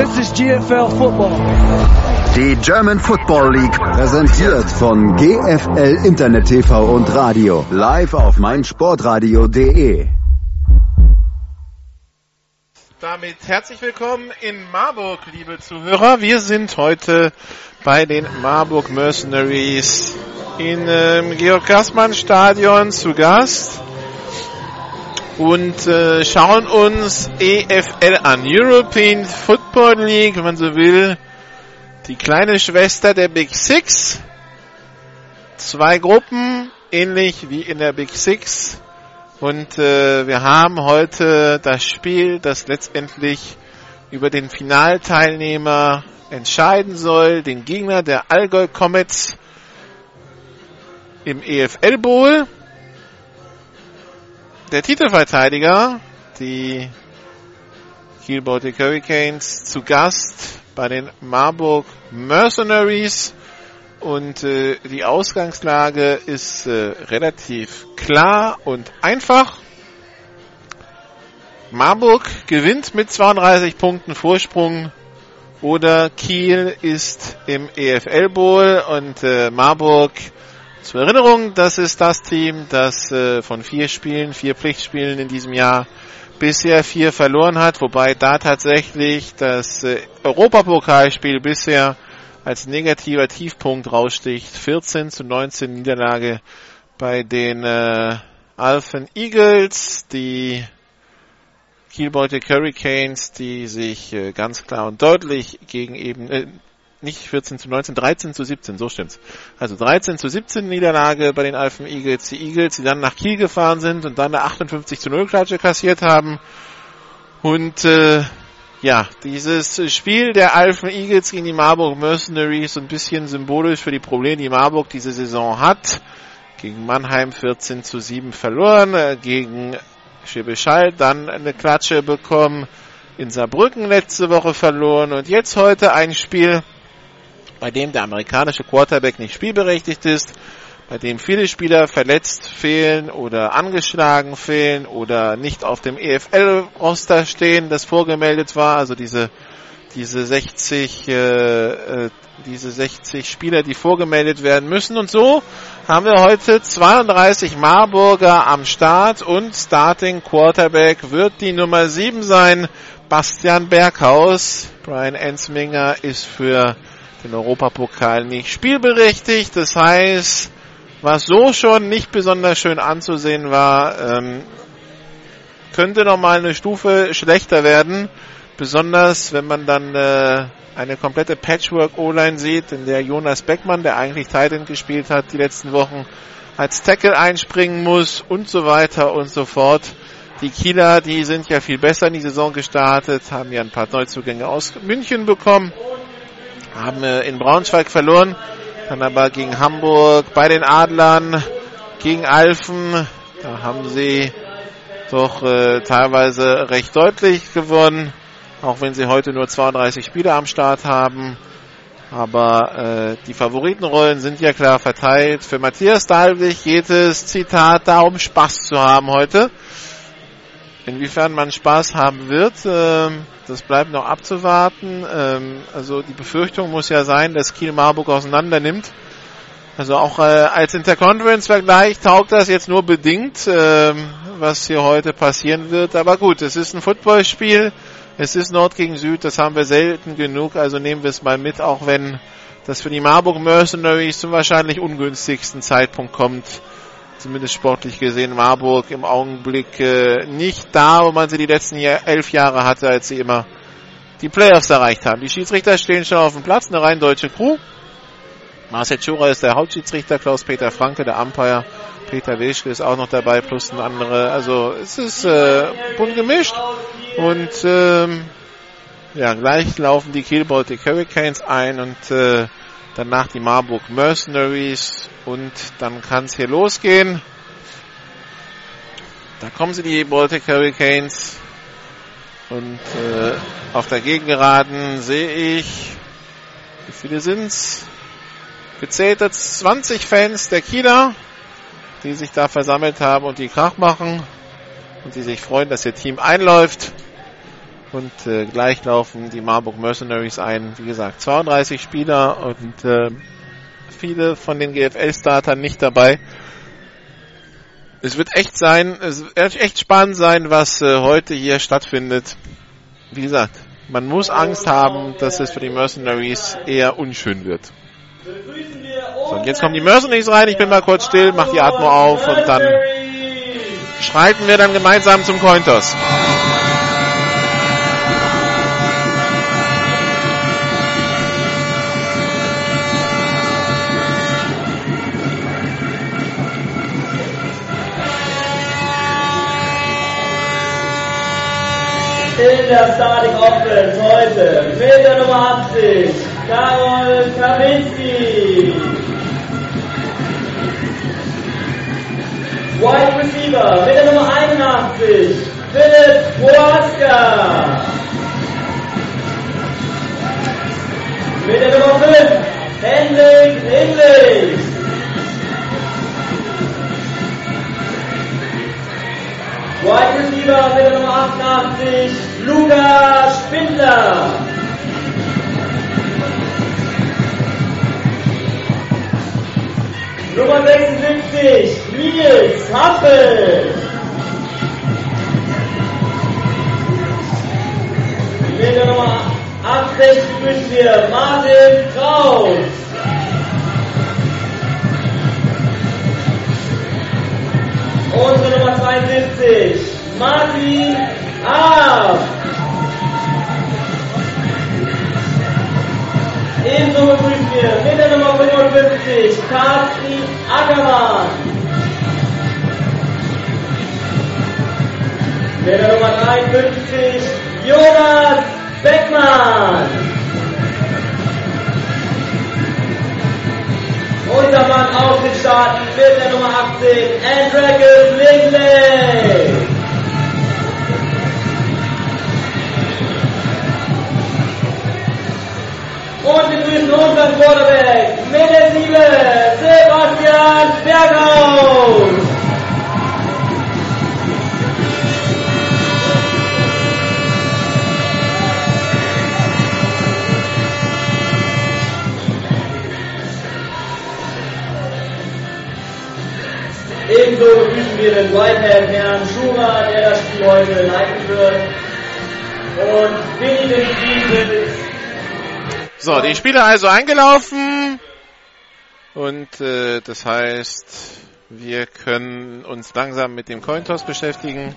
This is GFL Football. Die German Football League präsentiert von GFL Internet TV und Radio live auf meinsportradio.de. Damit herzlich willkommen in Marburg, liebe Zuhörer. Wir sind heute bei den Marburg Mercenaries in ähm, Georg Gassmann Stadion zu Gast und äh, schauen uns EFL an. European Football League, wenn man so will. Die kleine Schwester der Big Six. Zwei Gruppen, ähnlich wie in der Big Six. Und äh, wir haben heute das Spiel, das letztendlich über den Finalteilnehmer entscheiden soll, den Gegner der Allgäu Comets im EFL Bowl der Titelverteidiger, die Kiel Baltic Hurricanes, zu Gast bei den Marburg Mercenaries. Und äh, die Ausgangslage ist äh, relativ klar und einfach. Marburg gewinnt mit 32 Punkten Vorsprung oder Kiel ist im EFL Bowl und äh, Marburg zur Erinnerung, das ist das Team, das äh, von vier Spielen, vier Pflichtspielen in diesem Jahr bisher vier verloren hat, wobei da tatsächlich das äh, Europapokalspiel bisher als negativer Tiefpunkt raussticht. 14 zu 19 Niederlage bei den äh, Alphen Eagles, die Kiel Baltic Hurricanes, die sich äh, ganz klar und deutlich gegen eben äh, nicht 14 zu 19, 13 zu 17, so stimmt's. Also 13 zu 17 Niederlage bei den Alphen Eagles. Die Eagles, die dann nach Kiel gefahren sind und dann eine 58 zu 0 Klatsche kassiert haben. Und äh, ja, dieses Spiel der Alphen Eagles gegen die Marburg Mercenaries so ein bisschen symbolisch für die Probleme, die Marburg diese Saison hat. Gegen Mannheim 14 zu 7 verloren, äh, gegen Schäbischall dann eine Klatsche bekommen, in Saarbrücken letzte Woche verloren und jetzt heute ein Spiel, bei dem der amerikanische Quarterback nicht spielberechtigt ist, bei dem viele Spieler verletzt fehlen oder angeschlagen fehlen oder nicht auf dem EFL-Roster stehen, das vorgemeldet war, also diese diese 60 äh, äh, diese 60 Spieler, die vorgemeldet werden müssen und so haben wir heute 32 Marburger am Start und Starting Quarterback wird die Nummer 7 sein, Bastian Berghaus. Brian Ensminger ist für den Europapokal nicht spielberechtigt. Das heißt, was so schon nicht besonders schön anzusehen war, ähm, könnte nochmal eine Stufe schlechter werden. Besonders wenn man dann äh, eine komplette Patchwork-O-Line sieht, in der Jonas Beckmann, der eigentlich Titan gespielt hat, die letzten Wochen als Tackle einspringen muss und so weiter und so fort. Die Kieler, die sind ja viel besser in die Saison gestartet, haben ja ein paar Neuzugänge aus München bekommen haben äh, in Braunschweig verloren, dann aber gegen Hamburg, bei den Adlern, gegen Alfen, da haben sie doch äh, teilweise recht deutlich gewonnen, auch wenn sie heute nur 32 Spieler am Start haben. Aber äh, die Favoritenrollen sind ja klar verteilt. Für Matthias Dahlwig geht es, Zitat, darum Spaß zu haben heute. Inwiefern man Spaß haben wird, ähm, das bleibt noch abzuwarten. Ähm, also die Befürchtung muss ja sein, dass Kiel Marburg auseinander nimmt. Also auch äh, als Interconference-Vergleich taugt das jetzt nur bedingt, ähm, was hier heute passieren wird. Aber gut, es ist ein Footballspiel. Es ist Nord gegen Süd, das haben wir selten genug, also nehmen wir es mal mit, auch wenn das für die Marburg Mercenaries zum wahrscheinlich ungünstigsten Zeitpunkt kommt zumindest sportlich gesehen, Marburg im Augenblick äh, nicht da, wo man sie die letzten Jahr, elf Jahre hatte, als sie immer die Playoffs erreicht haben. Die Schiedsrichter stehen schon auf dem Platz, eine rein deutsche Crew. Marcel Schura ist der Hauptschiedsrichter, Klaus-Peter Franke, der Umpire, Peter Wischke ist auch noch dabei, plus ein andere. Also es ist äh, bunt gemischt. Und ähm, ja, gleich laufen die Kiel Baltic Hurricanes ein und äh, danach die Marburg Mercenaries und dann kann es hier losgehen. Da kommen sie, die Baltic Hurricanes. Und äh, auf der Gegengeraden sehe ich, wie viele sind's? Gezählt jetzt 20 Fans der Kieler, die sich da versammelt haben und die Krach machen und die sich freuen, dass ihr Team einläuft. Und äh, gleich laufen die Marburg Mercenaries ein. Wie gesagt, 32 Spieler und äh, viele von den GFL-Startern nicht dabei. Es wird echt sein, es wird echt spannend sein, was äh, heute hier stattfindet. Wie gesagt, man muss Angst haben, dass es für die Mercenaries eher unschön wird. So, und jetzt kommen die Mercenaries rein. Ich bin mal kurz still, mach die Atmung auf und dann schreiten wir dann gemeinsam zum Cointos. In der Starting Offense heute mit der Nummer 80, Karol Kaminski. Wide Receiver mit der Nummer 81, Philipp Boaska. Mit der Nummer 5, Hendrik Hinrich. Wide Receiver mit Nummer 88, Luca Spindler. Nummer 76, Nils Happel. Mit der Nummer 68 begrüßen wir Martin Kraus. Unsere Nummer 72, Martin Ab. Ebenso begrüßen wir mit der Nummer 55, Carsten Ackermann. Mit der Nummer 53, Jonas Beckmann. Unser Mann auf den Starten mit der Nummer 18, Andreas Lindley. Und wir grüßen unseren Quarterback mit der 7, Sebastian Berghaus. Ebenso begrüßen wir den Whitehead Herrn Schumer, der das Spiel heute leiten wird. Und wenigstens So, die Spieler also eingelaufen. Und äh, das heißt, wir können uns langsam mit dem Cointoss beschäftigen.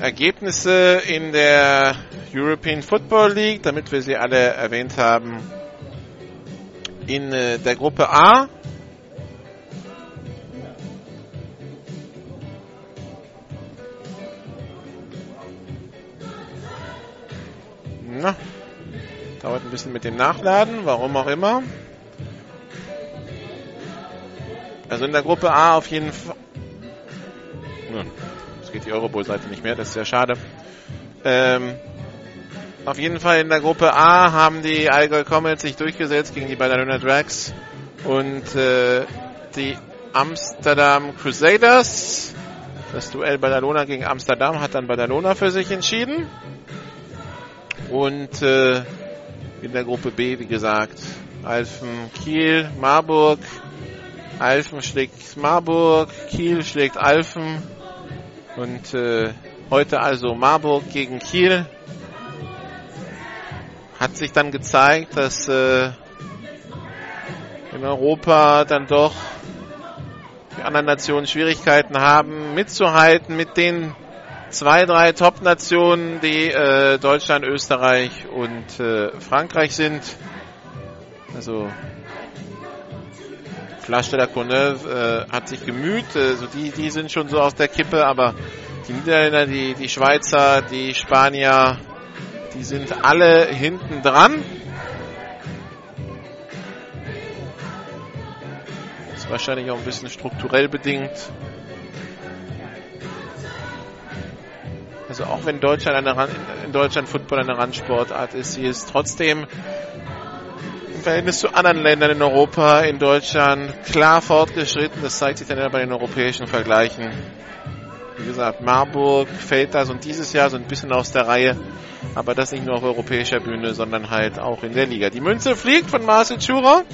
Ergebnisse in der European Football League, damit wir sie alle erwähnt haben. In äh, der Gruppe A Na, dauert ein bisschen mit dem Nachladen, warum auch immer. Also in der Gruppe A auf jeden Fall. Es geht die Eurobowl-Seite nicht mehr, das ist sehr schade. Ähm, auf jeden Fall in der Gruppe A haben die Allgäu Comets sich durchgesetzt gegen die Badalona Drags und äh, die Amsterdam Crusaders. Das Duell Badalona gegen Amsterdam hat dann Badalona für sich entschieden. Und äh, in der Gruppe B, wie gesagt, Alfen Kiel, Marburg. Alfen schlägt Marburg, Kiel schlägt Alfen. Und äh, heute also Marburg gegen Kiel. Hat sich dann gezeigt, dass äh, in Europa dann doch die anderen Nationen Schwierigkeiten haben, mitzuhalten mit den zwei, drei Top-Nationen, die äh, Deutschland, Österreich und äh, Frankreich sind. Also Flash de Courneuve äh, hat sich gemüht, also die, die sind schon so aus der Kippe, aber die Niederländer, die, die Schweizer, die Spanier, die sind alle hinten dran. Ist wahrscheinlich auch ein bisschen strukturell bedingt. Also auch wenn Deutschland eine in Deutschland Football eine Randsportart ist, sie ist trotzdem im Verhältnis zu anderen Ländern in Europa, in Deutschland klar fortgeschritten. Das zeigt sich dann ja bei den europäischen Vergleichen. Wie gesagt, Marburg fällt da so dieses Jahr so ein bisschen aus der Reihe. Aber das nicht nur auf europäischer Bühne, sondern halt auch in der Liga. Die Münze fliegt von Marcel Schurer.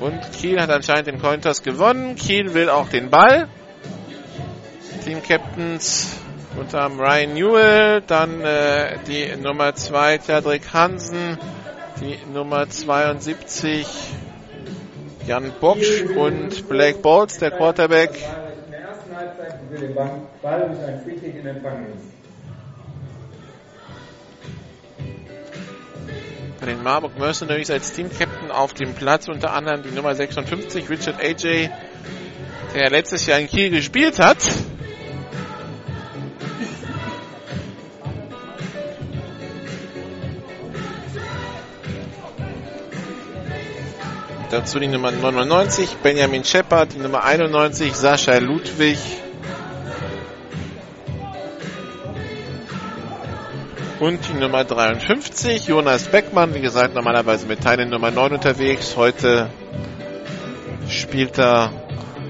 Und Kiel hat anscheinend den Cointos gewonnen. Kiel will auch den Ball. Team Captains unter Ryan Newell, dann äh, die Nummer 2 Tedrick Hansen, die Nummer 72 Jan Boksch und Blake Balls, der Quarterback. In der ersten Halbzeit will den Ball durch einen Freekick in Empfang nehmen. Bei den Marburg Mercenaries als Team-Captain auf dem Platz unter anderem die Nummer 56 Richard AJ, der letztes Jahr in Kiel gespielt hat. Dazu die Nummer 99 Benjamin Shepard, die Nummer 91 Sascha Ludwig. Und die Nummer 53 Jonas Beckmann, wie gesagt, normalerweise mit Teilen Nummer 9 unterwegs. Heute spielt er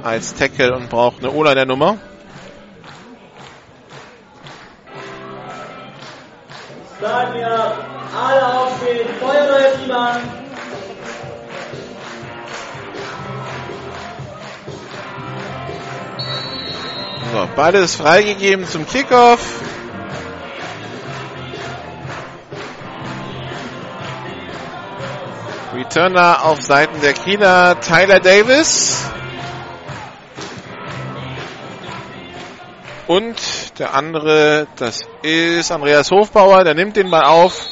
als Tackle und braucht eine Ola der Nummer. Sagen wir alle aufstehen, Feuerwehr an. So, beides freigegeben zum Kickoff. Returner auf Seiten der Kieler, Tyler Davis. Und der andere, das ist Andreas Hofbauer, der nimmt den mal auf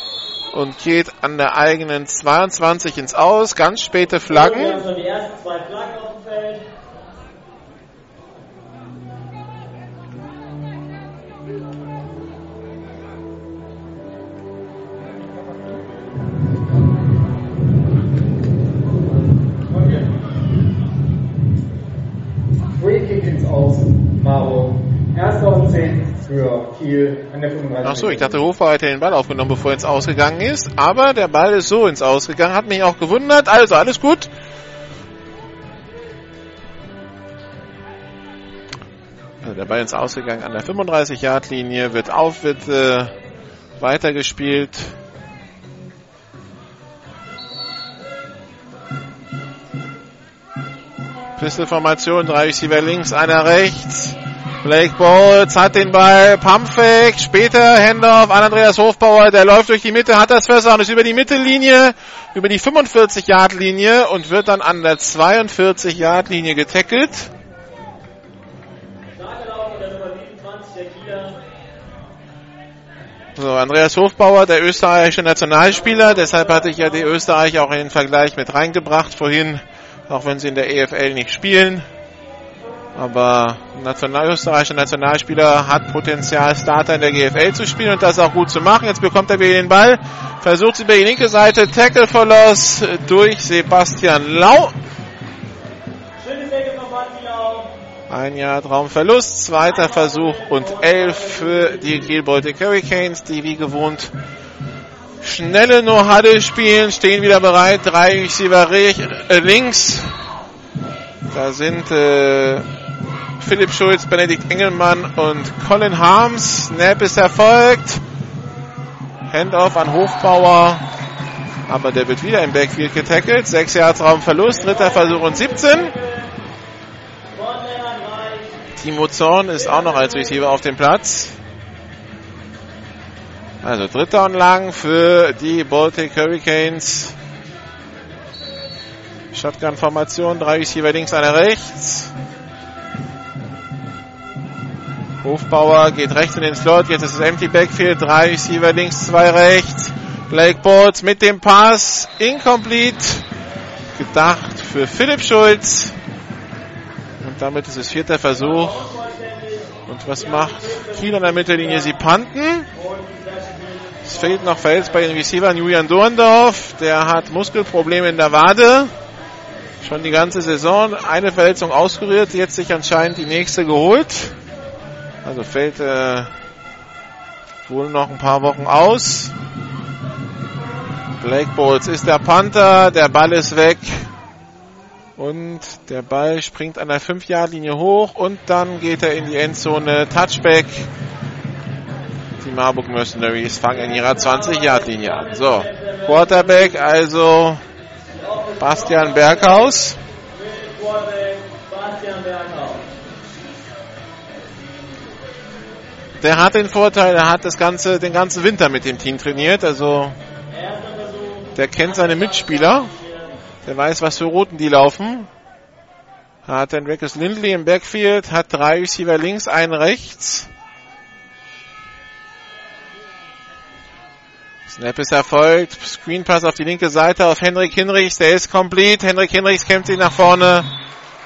und geht an der eigenen 22 ins Aus. Ganz späte Flaggen. Auf dem Feld. Marburg. Erster und 10 für Kiel an der 35. Ach so, ich dachte, Hofer hätte den Ball aufgenommen, bevor er ins Ausgegangen ist. Aber der Ball ist so ins Ausgegangen, hat mich auch gewundert. Also alles gut. Also der Ball ins Ausgegangen an der 35-Yard-Linie, wird auf, wird äh, weitergespielt. Pistolformation, drei Receiver links, einer rechts. Blake Bowles hat den Ball, Pumpfake, später Handoff an Andreas Hofbauer, der läuft durch die Mitte, hat das Versagen, ist über die Mittellinie, über die 45-Yard-Linie und wird dann an der 42-Yard-Linie getackelt. So, Andreas Hofbauer, der österreichische Nationalspieler, deshalb hatte ich ja die Österreicher auch in den Vergleich mit reingebracht vorhin auch wenn sie in der EFL nicht spielen. Aber National österreichischer Nationalspieler hat Potenzial, Starter in der GFL zu spielen und das auch gut zu machen. Jetzt bekommt er wieder den Ball, versucht sie über die linke Seite, Tackle Loss durch Sebastian Lau. Ein Jahr Traumverlust, zweiter Versuch und elf für die Baltic Hurricanes, die wie gewohnt schnelle No-Huddle spielen, stehen wieder bereit, drei Receiver äh, links. Da sind äh, Philipp Schulz, Benedikt Engelmann und Colin Harms. Snap ist erfolgt. Handoff an Hofbauer. Aber der wird wieder im Backfield getackelt. Sechs Yards Raumverlust. Dritter Versuch und 17. Timo Zorn ist auch noch als Receiver auf dem Platz. Also dritter und lang für die Baltic Hurricanes. Shotgun-Formation, drei Receiver links, einer rechts. Hofbauer geht rechts in den Slot, jetzt ist es Empty Backfield, drei Receiver links, zwei rechts. Blake Bolts mit dem Pass, incomplete, gedacht für Philipp Schulz. Und damit ist es vierter Versuch. Und was macht Kiel an der Mittellinie? Sie panten. Es fehlt noch Fels bei den Receivern Julian Dorndorf. Der hat Muskelprobleme in der Wade. Schon die ganze Saison. Eine Verletzung ausgerührt. Jetzt sich anscheinend die nächste geholt. Also fällt äh, wohl noch ein paar Wochen aus. Blake Bowles ist der Panther. Der Ball ist weg. Und der Ball springt an der 5-Yard-Linie hoch und dann geht er in die Endzone. Touchback. Die Marburg Mercenaries fangen in ihrer 20-Yard-Linie an. So, Quarterback, also Bastian Berghaus. Der hat den Vorteil, er hat das ganze, den ganzen Winter mit dem Team trainiert, also der kennt seine Mitspieler. Der weiß, was für Routen die laufen. Hat den Rekus Lindley im Backfield, hat drei Receiver links, einen rechts. Snap ist erfolgt. Screen Pass auf die linke Seite auf Henrik Hinrichs. Der ist complete. Henrik Hinrichs kämpft sich nach vorne.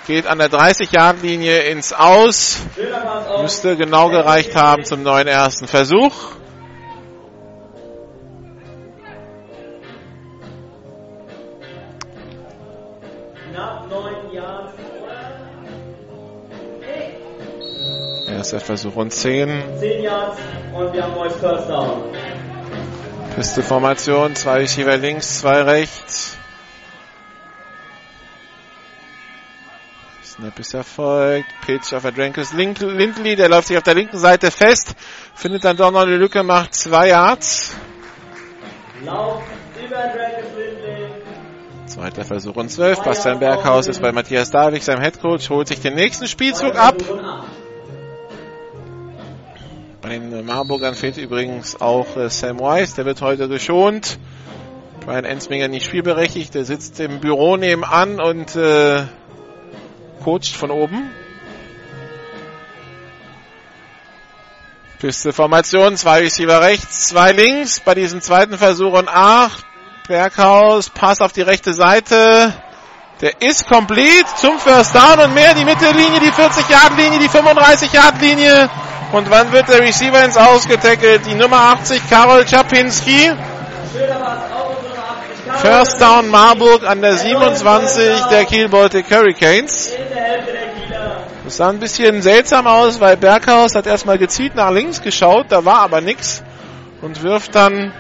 Geht an der 30-Yard-Linie ins Aus. Müsste genau gereicht haben zum neuen ersten Versuch. Erster Versuch und 10. 10 Yards und wir haben neues First Down. Piste-Formation, zwei Receiver links, zwei rechts. Snap ist erfolgt. Pitch auf Adrenkes Lindley, der läuft sich auf der linken Seite fest, findet dann doch noch eine Lücke, macht zwei Yards. Zweiter Versuch und zwölf. Bastian Berghaus ist bei Matthias Davig, seinem Headcoach, holt sich den nächsten Spielzug ab. Bei den Marburgern fehlt übrigens auch äh, Sam Weiss, der wird heute geschont. Brian Ensminger nicht spielberechtigt, der sitzt im Büro nebenan und äh, coacht von oben. Piste Formation, zwei Receiver rechts, zwei links. Bei diesem zweiten Versuch und acht. Berghaus, Pass auf die rechte Seite. Der ist complete zum First Down und mehr. Die Mittellinie, die 40-Yard-Linie, die 35-Yard-Linie. Und wann wird der Receiver ins Ausgetackelt? Die Nummer 80, Karol Czapinski. First Down Marburg an der 27 der Kiel Baltic Hurricanes. Das sah ein bisschen seltsam aus, weil Berghaus hat erstmal gezielt nach links geschaut, da war aber nichts und wirft dann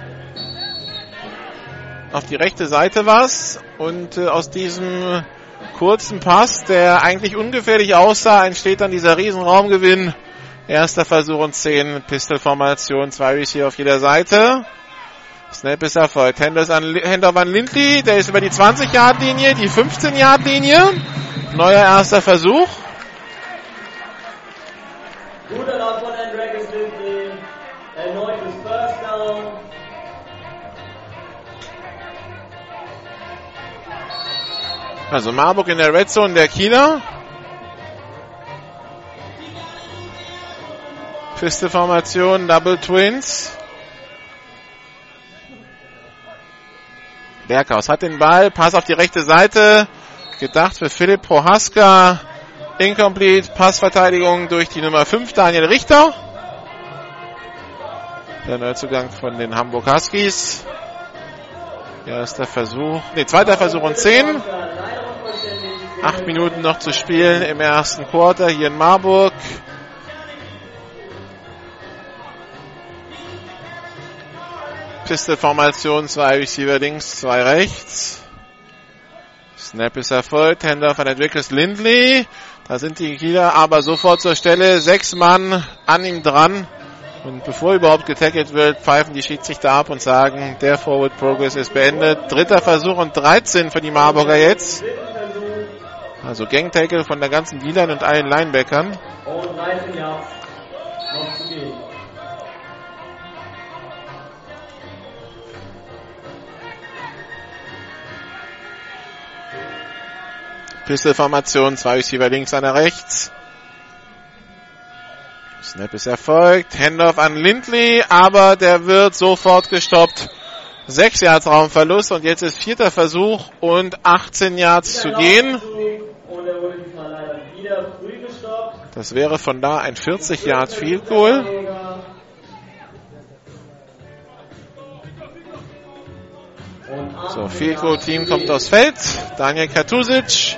auf die rechte Seite was und äh, aus diesem kurzen Pass, der eigentlich ungefährlich aussah, entsteht dann dieser Riesenraumgewinn. Erster Versuch und 10, Pistolformation, zwei Receiver auf jeder Seite. Snap ist erfolgt. Handoff an, Handoff an Lindley, der ist über die 20-Yard-Linie, die 15-Yard-Linie. Neuer erster Versuch. Guter Lauf von Andreas Lindley. Erneutes First Down. Also Marburg in der Red Zone der Kieler. Piste-Formation, Double Twins. Berghaus hat den Ball, Pass auf die rechte Seite. Gedacht für Philipp Prohaska. Incomplete, Passverteidigung durch die Nummer 5, Daniel Richter. Der Neuzugang von den Hamburg Huskies. Erster Versuch, nee, zweiter Versuch und 10. Acht Minuten noch zu spielen im ersten Quarter hier in Marburg. Pistol-Formation, zwei Receiver links, zwei rechts. Snap ist erfolgt, Handoff an Entwickles Lindley. Da sind die Kieler aber sofort zur Stelle. Sechs Mann an ihm dran. Und bevor überhaupt getackelt wird, pfeifen die Schiedsrichter ab und sagen, der Forward Progress ist beendet. Dritter Versuch und 13 für die Marburger jetzt. Also Gang Tackle von der ganzen D-Line und allen Linebackern. Pistol-Formation, zwei Receiver links, einer rechts. Snap ist erfolgt. Handoff an Lindley, aber der wird sofort gestoppt. Sechs Yards Raumverlust und jetzt ist vierter Versuch und 18 Yards zu gehen. Das wäre von da ein 40 Yard Field Goal. So, Field Goal Team kommt aufs Feld. Daniel Katusic.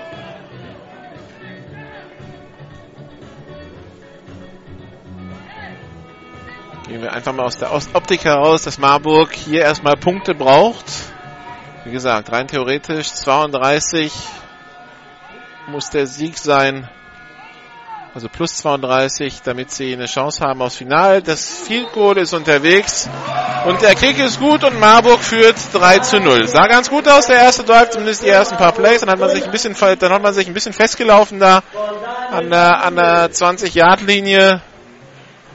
Gehen wir einfach mal aus der Optik heraus, dass Marburg hier erstmal Punkte braucht. Wie gesagt, rein theoretisch 32 muss der Sieg sein. Also plus 32, damit sie eine Chance haben aufs Finale. Das Field Goal ist unterwegs. Und der Kick ist gut und Marburg führt 3 zu 0. Sah ganz gut aus, der erste Drive, zumindest die ersten paar Plays. Dann hat man sich ein bisschen, dann hat man sich ein bisschen festgelaufen da an der, an der 20-Yard-Linie.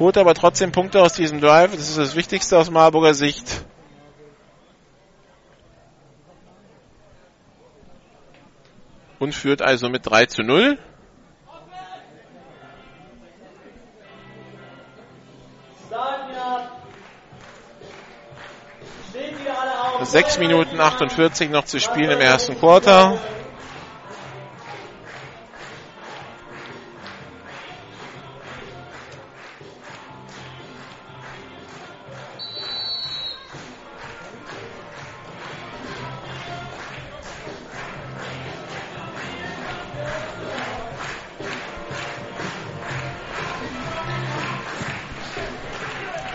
Holt aber trotzdem Punkte aus diesem Drive. Das ist das Wichtigste aus Marburger Sicht. Und führt also mit 3 zu 0. Sechs Minuten 48 noch zu spielen im ersten Quarter.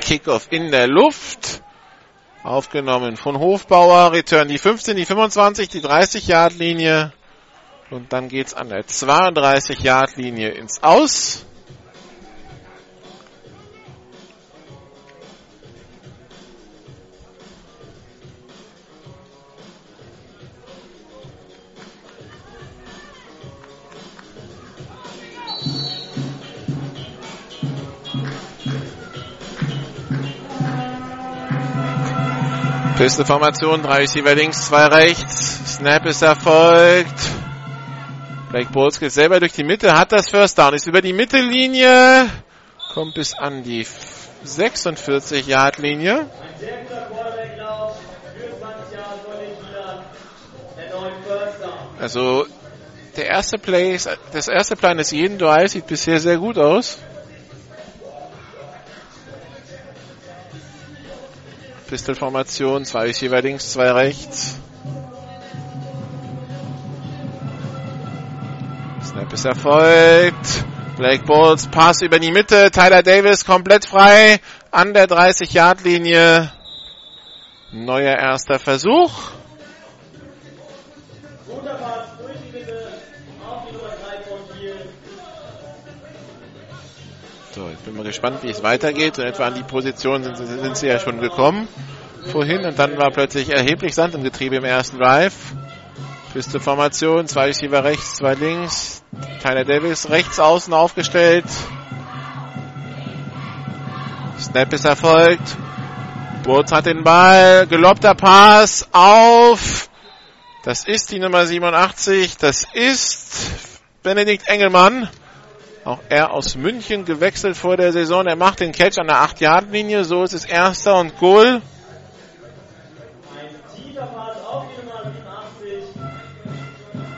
Kickoff in der Luft. Aufgenommen von Hofbauer. Return die 15, die 25, die 30 Yard Linie. Und dann geht's an der 32 Yard Linie ins Aus. Pisteformation, drei Receiver links, zwei rechts. Snap ist erfolgt. Blake Bowles geht selber durch die Mitte, hat das First Down, ist über die Mittellinie, kommt bis an die 46 Yard Linie. Also der erste Play, das erste Plan des jeden Dual sieht bisher sehr gut aus. Pistolformation, zwei Receiver links, zwei rechts. Snap ist erfolgt. Blake Bowles, Pass über die Mitte. Tyler Davis komplett frei an der 30-Yard-Linie. Neuer erster Versuch. So, ich bin mal gespannt, wie es weitergeht. Und etwa an die Position sind, sind sie ja schon gekommen vorhin. Und dann war plötzlich erheblich Sand im Getriebe im ersten Drive. Piste Formation, zwei Receiver rechts, zwei links. Tyler Davis rechts außen aufgestellt. Snap ist erfolgt. Boots hat den Ball. Gelobter Pass auf. Das ist die Nummer 87. Das ist Benedikt Engelmann. Auch er aus München gewechselt vor der Saison. Er macht den Catch an der 8-Yard-Linie. So ist es erster und Goal.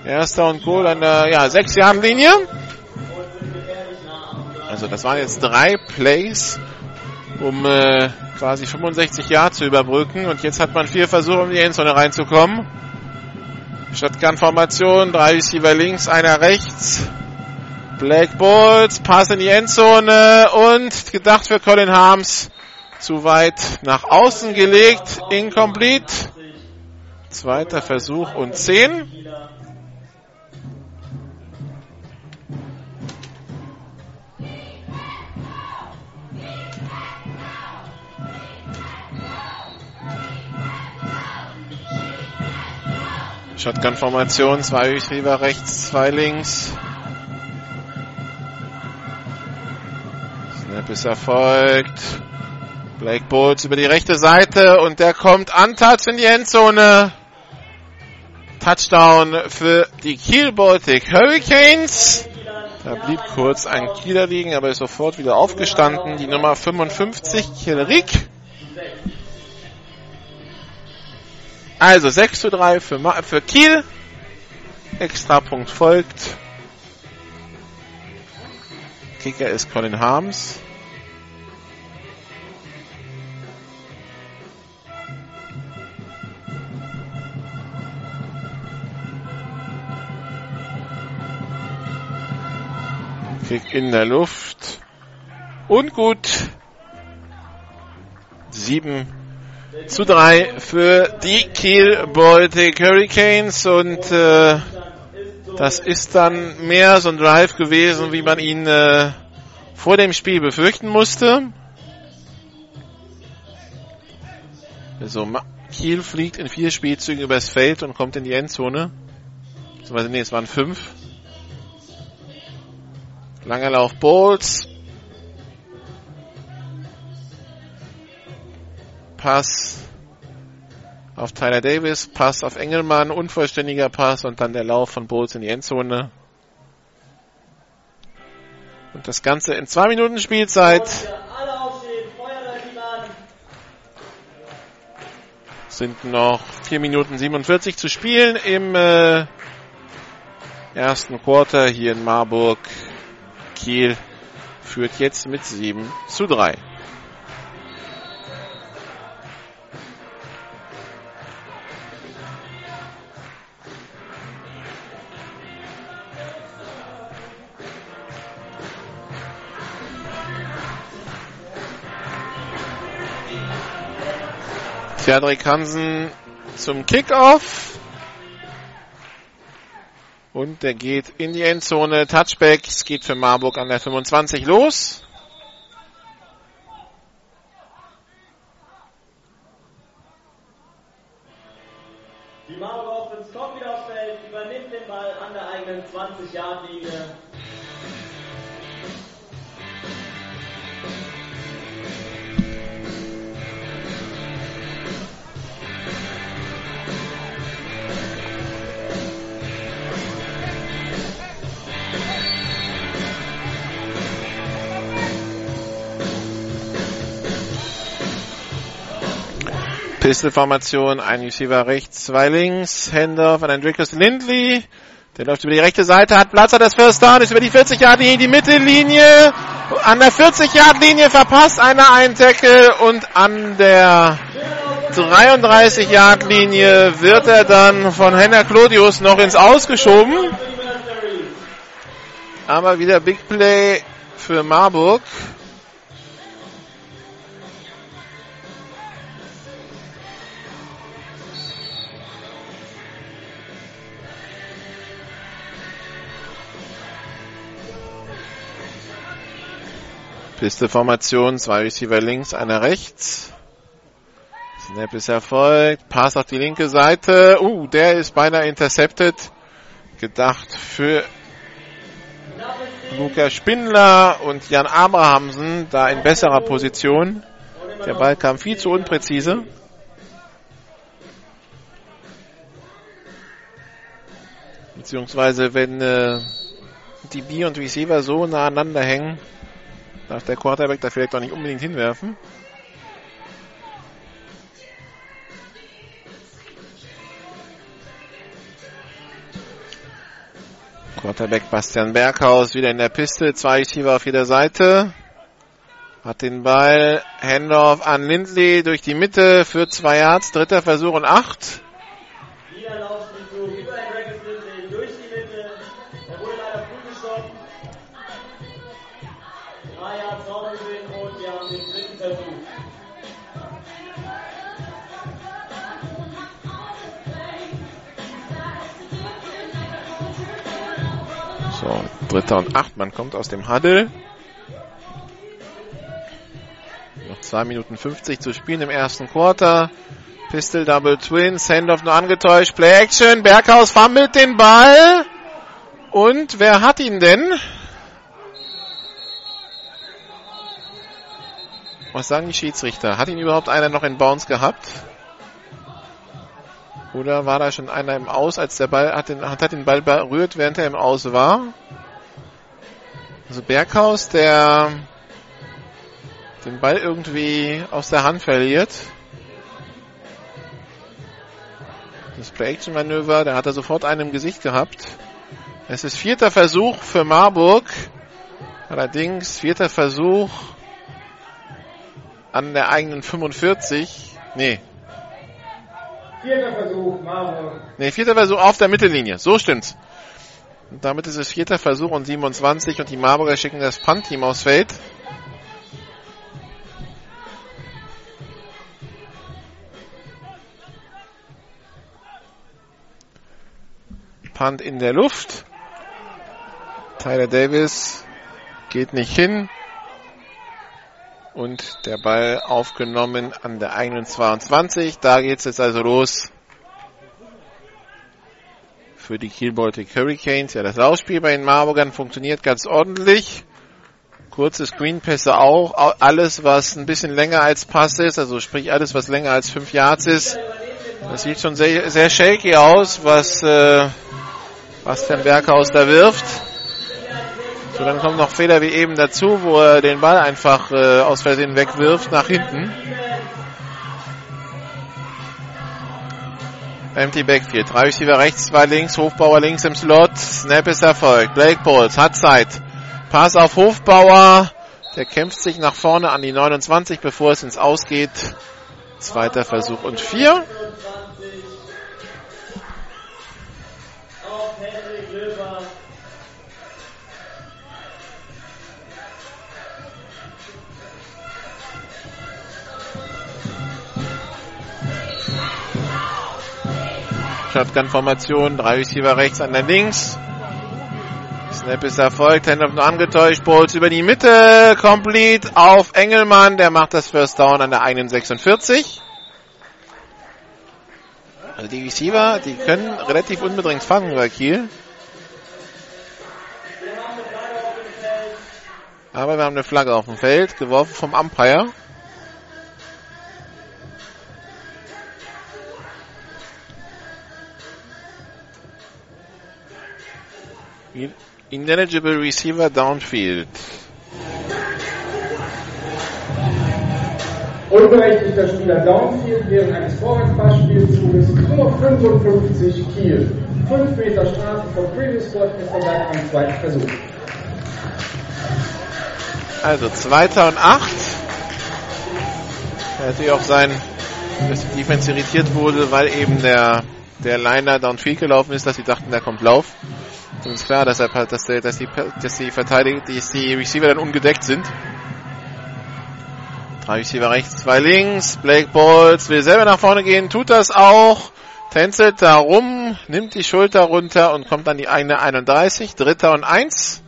Erster und Goal an der ja, 6-Yard-Linie. Also das waren jetzt drei Plays, um äh, quasi 65 Yards zu überbrücken. Und jetzt hat man vier Versuche, um in die Endzone reinzukommen. Shotgun-Formation, drei Receiver links, einer rechts. Black Bulls, Pass in die Endzone und gedacht für Colin Harms. Zu weit nach außen gelegt, incomplete. Zweiter Versuch und 10. Shotgun-Formation, zwei Receiver rechts, zwei links. Snap erfolgt. Blake Bowles über die rechte Seite und der kommt untouched in die Endzone. Touchdown für die Kiel Baltic Hurricanes. Da blieb kurz ein Kieler liegen, aber ist sofort wieder aufgestanden. Die Nummer 55, Kielerick. Also 6 zu 3 für, Ma für Kiel. Extrapunkt folgt. Kicker ist Colin Harms. Kick in der Luft. Und gut. 7 zu 3 für die Kiel Baltic Hurricanes und äh, Das ist dann mehr so ein Drive gewesen, wie man ihn äh, vor dem Spiel befürchten musste. So, Kiel fliegt in vier Spielzügen übers Feld und kommt in die Endzone. Beziehungsweise, nee, es waren fünf. Langer Lauf Bowles. Pass auf Tyler Davis, Pass auf Engelmann, unvollständiger Pass und dann der Lauf von Bowles in die Endzone. Und das Ganze in zwei Minuten Spielzeit. Sind noch vier Minuten 47 zu spielen im äh, ersten Quarter hier in Marburg. Kiel führt jetzt mit 7 zu 3. Cedric Hansen zum Kickoff. Und der geht in die Endzone. Touchback. Es geht für Marburg an der 25 los. Pistol-Formation, ein Receiver rechts, zwei links, Handoff an Andricus Lindley. Der läuft über die rechte Seite, hat Platz, hat das First Down, ist über die 40-Yard-Linie, die Mittellinie. An der 40-Yard-Linie verpasst einer einen Tackle und an der 33-Yard-Linie wird er dann von Henner Clodius noch ins Ausgeschoben. Aber wieder Big Play für Marburg. Piste-Formation, zwei Receiver links, einer rechts. Snap ist erfolgt. Pass auf die linke Seite. Uh, der ist beinahe intercepted. Gedacht für Luca Spindler und Jan Abrahamsen, da in besserer Position. Der Ball kam viel zu unpräzise. Beziehungsweise wenn äh, die B und Receiver so nah aneinander hängen, Darf der Quarterback da vielleicht auch nicht unbedingt hinwerfen? Quarterback Bastian Berghaus wieder in der Piste. Zwei Receiver auf jeder Seite. Hat den Ball. Handoff an Lindley durch die Mitte für zwei Yards. Dritter Versuch und acht. So, dritter und acht. Man kommt aus dem Huddle. Noch zwei Minuten 50 zu spielen im ersten Quarter. Pistol Double Twins. Handoff nur angetäuscht. Play Action. Berghaus fummelt den Ball. Und wer hat ihn denn? Was sagen die Schiedsrichter? Hat ihn überhaupt einer noch in Bounce gehabt? Oder war da schon einer im Aus, als der Ball hat den, hat den Ball berührt, während er im Aus war? Also Berghaus, der den Ball irgendwie aus der Hand verliert. Das Play-Action-Manöver, der hat er sofort einen im Gesicht gehabt. Es ist vierter Versuch für Marburg. Allerdings vierter Versuch an der eigenen 45. Nee, Vierter Versuch, Marburg. Ne, vierter Versuch auf der Mittellinie. So stimmt's. Und damit ist es vierter Versuch und 27 und die Marburger schicken das Punt-Team aufs Feld. Punt in der Luft. Tyler Davis geht nicht hin. Und der Ball aufgenommen an der eigenen 22. Da geht es jetzt also los für die Kiel Baltic Hurricanes. Ja, das Laufspiel bei den Marburgern funktioniert ganz ordentlich. Kurze Screenpässe auch. Alles, was ein bisschen länger als Pass ist, also sprich alles, was länger als 5 Yards ist. Das sieht schon sehr, sehr shaky aus, was, äh, was Van Berghaus da wirft. So, dann kommen noch Fehler wie eben dazu, wo er den Ball einfach äh, aus Versehen wegwirft nach hinten. Empty Backfield. Drei Receiver rechts, zwei links, Hofbauer links im Slot. Snap ist erfolgt. Blake Bowles hat Zeit. Pass auf Hofbauer. Der kämpft sich nach vorne an die 29, bevor es ins Ausgeht. Zweiter Versuch und vier. Shotgun-Formation, drei Receiver rechts, an der links. Snap ist erfolgt, Handoff nur angetäuscht, Bowles über die Mitte, complete auf Engelmann, der macht das First Down an der 46. Also die Receiver, die können relativ unbedingt fangen bei Kiel. Aber wir haben eine Flagge auf dem Feld, geworfen vom Umpire. Ineligible Receiver Downfield. Unberechtigter Spieler Downfield während eines Vorwärtspassspielzuges Nummer 55 Kiel. 5 Meter Strafe vom Previous Squad ist dabei am zweiten Versuch. Also zweiter und acht. Er hätte auch sein, dass die Defense irritiert wurde, weil eben der, der Liner downfield gelaufen ist, dass sie dachten, da kommt Lauf. Und ist klar, dass, er, dass, dass, die, dass die Verteidiger, dass die Receiver dann ungedeckt sind. Drei Receiver rechts, zwei links. Blake Balls will selber nach vorne gehen, tut das auch. Tänzelt da rum, nimmt die Schulter runter und kommt an die eine 31. Dritter und eins.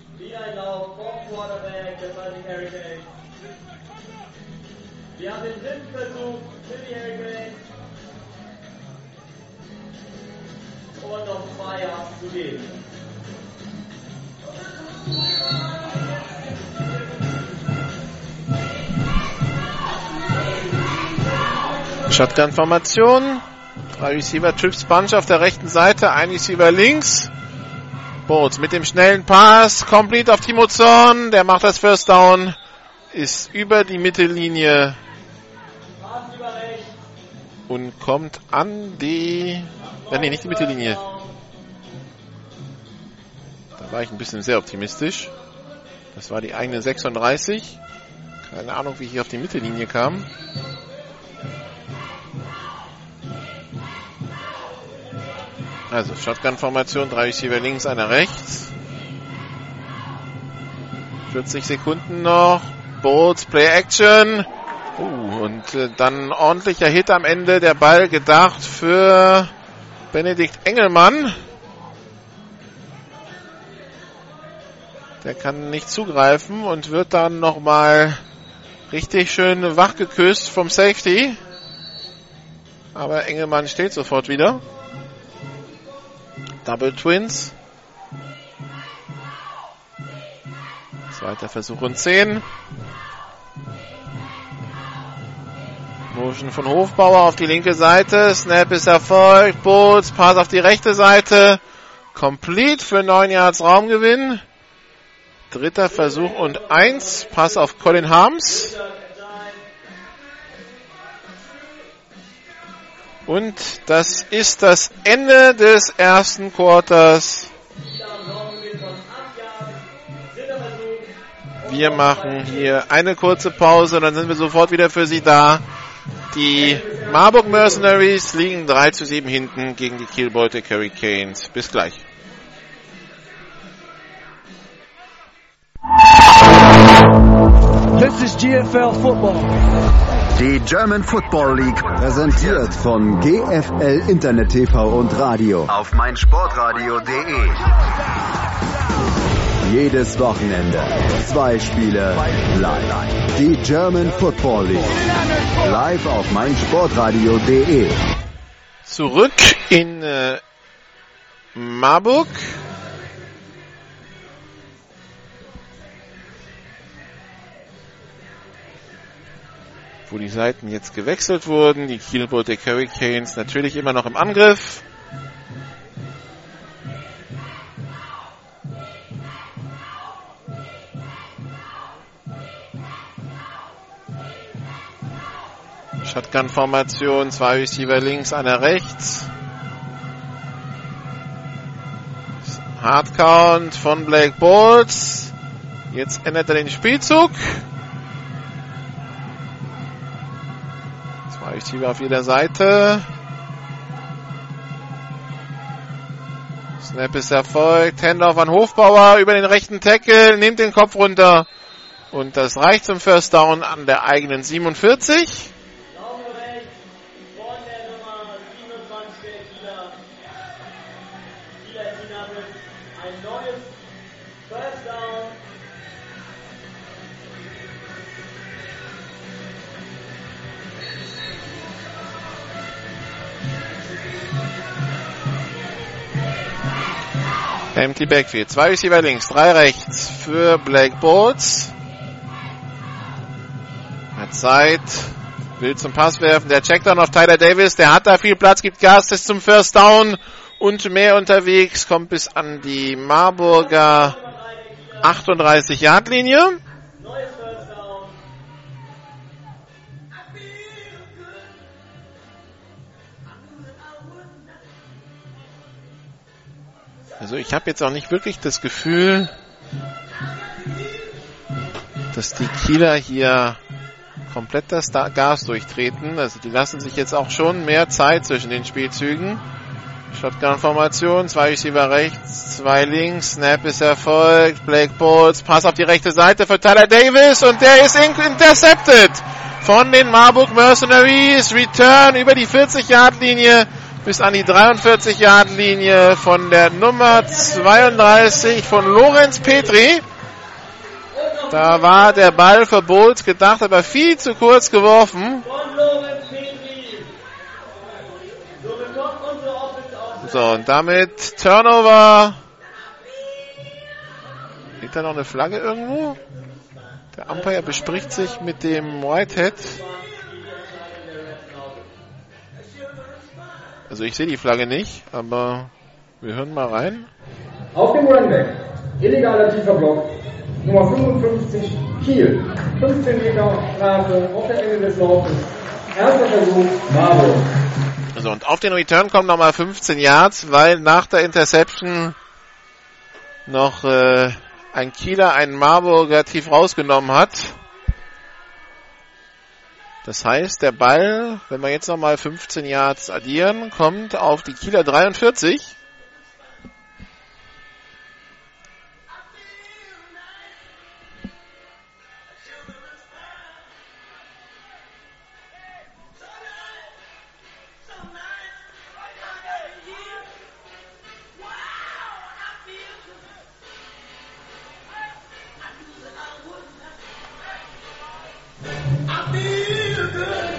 Shotgun-Formation. Drei Receiver, Trips Bunch auf der rechten Seite, ein Receiver links. Boots mit dem schnellen Pass, complete auf Timo Zorn, der macht das First Down, ist über die Mittellinie und kommt an die, äh, nee, nicht die Mittellinie. Da war ich ein bisschen sehr optimistisch. Das war die eigene 36. Keine Ahnung, wie ich hier auf die Mittellinie kam. Also Shotgun-Formation, drei Receiver links, einer rechts. 40 Sekunden noch. Bolts, Play Action. Uh, und äh, dann ordentlicher Hit am Ende. Der Ball gedacht für Benedikt Engelmann. Der kann nicht zugreifen und wird dann nochmal richtig schön wachgeküsst vom Safety. Aber Engelmann steht sofort wieder. Double Twins. Zweiter Versuch und 10. Motion von Hofbauer auf die linke Seite. Snap ist erfolgt. Boots, Pass auf die rechte Seite. Complete für 9 Yards Raumgewinn. Dritter Versuch und 1. Pass auf Colin Harms. Und das ist das Ende des ersten Quarters. Wir machen hier eine kurze Pause, dann sind wir sofort wieder für Sie da. Die Marburg Mercenaries liegen 3 zu 7 hinten gegen die Kiel Baltic Hurricanes. Bis gleich. This is GFL Football. Die German Football League präsentiert von GFL Internet TV und Radio auf meinsportradio.de. Jedes Wochenende. Zwei Spiele live. Die German Football League. Live auf meinsportradio.de. Zurück in äh, Marburg. Wo die Seiten jetzt gewechselt wurden. Die Kiel Baltic Hurricanes natürlich immer noch im Angriff. Shotgun-Formation, zwei Receiver links, einer rechts. Hardcount von Blake Bolts. Jetzt ändert er den Spielzug. Zwei Receiver auf jeder Seite. Snap ist erfolgt. Handoff an Hofbauer über den rechten Tackle. Nimmt den Kopf runter. Und das reicht zum First Down an der eigenen 47. Empty Backfield. Zwei Receiver links, drei rechts für Black Bolts. Hat Zeit. Will zum Pass werfen. Der checkt dann auf Tyler Davis. Der hat da viel Platz, gibt Gas, ist zum First Down und mehr unterwegs. Kommt bis an die Marburger 38 Also ich habe jetzt auch nicht wirklich das Gefühl, dass die Kieler hier komplett das Gas durchtreten. Also die lassen sich jetzt auch schon mehr Zeit zwischen den Spielzügen. Shotgun-Formation, zwei Receiver rechts, zwei links, Snap ist erfolgt, Blake Bowles, Pass auf die rechte Seite für Tyler Davis und der ist intercepted von den Marburg Mercenaries. Return über die 40-Yard-Linie bis an die 43-Yard-Linie von der Nummer 32 von Lorenz Petri. Da war der Ball Bowles gedacht, aber viel zu kurz geworfen. So, und damit Turnover. Liegt da noch eine Flagge irgendwo? Der Umpire bespricht sich mit dem Whitehead. Also ich sehe die Flagge nicht, aber wir hören mal rein. Auf dem Runback, illegaler tiefer Block, Nummer 55, Kiel. 15 Meter Strafe auf der Ende des Laufes. Erster Versuch, Marburg. Also und auf den Return kommen nochmal 15 Yards, weil nach der Interception noch äh, ein Kieler einen Marburger tief rausgenommen hat. Das heißt, der Ball, wenn wir jetzt nochmal 15 Yards addieren, kommt auf die Kieler 43.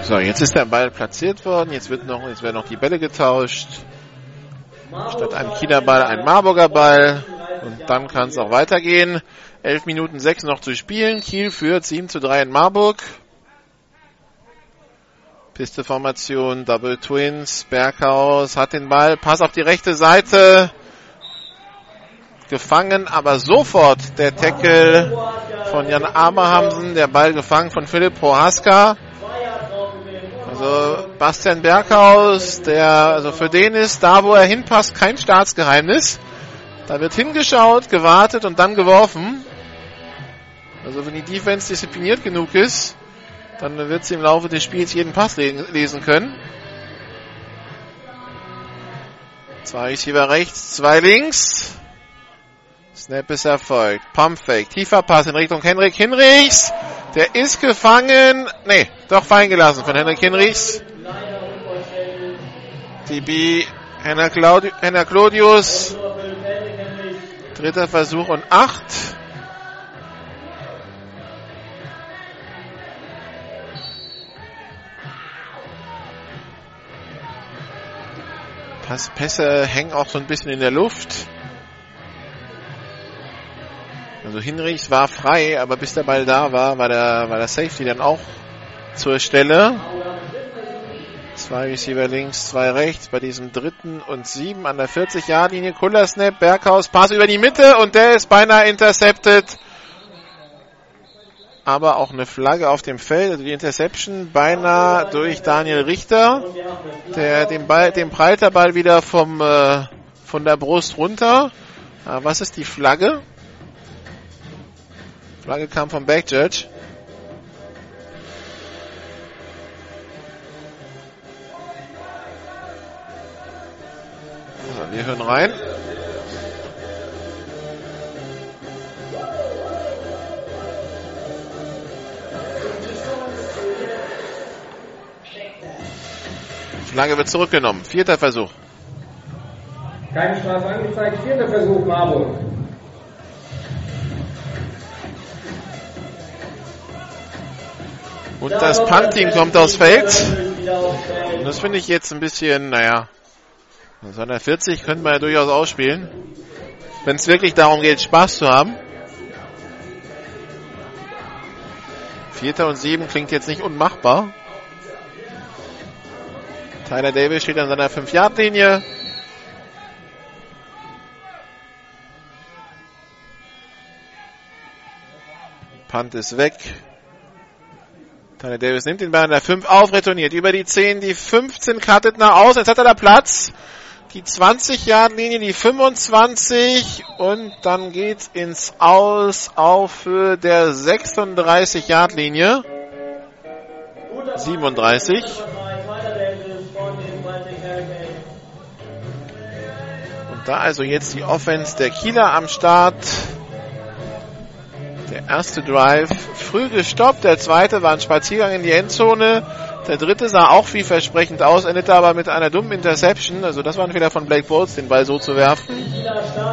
So, jetzt ist der Ball platziert worden. Jetzt wird noch, jetzt werden noch die Bälle getauscht. Statt einem Kieler Ball ein Marburger Ball. Und dann kann es auch weitergehen. 11 Minuten 6 noch zu spielen. Kiel führt 7 zu 3 in Marburg. Pisteformation, Double Twins, Berghaus hat den Ball, Pass auf die rechte Seite. Gefangen, aber sofort der Tackle von Jan Abrahamsen, der Ball gefangen von Philipp Prohaska. Also Bastian Berghaus, der, also für den ist da, wo er hinpasst, kein Staatsgeheimnis. Da wird hingeschaut, gewartet und dann geworfen. Also wenn die Defense diszipliniert genug ist, dann wird sie im Laufe des Spiels jeden Pass lesen können. Zwei Receiver rechts, zwei links. Snap ist erfolgt. Pump Fake. Tiefer Pass in Richtung Henrik Hinrichs. Der ist gefangen. Nee, doch fallen gelassen von Henrik Hinrichs. DB Henner, Claudi Henner Claudius Dritter Versuch und acht. Passpässe hängen auch so ein bisschen in der Luft. Also Hinrichs war frei, aber bis der Ball da war, war der, war der Safety dann auch zur Stelle. Zwei Receiver links, zwei rechts bei diesem dritten und sieben an der 40-Jahr-Linie. Kullersnap, Berghaus, Pass über die Mitte und der ist beinahe intercepted. Aber auch eine Flagge auf dem Feld, also die Interception beinahe durch Daniel Richter. Der, den Ball, den prallt der Ball wieder vom, äh, von der Brust runter. Ah, was ist die Flagge? Flagge kam vom Backjudge. Also, wir hören rein. Flagge wird zurückgenommen. Vierter Versuch. Keine Strafe angezeigt. Vierter Versuch, Marburg. Und das Punt-Team kommt aufs Feld. Und das finde ich jetzt ein bisschen, naja, 240 könnte man ja durchaus ausspielen. Wenn es wirklich darum geht, Spaß zu haben. Vierter und sieben klingt jetzt nicht unmachbar. Tyler Davis steht an seiner 5-Yard-Linie. Punt ist weg. Tyler Davis nimmt den Ball an der 5 auf, retourniert über die 10, die 15 cuttet nach außen, jetzt hat er da Platz. Die 20-Yard-Linie, die 25 und dann geht's ins Aus auf Höhe der 36-Yard-Linie. 37. Und da also jetzt die Offense der Kieler am Start. Der erste Drive früh gestoppt, der zweite war ein Spaziergang in die Endzone. Der dritte sah auch vielversprechend aus, endete aber mit einer dummen Interception. Also das war ein Fehler von Blake Bowles, den Ball so zu werfen.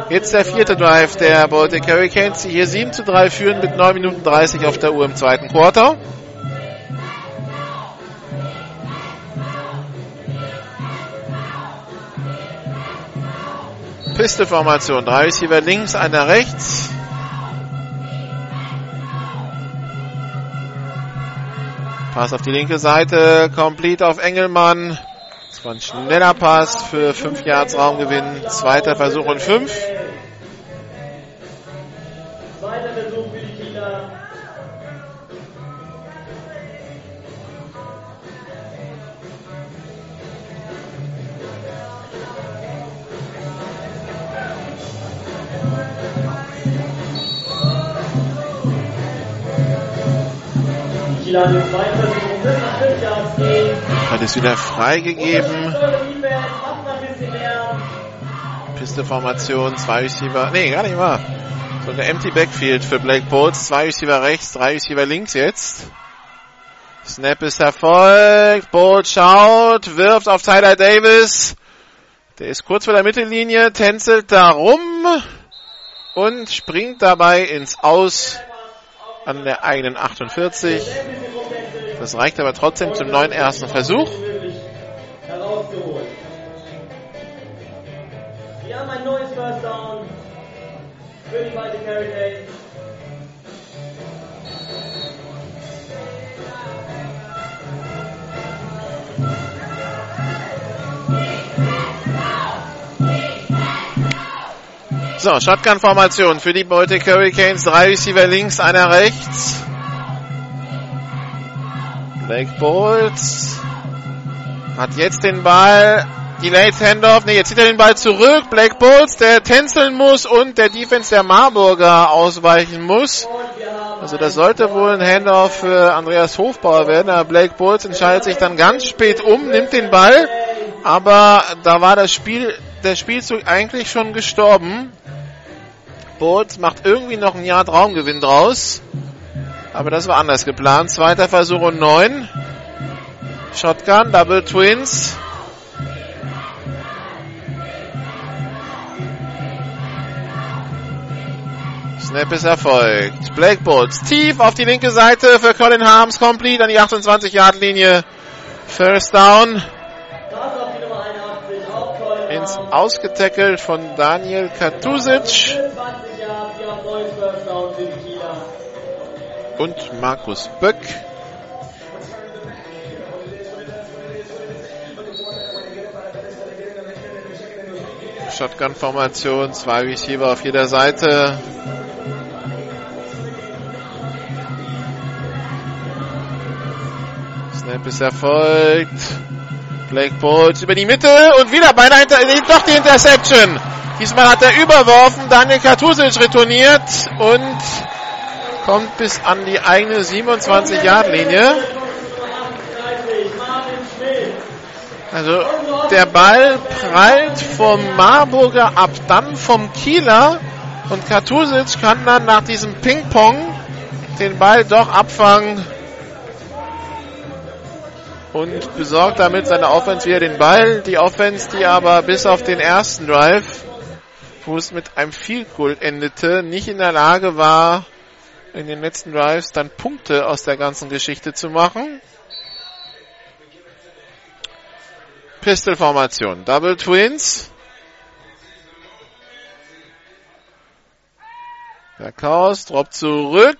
Jetzt der vierte Drive der Baltic Hurricanes, die hier 7 zu 3 führen mit 9 Minuten 30 auf der Uhr im zweiten Quarter. Piste-Formation. Drei Receiver links, einer rechts. Pass auf die linke Seite, complete auf Engelmann. Das war ein schneller Pass für 5 Yards Raumgewinn. Zweiter Versuch und 5. Zweiter Versuch für die Kieler. Hat es wieder freigegeben. Piste-Formation, zwei Receiver. Nee, gar nicht wahr. So eine Empty Backfield für Blake Bowles. Zwei Receiver rechts, drei Receiver links jetzt. Snap ist erfolgt. Bowles schaut, wirft auf Tyler Davis. Der ist kurz vor der Mittellinie, tänzelt da rum und springt dabei ins Aus an der eigenen 48. Das reicht aber trotzdem zum neuen ersten Versuch. Wir haben ein neues First Down für die Baltic Hurricanes. So, Shotgun-Formation für die Baltic Hurricanes. Drei Receiver links, einer rechts. Blake Bowles hat jetzt den Ball. Delayed Handoff. Ne, jetzt zieht er den Ball zurück. Blake Bowles, der tänzeln muss und der Defense der Marburger ausweichen muss. Also das sollte wohl ein Handoff für Andreas Hofbauer werden. Aber Blake Bowles entscheidet sich dann ganz spät um, nimmt den Ball. Aber da war das Spiel, der Spielzug eigentlich schon gestorben. Bowles macht irgendwie noch ein Jahr Traumgewinn draus. Aber das war anders geplant. Zweiter Versuch und neun. Shotgun, Double Twins. Snap ist erfolgt. Blake Bulls tief auf die linke Seite für Colin Harms. Complete an die 28-Yard-Linie. First down. Ins Ausgetackelt von Daniel Katusic. Und Markus Böck. Shotgun-Formation, zwei Receiver auf jeder Seite. Snap ist erfolgt. Blake Bolt über die Mitte und wieder beinahe hinter, doch die Interception. Diesmal hat er überworfen, Daniel Katusic retourniert und kommt bis an die eigene 27-Yard-Linie. Also der Ball prallt vom Marburger ab, dann vom Kieler und Katusic kann dann nach diesem Ping-Pong den Ball doch abfangen und besorgt damit seine Offense wieder den Ball. Die Offense, die aber bis auf den ersten Drive, wo es mit einem Field Goal endete, nicht in der Lage war, in den letzten Drives dann Punkte aus der ganzen Geschichte zu machen. Pistol-Formation. Double Twins. Der Chaos droppt zurück.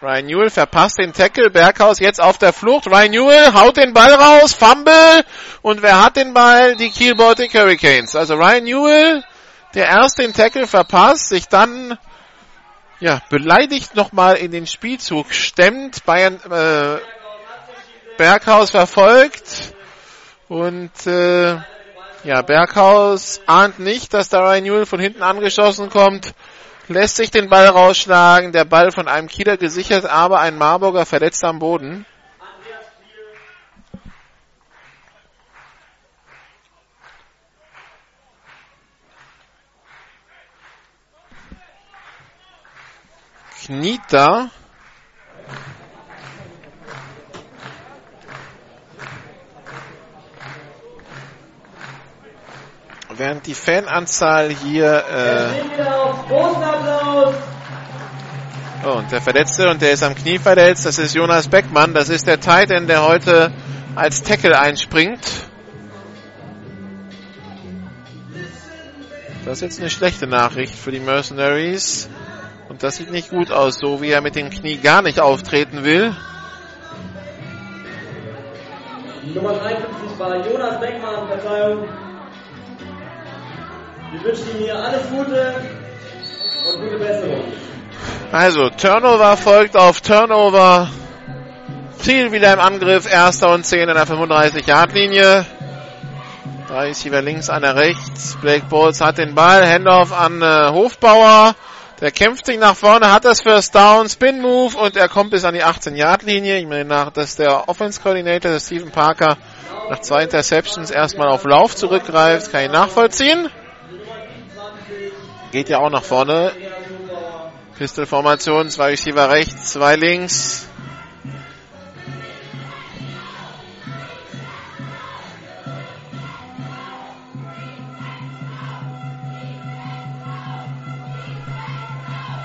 Ryan Newell verpasst den Tackle. Berghaus jetzt auf der Flucht. Ryan Newell haut den Ball raus. Fumble. Und wer hat den Ball? Die Kiel Baltic Hurricanes. Also Ryan Newell, der erst den Tackle verpasst, sich dann ja, beleidigt nochmal in den Spielzug stemmt. Bayern, äh, Berghaus verfolgt. Und äh, ja, Berghaus ahnt nicht, dass da Ryan Newell von hinten angeschossen kommt lässt sich den Ball rausschlagen. Der Ball von einem Kieler gesichert, aber ein Marburger verletzt am Boden. Kniet da. Während die Fananzahl hier. Äh oh, und der Verletzte und der ist am Knie verletzt. Das ist Jonas Beckmann. Das ist der Titan, der heute als Tackle einspringt. Das ist jetzt eine schlechte Nachricht für die Mercenaries. Und das sieht nicht gut aus, so wie er mit dem Knie gar nicht auftreten will. Nummer 53 war Jonas Beckmann, Verzeihung. Wir wünschen Ihnen hier alles Gute und gute Besserung. Also, Turnover folgt auf Turnover. Ziel wieder im Angriff. Erster und 10 in der 35-Yard-Linie. Drei Receiver links, einer rechts. Blake Bowles hat den Ball. Handoff an äh, Hofbauer. Der kämpft sich nach vorne, hat das First Down, Spin Move und er kommt bis an die 18-Yard-Linie. Ich meine, nach, dass der Offense Coordinator, Stephen Parker, nach zwei Interceptions erstmal auf Lauf zurückgreift, kann ich nachvollziehen. Geht ja auch nach vorne. Pistol-Formation, zwei Receiver rechts, zwei links.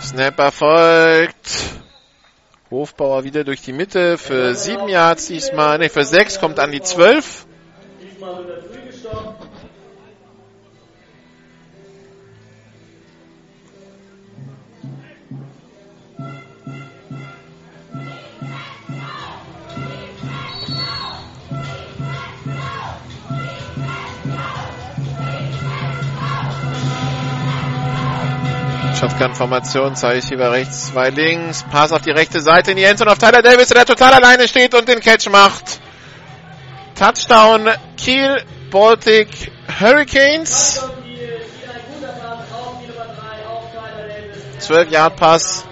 Snap erfolgt. Hofbauer wieder durch die Mitte für sieben Yards diesmal. Ne, für sechs kommt an die zwölf. Shotgun-Formation, zwei Receiver rechts, zwei links, Pass auf die rechte Seite in die Endzone auf Tyler Davis, der total alleine steht und den Catch macht. Touchdown Kiel Baltic Hurricanes. 12 Yard Pass.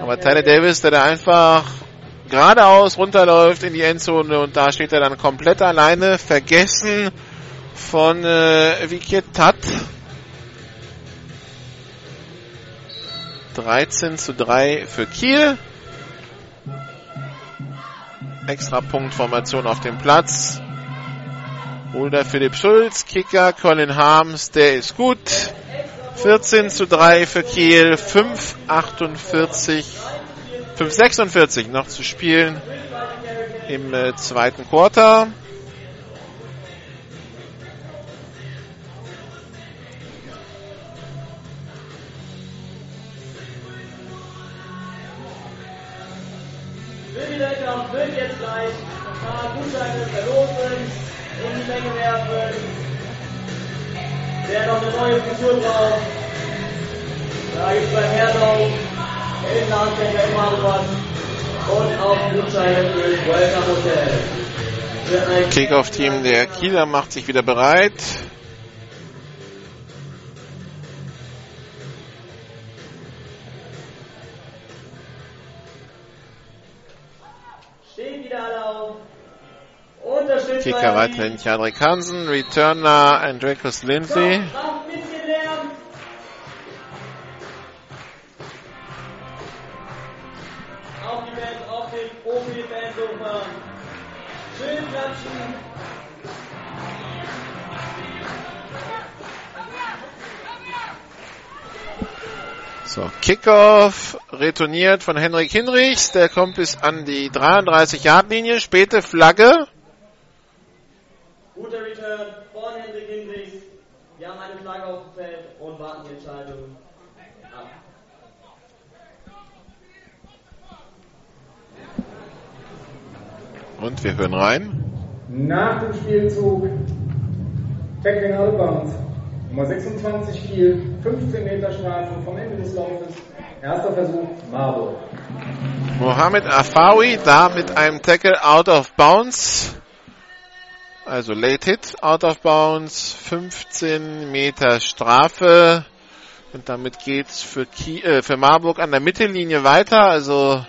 Aber Tyler Davis, der da einfach geradeaus runterläuft in die Endzone und da steht er dann komplett alleine, vergessen von äh, Vikitat. 13 zu 3 für Kiel. Extra Punktformation auf dem Platz. Holder Philipp Schulz, Kicker Colin Harms, der ist gut. 14 zu 3 für Kiel, 5,48, 5,46 noch zu spielen im äh, zweiten Quarter. Gutscheine verlosen, in die Menge werfen. Wer noch eine neue Frisur braucht, da gibt es beim Herdau Landcenter immer was und auch Gutscheine für das Welcome Hotel. Kickoff-Team der Kieler macht sich wieder bereit. Stehen wieder alle auf. Kicker weiterhin Jadrik Hansen, Returner Team. Lindsay. So, Kickoff retourniert von Henrik Hinrichs. Der kommt bis an die 33-Yard-Linie. Späte Flagge. Guter Return von Hendrik Hinrichs. Wir haben eine Flagge auf dem Feld und warten die Entscheidung ab. Und wir hören rein. Nach dem Spielzug Tackling out of bounds. Nummer 26 Kiel, 15 Meter Strafe vom Ende des Laufes. Erster Versuch, Marburg. Mohamed Afawi da mit einem Tackle out of bounds. Also late hit out of bounds. 15 Meter Strafe. Und damit geht's für, Kiel, äh, für Marburg an der Mittellinie weiter. Also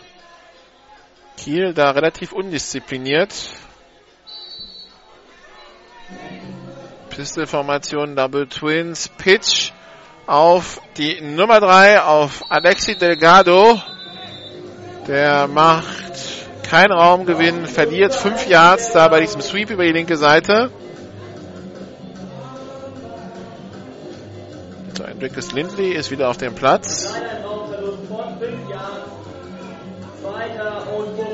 Kiel da relativ undiszipliniert. Pistolformation Double Twins Pitch auf die Nummer 3 auf Alexi Delgado. Der macht keinen Raumgewinn, verliert 5 Yards da bei diesem Sweep über die linke Seite. So, Enriquez Lindley ist wieder auf dem Platz. Kleiner Raumverlust von 5 Jahren. Zweiter und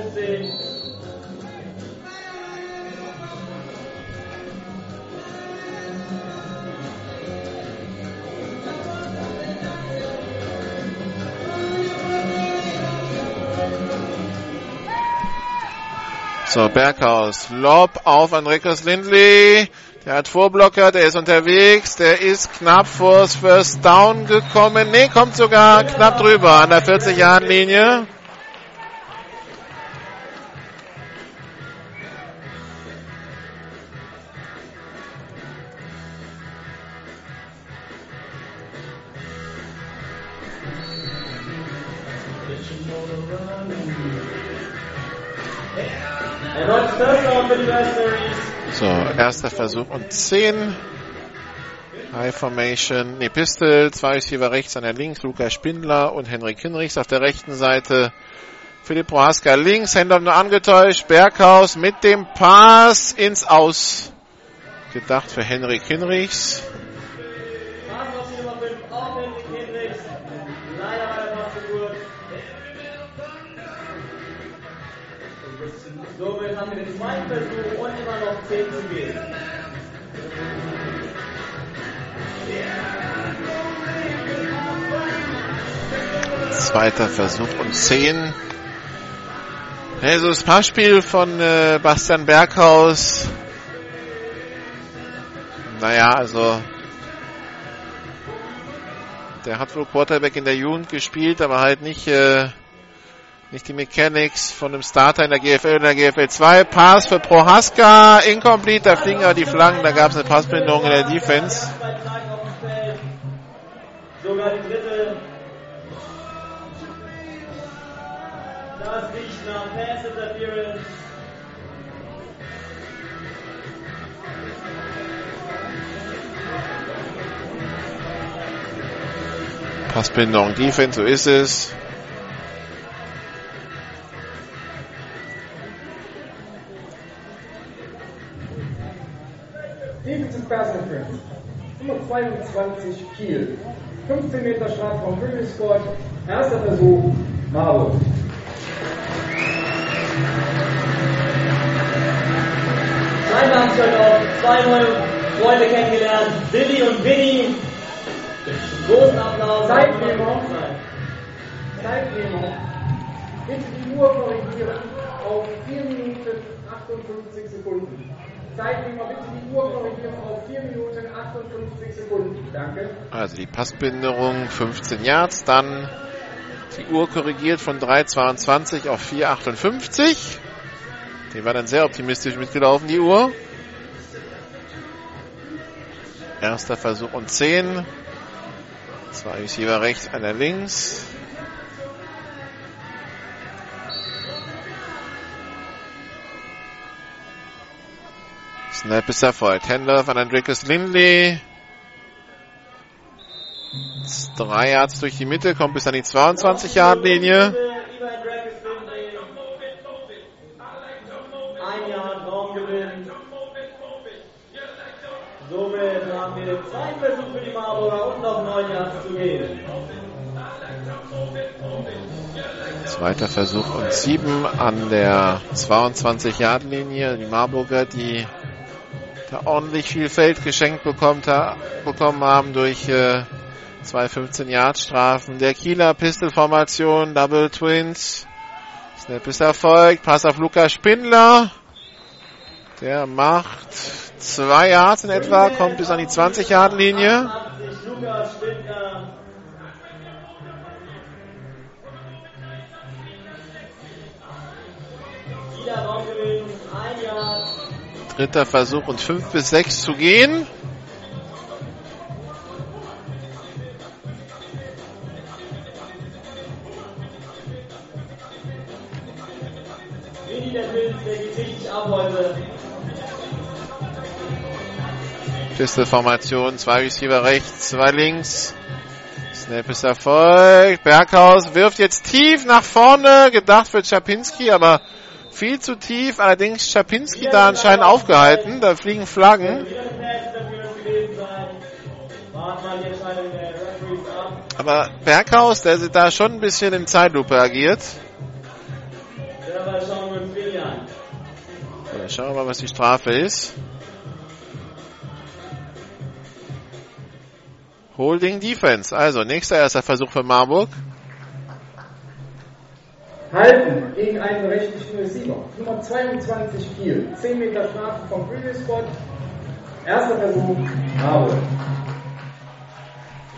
So, Berghaus. Lob auf Enriquez Lindley. Der hat Vorblocker, der ist unterwegs, der ist knapp vors First Down gekommen. Nee, kommt sogar knapp drüber an der 40-Jahren-Linie. Erster Versuch und 10. High Formation, nee, Pistol, zwei Receiver rechts an der links, Lukas Spindler und Henrik Hinrichs auf der rechten Seite. Philipp Prohaska links, Händler nur angetäuscht, Berghaus mit dem Pass ins Aus. Gedacht für Henrik Hinrichs. Pass auf die Nummer 5 auf Hendrik Hendricks. Leider war der Pass zu kurz. Somit haben wir den zweiten Versuch und immer noch 10 zu gehen. Zweiter Versuch und 10. Also das Passspiel von äh, Bastian Berghaus. Naja, also der hat wohl Quarterback in der Jugend gespielt, aber halt nicht äh, nicht die Mechanics von einem Starter in der GFL und der GFL 2. Pass für Prohaska, incomplete, da fliegen aber die Flaggen, da gab es eine Passbindung in der Defense. Sogar die dritte. Das riecht nach Pass Interference. Passbindung, Defense, so ist es. Defensive Pass Interference. Nummer 22 Kiel, 15 Meter Strafraum Königssport. Erster Versuch, Marburg. Zwei neue Freunde kennengelernt, Willi und Winnie. Großen Applaus. Zeitnehmer. Zeitnehmer. Bitte die Uhr korrigieren auf 4 Minuten 58 Sekunden. Zeitnehmer, bitte die Uhr korrigieren auf 4 Minuten 58 Sekunden. Danke. Also die Passbinderung 15 Yards, dann die Uhr korrigiert von 3,22 auf 4,58. Die war dann sehr optimistisch mitgelaufen, die Uhr. Erster Versuch und 10. Zwei Receiver rechts, einer links. Snap ist erfolgt. Handoff an Andricus Lindley. Drei Yards durch die Mitte, kommt bis an die 22-Yard-Linie. Ein Jahr Raumgewinn. Somit haben wir den zweiten Versuch für die Marburger und noch neun Yards zu gehen. Zweiter Versuch und sieben an der 22-Yard-Linie. Die Marburger, die da ordentlich viel Feld geschenkt bekommt, ha bekommen haben durch äh, zwei 15-Yard-Strafen. Der Kieler Pistol-Formation, Double Twins. Snap ist erfolgt. Pass auf Lukas Spindler. Der macht zwei Yards in etwa, kommt bis an die 20-Yard-Linie. 80, Lukas Spindler. Wieder Raumgewinn, ein Jahr. Dritter Versuch und fünf bis sechs zu gehen. Pistol-Formation, zwei Receiver rechts, zwei links. Snap ist erfolgt. Berghaus wirft jetzt tief nach vorne, gedacht für Czapinski, aber viel zu tief. Allerdings Czapinski da anscheinend aufgehalten. Da fliegen Flaggen. Aber Berghaus, der da schon ein bisschen in Zeitlupe agiert. Schauen wir mal, was die Strafe ist. Holding Defense. Also, nächster erster Versuch für Marburg. Halten gegen einen berechtigten Receiver. Nummer 22 Kiel. 10 Meter Strafe vom Previous Spot. Erster Versuch, Marburg.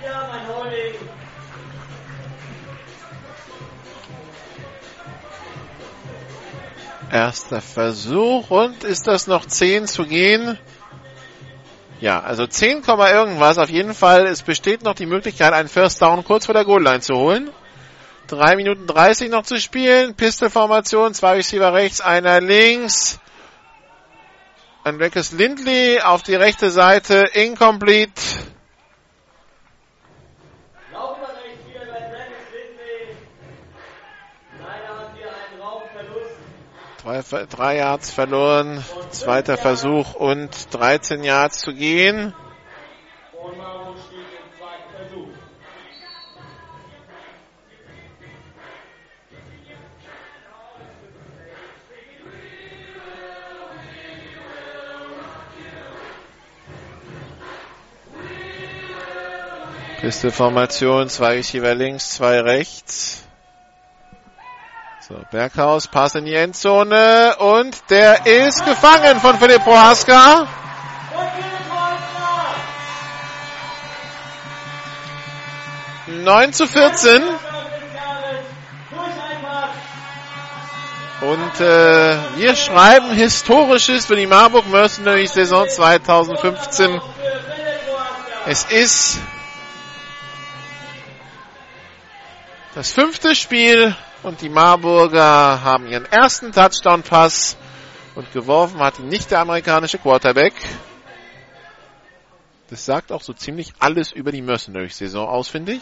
Wir haben ein Holding. Erster Versuch. Und ist das noch 10 zu gehen? Ja, also 10, irgendwas. Auf jeden Fall, es besteht noch die Möglichkeit, einen First Down kurz vor der Goal-Line zu holen. 3 Minuten 30 noch zu spielen. Pistol-Formation, zwei Receiver rechts, einer links. Andreas Lindley auf die rechte Seite, incomplete. Laufen wir rechts wieder bei Dennis Lindley. Leider haben wir einen Raumverlust. Drei, drei Yards verloren, zweiter Versuch und 13 Yards zu gehen. Pistol-Formation, zwei Receiver links, zwei rechts. So, Berghaus, Pass in die Endzone und der ist gefangen von Philipp Prohaska. 9 zu 14. Durch ein Pass. Und äh, wir schreiben Historisches für die Marburg Mercenaries Saison 2015. Für Philipp Holzner. Es ist das fünfte Spiel und die Marburger haben ihren ersten Touchdown-Pass und geworfen hat ihn nicht der amerikanische Quarterback. Das sagt auch so ziemlich alles über die Mercenaries-Saison aus, finde ich.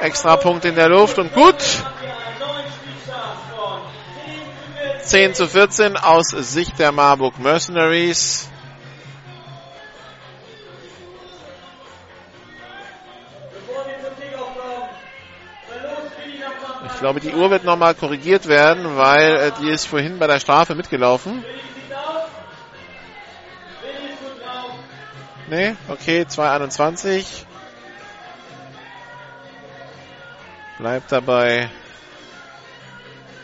Extra Punkt in der Luft und gut. Haben wir einen neuen Spielstand von 10 zu 14. 10 zu 14 aus Sicht der Marburg Mercenaries. Glaube, die Uhr wird nochmal korrigiert werden, weil äh, die ist vorhin bei der Strafe mitgelaufen. Nee, okay, 2,21. Bleibt dabei.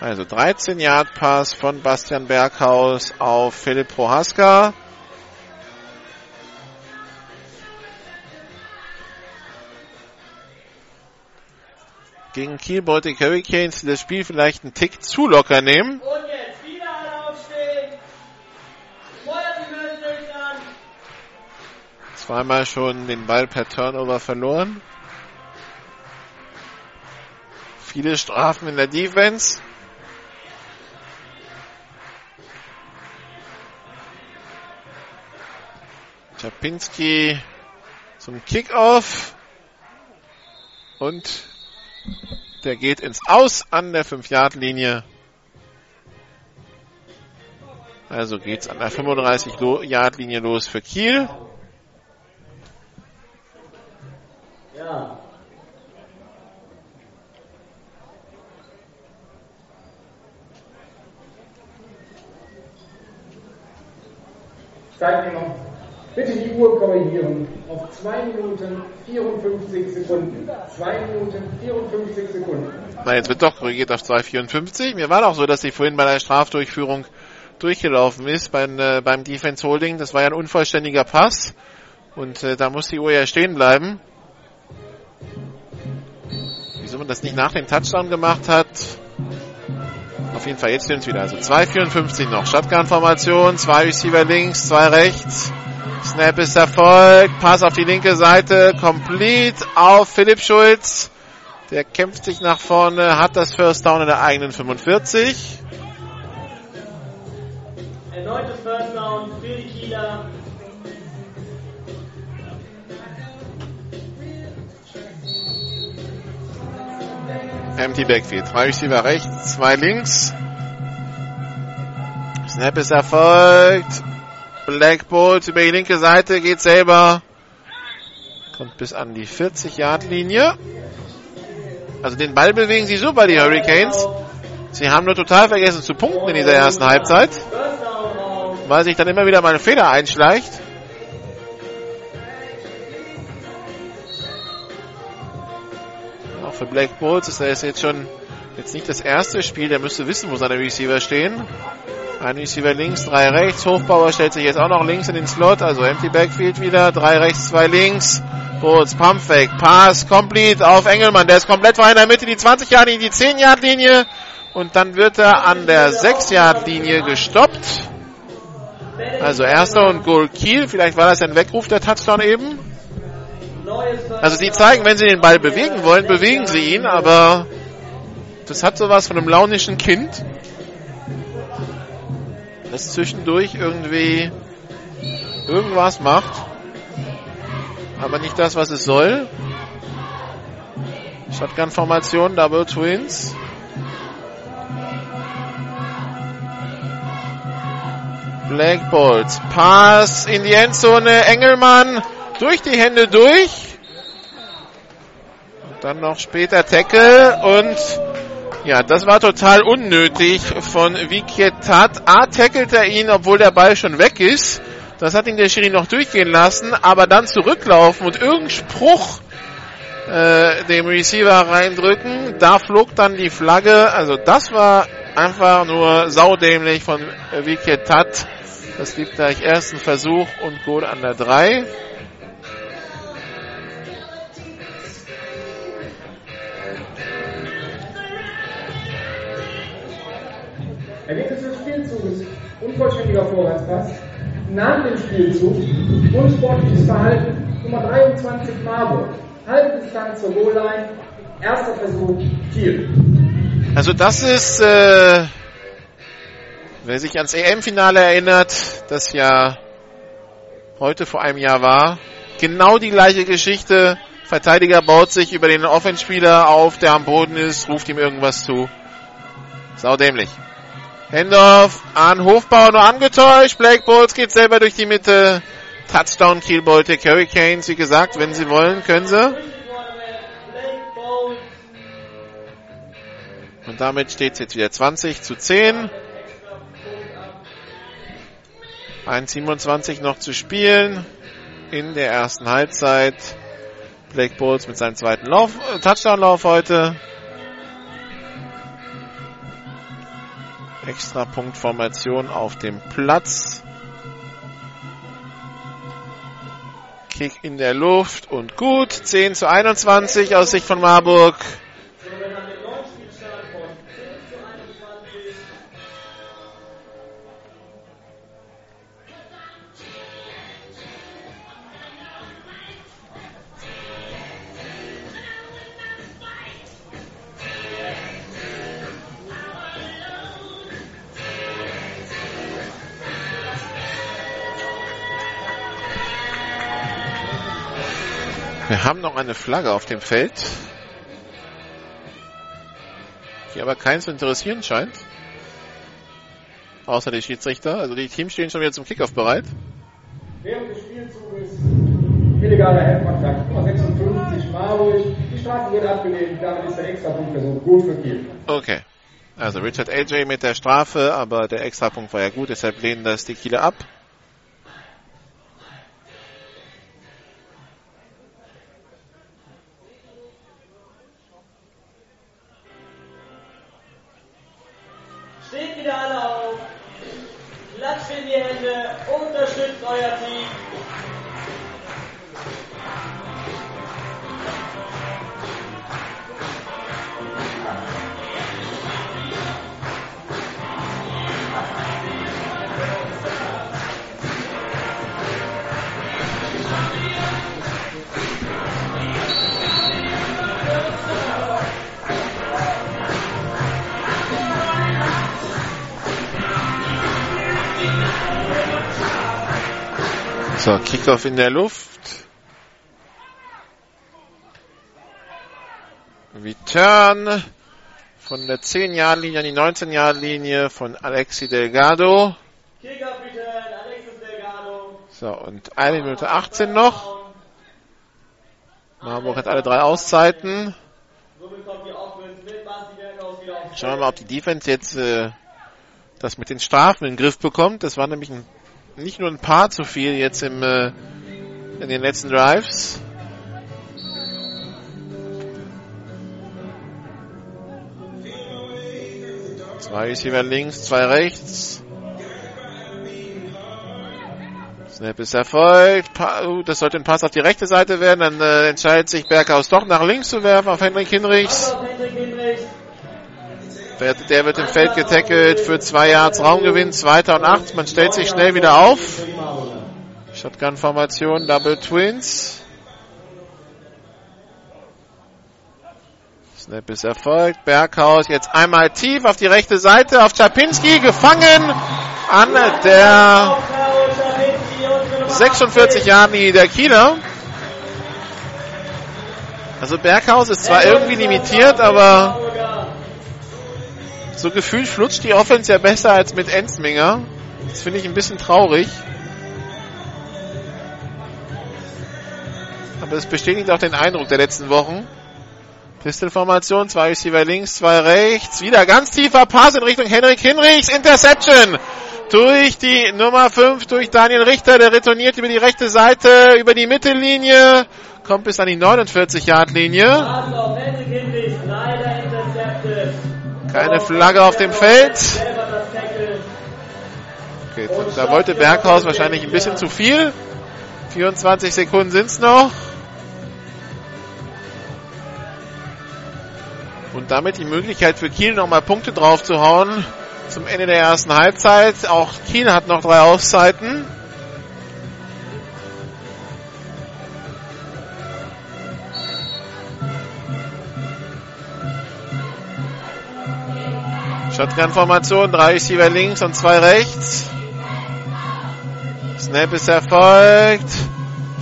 Also 13 Yard Pass von Bastian Berghaus auf Philipp Prohaska. Gegen Kiel Baltic Hurricanes, die das Spiel vielleicht einen Tick zu locker nehmen. Und jetzt wieder alle aufstehen. Die an. Zweimal schon den Ball per Turnover verloren. Viele Strafen in der Defense. Czapinski zum Kickoff. Und der geht ins Aus an der 5-Yard-Linie. Also geht's an der 35-Yard-Linie los für Kiel. Ja. Zeit genommen. Bitte die Uhr korrigieren auf 2 Minuten 54 Sekunden. 2 Minuten 54 Sekunden. Na, jetzt wird doch korrigiert auf 2,54. Mir war doch so, dass sie vorhin bei der Strafdurchführung durchgelaufen ist beim, äh, beim Defense Holding. Das war ja ein unvollständiger Pass. Und äh, da muss die Uhr ja stehen bleiben. Wieso man das nicht nach dem Touchdown gemacht hat. Auf jeden Fall, jetzt stimmt's wieder. Also 2,54 noch. Shotgun-Formation. Zwei Receiver links, zwei rechts. Snap ist erfolgt. Pass auf die linke Seite. Complete auf Philipp Schulz. Der kämpft sich nach vorne, hat das First Down in der eigenen 45. Erneutes First Down für die Kieler. Empty Backfield. Drei Receiver rechts, zwei links. Snap ist erfolgt. Black Bolt über die linke Seite geht selber. Kommt bis an die 40-Yard-Linie. Also den Ball bewegen sie super, die Hurricanes. Sie haben nur total vergessen zu punkten in dieser ersten Halbzeit, weil sich dann immer wieder mal ein Fehler einschleicht. Auch für Black Bulls ist das jetzt schon jetzt nicht das erste Spiel. Der müsste wissen, wo seine Receiver stehen. Ein Receiver links, drei rechts. Hochbauer stellt sich jetzt auch noch links in den Slot. Also Empty Backfield wieder. Drei rechts, zwei links. Bulls, Pump Fake, Pass, Complete auf Engelmann. Der ist komplett frei in der Mitte. Die 20 Yard Linie, die 10 Yard Linie. Und dann wird er an der 6 Yard Linie gestoppt. Also erster und Goal Kiel. Vielleicht war das ein Weckruf, der Touchdown eben. Also sie zeigen, wenn sie den Ball bewegen wollen, bewegen sie ihn, aber das hat sowas von einem launischen Kind. Das zwischendurch irgendwie irgendwas macht, aber nicht das, was es soll. Shotgun-Formation, Double Twins. Black Bolts. Pass in die Endzone. Engelmann durch die Hände durch. Und dann noch später Tackle und ja, das war total unnötig von Vikietat. A tackelt er ihn, obwohl der Ball schon weg ist. Das hat ihn der Schiri noch durchgehen lassen, aber dann zurücklaufen und irgendeinen Spruch äh, dem Receiver reindrücken. Da flog dann die Flagge. Also das war einfach nur saudämlich von Vikietat. Das liegt gleich ersten Versuch und Goal an der 3. Ergebnis des Spielzuges. Unvollständiger Vorwärtspass. Nach dem Spielzug. Unsportliches Verhalten. Nummer 23 Marburg. Halbe Distanz zur Goal-Line. Erster Versuch. Kiel. Also das ist, äh, wer sich ans EM-Finale erinnert, das ja heute vor einem Jahr war, genau die gleiche Geschichte. Verteidiger baut sich über den Offenspieler auf, der am Boden ist, ruft ihm irgendwas zu. Saudämlich. Hendorf an Hofbauer nur angetäuscht. Blake Bowles geht selber durch die Mitte. Touchdown Kiel Baltic Hurricanes. Wie gesagt, wenn sie wollen, können sie. Und damit steht es jetzt wieder 20 zu 10. 1,27 noch zu spielen in der ersten Halbzeit. Blake Bowles mit seinem zweiten Lauf, äh, Touchdown-Lauf heute. Extra Punktformation auf dem Platz. Kick in der Luft und gut. 10 zu 21 aus Sicht von Marburg. Wir haben noch eine Flagge auf dem Feld, die aber keinen zu interessieren scheint. Außer die Schiedsrichter. Also die Teams stehen schon wieder zum Kickoff bereit. Während des Spielzuges illegaler Headkontakt Nummer 56 Marburg. Die Strafe wird abgelehnt, damit ist der Extrapunktversuch gut für Kiel. Okay. Also Richard AJ mit der Strafe, aber der Extrapunkt war ja gut, deshalb lehnen das die Kieler ab. Unterstützt So, Kickoff in der Luft. Return von der 10-Jahr-Linie an die 19-Jahr-Linie von Alexi Delgado. So, und eine Minute 18 noch. Marburg hat alle drei Auszeiten. Schauen wir mal, ob die Defense jetzt äh, das mit den Strafen in den Griff bekommt. Das war nämlich ein, nicht nur ein paar zu viel jetzt im, äh, in den letzten Drives. Zwei Receiver links, zwei rechts. Snap ist erfolgt. Pa uh, das sollte ein Pass auf die rechte Seite werden. Dann äh, entscheidet sich Berghaus doch nach links zu werfen auf Henrik Hinrichs. Auf Hendrik Hinrichs. Der, der wird im Feld getackelt für zwei Yards Raumgewinn, zweiter und acht. Man stellt sich schnell wieder auf. Shotgun-Formation, Double Twins. Snap ist erfolgt. Berghaus jetzt einmal tief auf die rechte Seite auf Czapinski, gefangen an der Auf Karol Schawinski, unsere Nummer 46 Jahren der Kieler. Also Berghaus ist zwar irgendwie limitiert, aber. So gefühlt flutscht die Offense ja besser als mit Ensminger. Das finde ich ein bisschen traurig. Aber es bestätigt auch den Eindruck der letzten Wochen. Pistol-Formation, zwei Receiver links, zwei rechts. Wieder ganz tiefer Pass in Richtung Henrik Hinrichs. Interception durch die Nummer 5, durch Daniel Richter. Der retourniert über die rechte Seite, über die Mittellinie. Kommt bis an die 49-Yard-Linie. Keine Flagge auf dem Feld. Okay, da wollte Berghaus wahrscheinlich ein bisschen zu viel. 24 Sekunden sind's noch. Und damit die Möglichkeit für Kiel nochmal Punkte draufzuhauen zum Ende der ersten Halbzeit. Auch Kiel hat noch drei Auszeiten. Shotgun-Formation, drei Receiver links und zwei rechts. Snap ist erfolgt.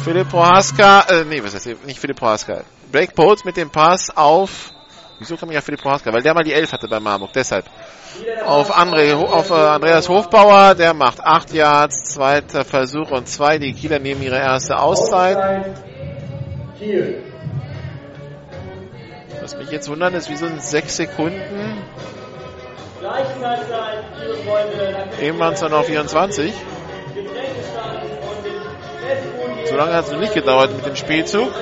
Philipp Prohaska, äh, nee, was heißt nicht Philipp Prohaska. Blake Poles mit dem Pass auf, wieso komme ich auf Philipp Prohaska? Weil der mal die Elf hatte bei Marburg, deshalb. Auf, André, auf äh, Andreas Hofbauer, der macht acht Yards, zweiter Versuch und zwei. Die Kieler nehmen ihre erste Auszeit. Was mich jetzt wundert, ist, wie so in sechs Sekunden. Eben waren es dann noch 24. So lange hat es noch nicht gedauert mit dem Spielzug.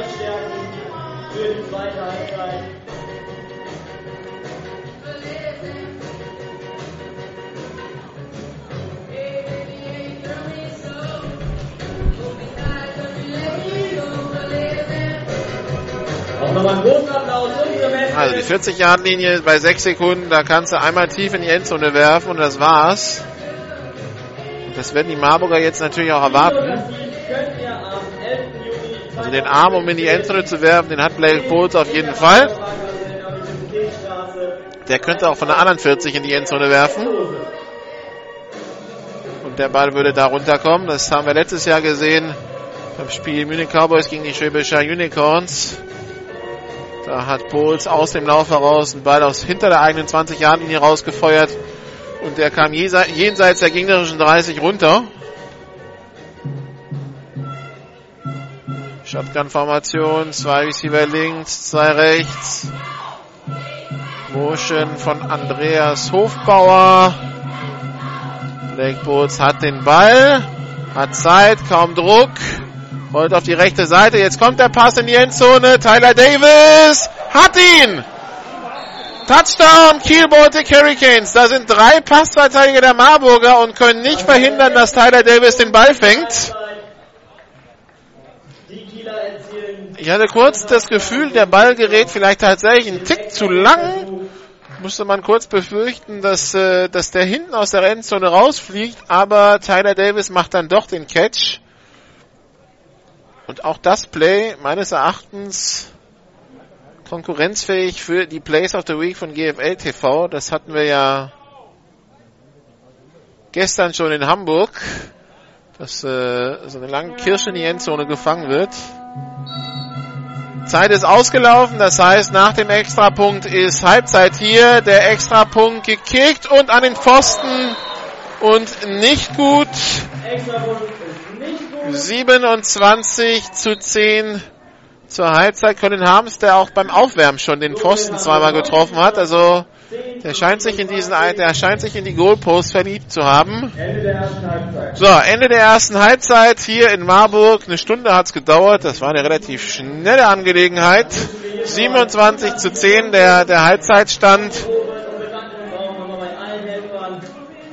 Also die 40-Yard-Linie bei 6 Sekunden, da kannst du einmal tief in die Endzone werfen und das war's. Das werden die Marburger jetzt natürlich auch erwarten. Also den Arm, um in die Endzone zu werfen, den hat Blake Bowles auf jeden Fall. Der könnte auch von der anderen 40 in die Endzone werfen. Und der Ball würde da runterkommen. Das haben wir letztes Jahr gesehen beim Spiel Munich Cowboys gegen die Schwäbischer Unicorns. Da hat Pols aus dem Lauf heraus einen Ball aus hinter der eigenen 20-Yard-Linie rausgefeuert. Und der kam jenseits der gegnerischen 30 runter. Shotgun-Formation, zwei Receiver links, zwei rechts. Motion von Andreas Hofbauer. Blake Boots hat den Ball, hat Zeit, kaum Druck. Rollt auf die rechte Seite. Jetzt kommt der Pass in die Endzone. Tyler Davis hat ihn. Touchdown Kiel Baltic Hurricanes. Da sind drei Passverteidiger der Marburger und können nicht verhindern, dass Tyler Davis den Ball fängt. Ich hatte kurz das Gefühl, der Ball gerät vielleicht tatsächlich einen Tick zu lang. Musste man kurz befürchten, dass, äh, dass der hinten aus der Endzone rausfliegt, aber Tyler Davis macht dann doch den Catch. Und auch das Play meines Erachtens konkurrenzfähig für die Plays of the Week von GFL TV. Das hatten wir ja gestern schon in Hamburg, dass äh, so eine lange Kirsche in die Endzone gefangen wird. Zeit ist ausgelaufen, das heißt, nach dem Extrapunkt ist Halbzeit hier. Der Extrapunkt gekickt und an den Pfosten und nicht gut. 27 zu 10 zur Halbzeit. Colin Harms, der auch beim Aufwärmen schon den Pfosten zweimal getroffen hat. Also der scheint sich in diesen, der scheint sich in die Goalpost verliebt zu haben. So, Ende der ersten Halbzeit hier in Marburg. Eine Stunde hat's gedauert. Das war eine relativ schnelle Angelegenheit. 27 zu 10 der, der Halbzeitstand.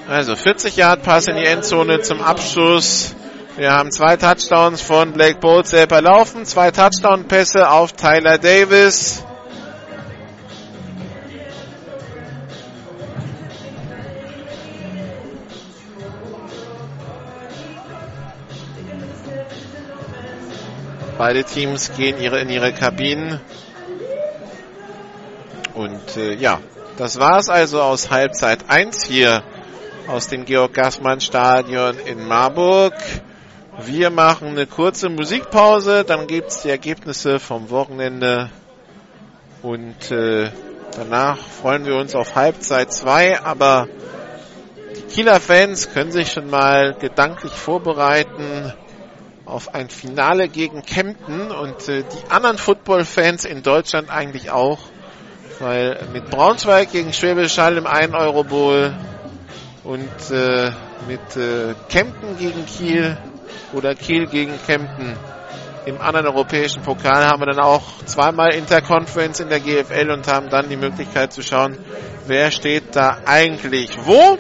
Also 40 Yard Pass in die Endzone zum Abschluss. Wir haben zwei Touchdowns von Blake Bowles selber laufen, zwei Touchdown-Pässe auf Tyler Davis. Beide Teams gehen ihre, in ihre Kabinen. Und äh, ja, das war's also aus Halbzeit 1 hier aus dem Georg Gassmann Stadion in Marburg. Wir machen eine kurze Musikpause, dann gibt's die Ergebnisse vom Wochenende. Und äh, danach freuen wir uns auf Halbzeit 2, aber die Kieler Fans können sich schon mal gedanklich vorbereiten auf ein Finale gegen Kempten. Und äh, die anderen Football-Fans in Deutschland eigentlich auch, weil mit Braunschweig gegen Schwäbisch Hall im 1 Euro Bowl und äh, mit äh, Kempten gegen Kiel oder Kiel gegen Kempten im anderen europäischen Pokal haben wir dann auch zweimal Interconference in der GFL und haben dann die Möglichkeit zu schauen, wer steht da eigentlich wo.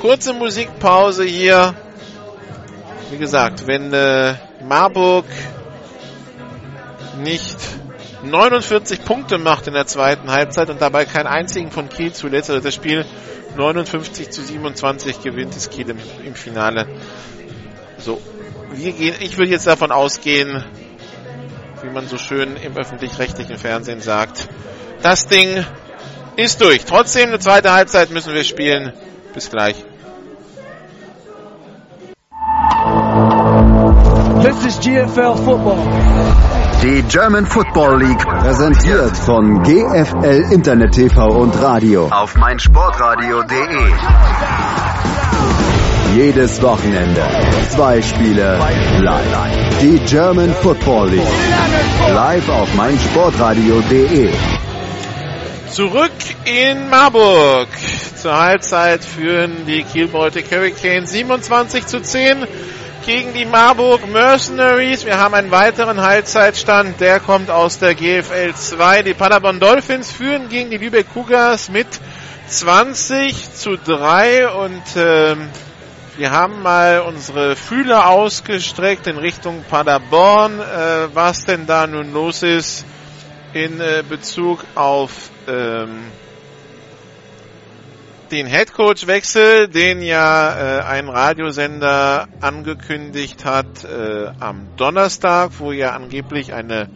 Kurze Musikpause hier. Wie gesagt, wenn äh, Marburg nicht 49 Punkte macht in der zweiten Halbzeit und dabei keinen einzigen von Kiel zuletzt, also das Spiel 59 zu 27 gewinnt es Kiel im, im Finale. So, wir gehen, ich will jetzt davon ausgehen, wie man so schön im öffentlich-rechtlichen Fernsehen sagt, das Ding ist durch. Trotzdem eine zweite Halbzeit müssen wir spielen. Bis gleich. This is GFL Football. Die German Football League präsentiert von GFL Internet TV und Radio auf meinsportradio.de. Jedes Wochenende. Zwei Spiele live. Die German Football League. Live auf meinsportradio.de. Zurück in Marburg. Zur Halbzeit führen die Kiel Baltic Hurricanes 27 zu 10 gegen die Marburg Mercenaries. Wir haben einen weiteren Halbzeitstand, der kommt aus der GFL 2. Die Paderborn Dolphins führen gegen die Lübeck Cougars mit 20 zu 3 und ähm, wir haben mal unsere Fühler ausgestreckt in Richtung Paderborn, äh, was denn da nun los ist in äh, Bezug auf ähm, den Headcoach-Wechsel, den ja äh, ein Radiosender angekündigt hat äh, am Donnerstag, wo ja angeblich eine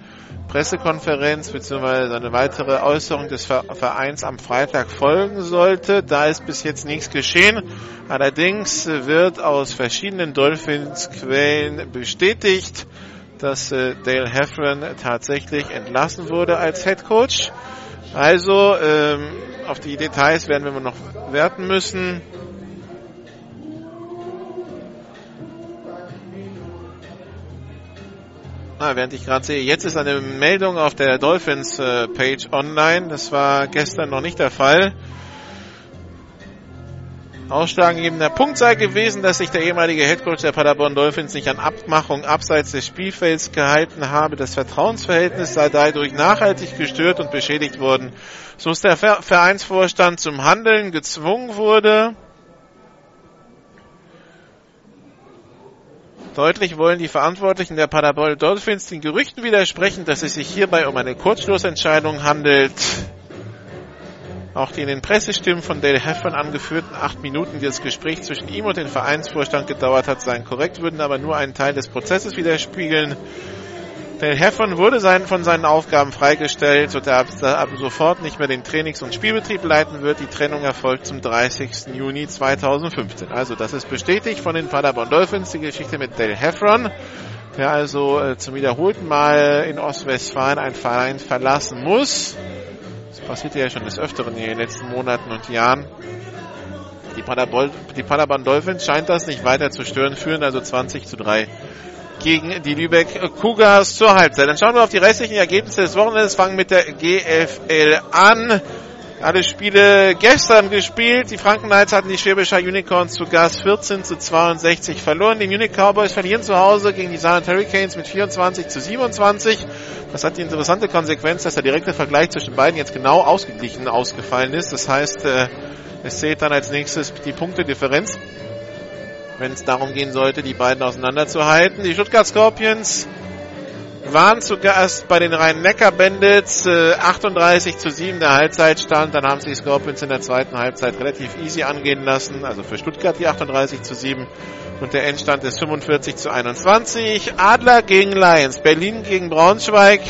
Pressekonferenz bzw. eine weitere Äußerung des Vereins am Freitag folgen sollte. Da ist bis jetzt nichts geschehen. Allerdings wird aus verschiedenen Dolphins-Quellen bestätigt, dass äh, Dale Heffron tatsächlich entlassen wurde als Headcoach. Also ähm, auf die Details werden wir noch werten müssen. Ah, während ich gerade sehe, jetzt ist eine Meldung auf der Dolphins äh, Page online. Das war gestern noch nicht der Fall. Ausschlaggebender Punkt sei gewesen, dass sich der ehemalige Headcoach der Paderborn Dolphins nicht an Abmachung abseits des Spielfelds gehalten habe. Das Vertrauensverhältnis sei dadurch nachhaltig gestört und beschädigt worden. So ist der Vereinsvorstand zum Handeln gezwungen wurde. Deutlich wollen die Verantwortlichen der Paderborn Dolphins den Gerüchten widersprechen, dass es sich hierbei um eine Kurzschlussentscheidung handelt. Auch die in den Pressestimmen von Dale Heffern angeführten acht Minuten, die das Gespräch zwischen ihm und dem Vereinsvorstand gedauert hat, seien korrekt, würden aber nur einen Teil des Prozesses widerspiegeln. Heffern wurde sein, von seinen Aufgaben freigestellt, so er ab sofort nicht mehr den Trainings- und Spielbetrieb leiten wird. Die Trennung erfolgt zum 30. Juni 2015. Also das ist bestätigt von den Paderborn Dolphins, die Geschichte mit Dale Heffron, der also äh, zum wiederholten Mal in Ostwestfalen ein Verein verlassen muss passierte ja schon des Öfteren in den letzten Monaten und Jahren. Die Paderborn, die Paderborn Dolphins scheint das nicht weiter zu stören, führen also 20 zu 3 gegen die Lübeck Cougars zur Halbzeit. Dann schauen wir auf die restlichen Ergebnisse des Wochenendes, fangen mit der GFL an. Alle Spiele gestern gespielt. Die Franken Knights hatten die Schwäbischer Unicorns zu Gast 14 zu 62 verloren. Die Munich Cowboys verlieren zu Hause gegen die Saarland Hurricanes mit 24 zu 27. Das hat die interessante Konsequenz, dass der direkte Vergleich zwischen beiden jetzt genau ausgeglichen ausgefallen ist. Das heißt, äh, es zählt dann als nächstes die Punktedifferenz, wenn es darum gehen sollte, die beiden auseinanderzuhalten. Die Stuttgart Scorpions waren zu Gast bei den Rhein-Neckar-Bandits. Äh, 38 zu 7 der Halbzeitstand. Dann haben sie die Scorpions in der zweiten Halbzeit relativ easy angehen lassen. Also für Stuttgart die 38 zu 7. Und der Endstand ist 45 zu 21. Adler gegen Lions. Berlin gegen Braunschweig.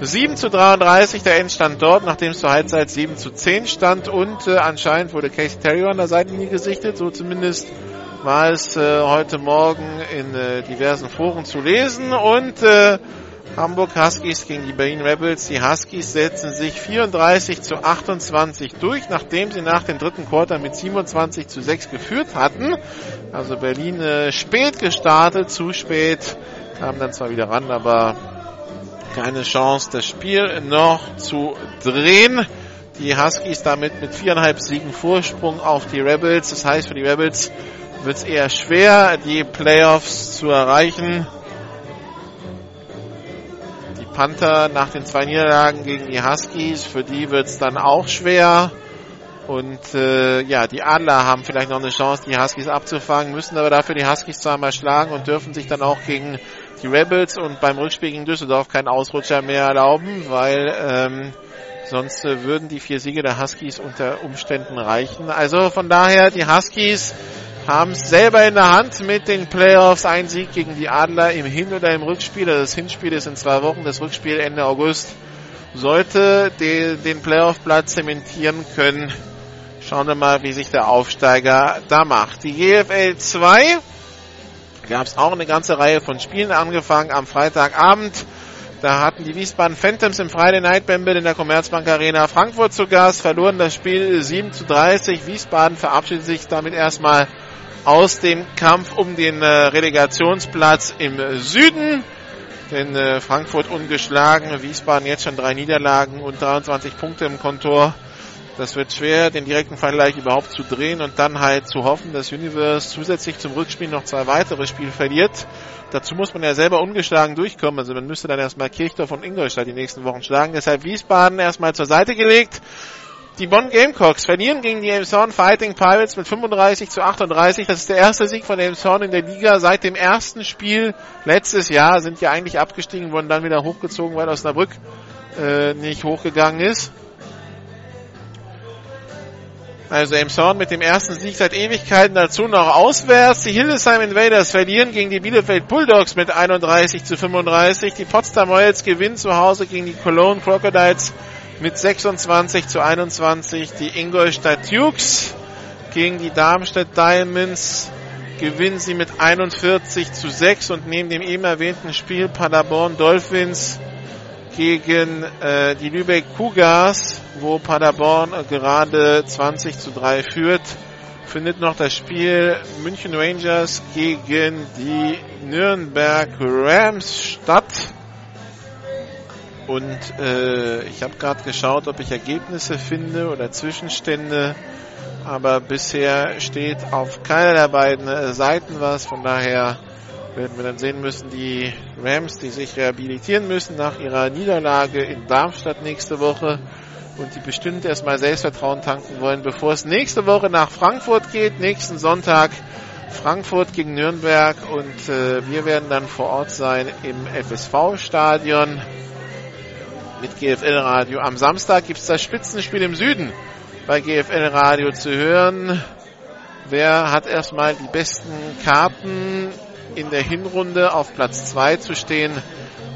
7 zu 33 der Endstand dort, nachdem es zur Halbzeit 7 zu 10 stand. Und äh, anscheinend wurde Casey Terry an der Seitenlinie gesichtet. So zumindest war es äh, heute Morgen in äh, diversen Foren zu lesen. Und äh, Hamburg Huskies gegen die Berlin Rebels. Die Huskies setzen sich 34 zu 28 durch, nachdem sie nach dem dritten Quarter mit 27 zu 6 geführt hatten. Also Berlin äh, spät gestartet, zu spät, kam dann zwar wieder ran, aber keine Chance, das Spiel noch zu drehen. Die Huskies damit mit viereinhalb Siegen Vorsprung auf die Rebels. Das heißt, für die Rebels wird es eher schwer, die Playoffs zu erreichen. Panther nach den zwei Niederlagen gegen die Huskies. Für die wird es dann auch schwer. Und äh, ja, die Adler haben vielleicht noch eine Chance, die Huskies abzufangen, müssen aber dafür die Huskies zweimal schlagen und dürfen sich dann auch gegen die Rebels und beim Rückspiel gegen Düsseldorf keinen Ausrutscher mehr erlauben, weil ähm, sonst äh, würden die vier Siege der Huskies unter Umständen reichen. Also von daher die Huskies haben es selber in der Hand mit den Playoffs. Ein Sieg gegen die Adler im Hin- oder im Rückspiel. Also das Hinspiel ist in zwei Wochen, das Rückspiel Ende August. Sollte die, den Playoff-Platz zementieren können. Schauen wir mal, wie sich der Aufsteiger da macht. Die GFL 2 gab es auch eine ganze Reihe von Spielen angefangen am Freitagabend. Da hatten die Wiesbaden Phantoms im Friday Night Bamble in der Commerzbank Arena Frankfurt zu Gast, verloren das Spiel 7 zu 30. Wiesbaden verabschiedet sich damit erstmal aus dem Kampf um den äh, Relegationsplatz im Süden. Denn äh, Frankfurt ungeschlagen, Wiesbaden jetzt schon drei Niederlagen und 23 Punkte im Kontor. Das wird schwer, den direkten Vergleich überhaupt zu drehen und dann halt zu hoffen, dass Universe zusätzlich zum Rückspiel noch zwei weitere Spiele verliert. Dazu muss man ja selber ungeschlagen durchkommen. Also man müsste dann erstmal Kirchdorf und Ingolstadt die nächsten Wochen schlagen. Deshalb Wiesbaden erstmal zur Seite gelegt. Die Bonn Gamecocks verlieren gegen die Elmshorn Fighting Pirates mit 35 zu 38. Das ist der erste Sieg von Elmshorn in der Liga seit dem ersten Spiel letztes Jahr. Sind ja eigentlich abgestiegen, wurden dann wieder hochgezogen, weil Osnabrück äh, nicht hochgegangen ist. Also Elmshorn mit dem ersten Sieg seit Ewigkeiten dazu noch auswärts. Die Hildesheim Invaders verlieren gegen die Bielefeld Bulldogs mit 31 zu 35. Die Potsdam Royals gewinnen zu Hause gegen die Cologne Crocodiles mit 26 zu 21. Die Ingolstadt Dukes gegen die Darmstadt Diamonds gewinnen sie mit 41 zu 6 und neben dem eben erwähnten Spiel Paderborn Dolphins gegen äh, die Lübeck Cougars, wo Paderborn gerade 20 zu 3 führt, findet noch das Spiel München Rangers gegen die Nürnberg Rams statt. Und äh, ich habe gerade geschaut, ob ich Ergebnisse finde oder Zwischenstände. Aber bisher steht auf keiner der beiden Seiten was. Von daher werden wir dann sehen müssen, die Rams, die sich rehabilitieren müssen nach ihrer Niederlage in Darmstadt nächste Woche und die bestimmt erstmal Selbstvertrauen tanken wollen, bevor es nächste Woche nach Frankfurt geht, nächsten Sonntag Frankfurt gegen Nürnberg und äh, wir werden dann vor Ort sein im FSV-Stadion mit GFL Radio. Am Samstag gibt es das Spitzenspiel im Süden bei GFL Radio zu hören. Wer hat erstmal die besten Karten in der Hinrunde auf Platz 2 zu stehen.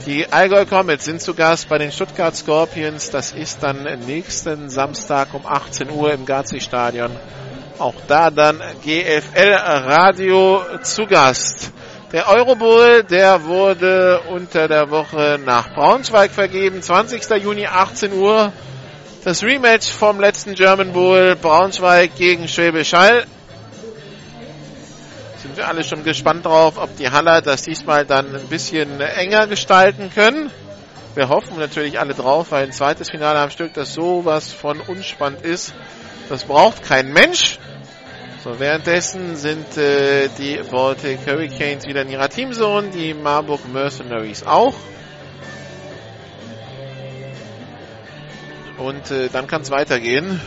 Die Allgäu Comets sind zu Gast bei den Stuttgart Scorpions. Das ist dann nächsten Samstag um 18 Uhr im Gazi-Stadion. Auch da dann GFL Radio zu Gast. Der Eurobowl, der wurde unter der Woche nach Braunschweig vergeben. 20. Juni 18 Uhr. Das Rematch vom letzten German Bowl Braunschweig gegen Schwäbisch Hall sind wir alle schon gespannt drauf, ob die Haller das diesmal dann ein bisschen enger gestalten können. Wir hoffen natürlich alle drauf, weil ein zweites Finale am Stück, das sowas von unspannend ist, das braucht kein Mensch. So, währenddessen sind äh, die Baltic Hurricanes wieder in ihrer Teamzone, die Marburg Mercenaries auch. Und äh, dann kann es weitergehen.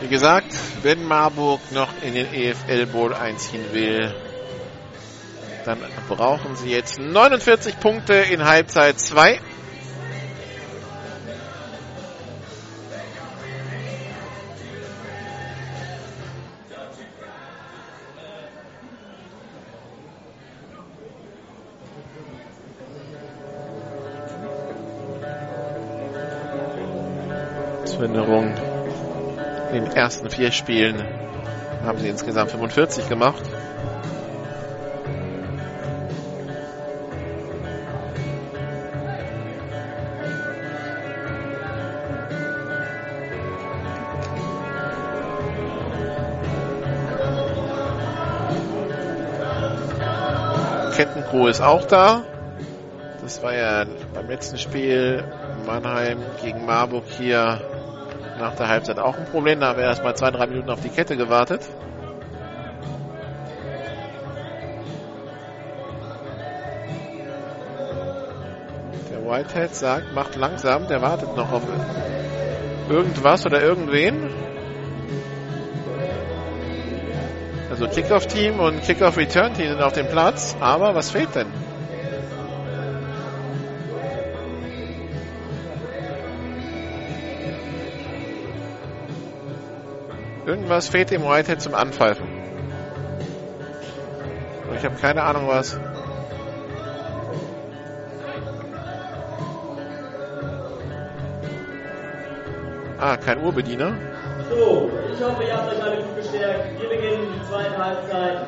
Wie gesagt, wenn Marburg noch in den EFL Bowl einziehen will, dann brauchen sie jetzt 49 Punkte in Halbzeit 2. Erinnerung in den ersten vier Spielen haben sie insgesamt 45 gemacht. Kettencrew ist auch da. Das war ja beim letzten Spiel Mannheim gegen Marburg hier nach der Halbzeit auch ein Problem. Da haben wir erstmal zwei, drei Minuten auf die Kette gewartet. Der Whitehead sagt, macht langsam, der wartet noch auf irgendwas oder irgendwen. Also Kickoff-Team und Kickoff-Return-Team sind auf dem Platz, aber was fehlt denn? Irgendwas fehlt dem Whitehead zum Anpfeifen. Ich habe keine Ahnung was. Ah, kein Urbediener. So, ich hoffe, ihr habt euch alle gut gestärkt. Wir beginnen die zweite Halbzeit.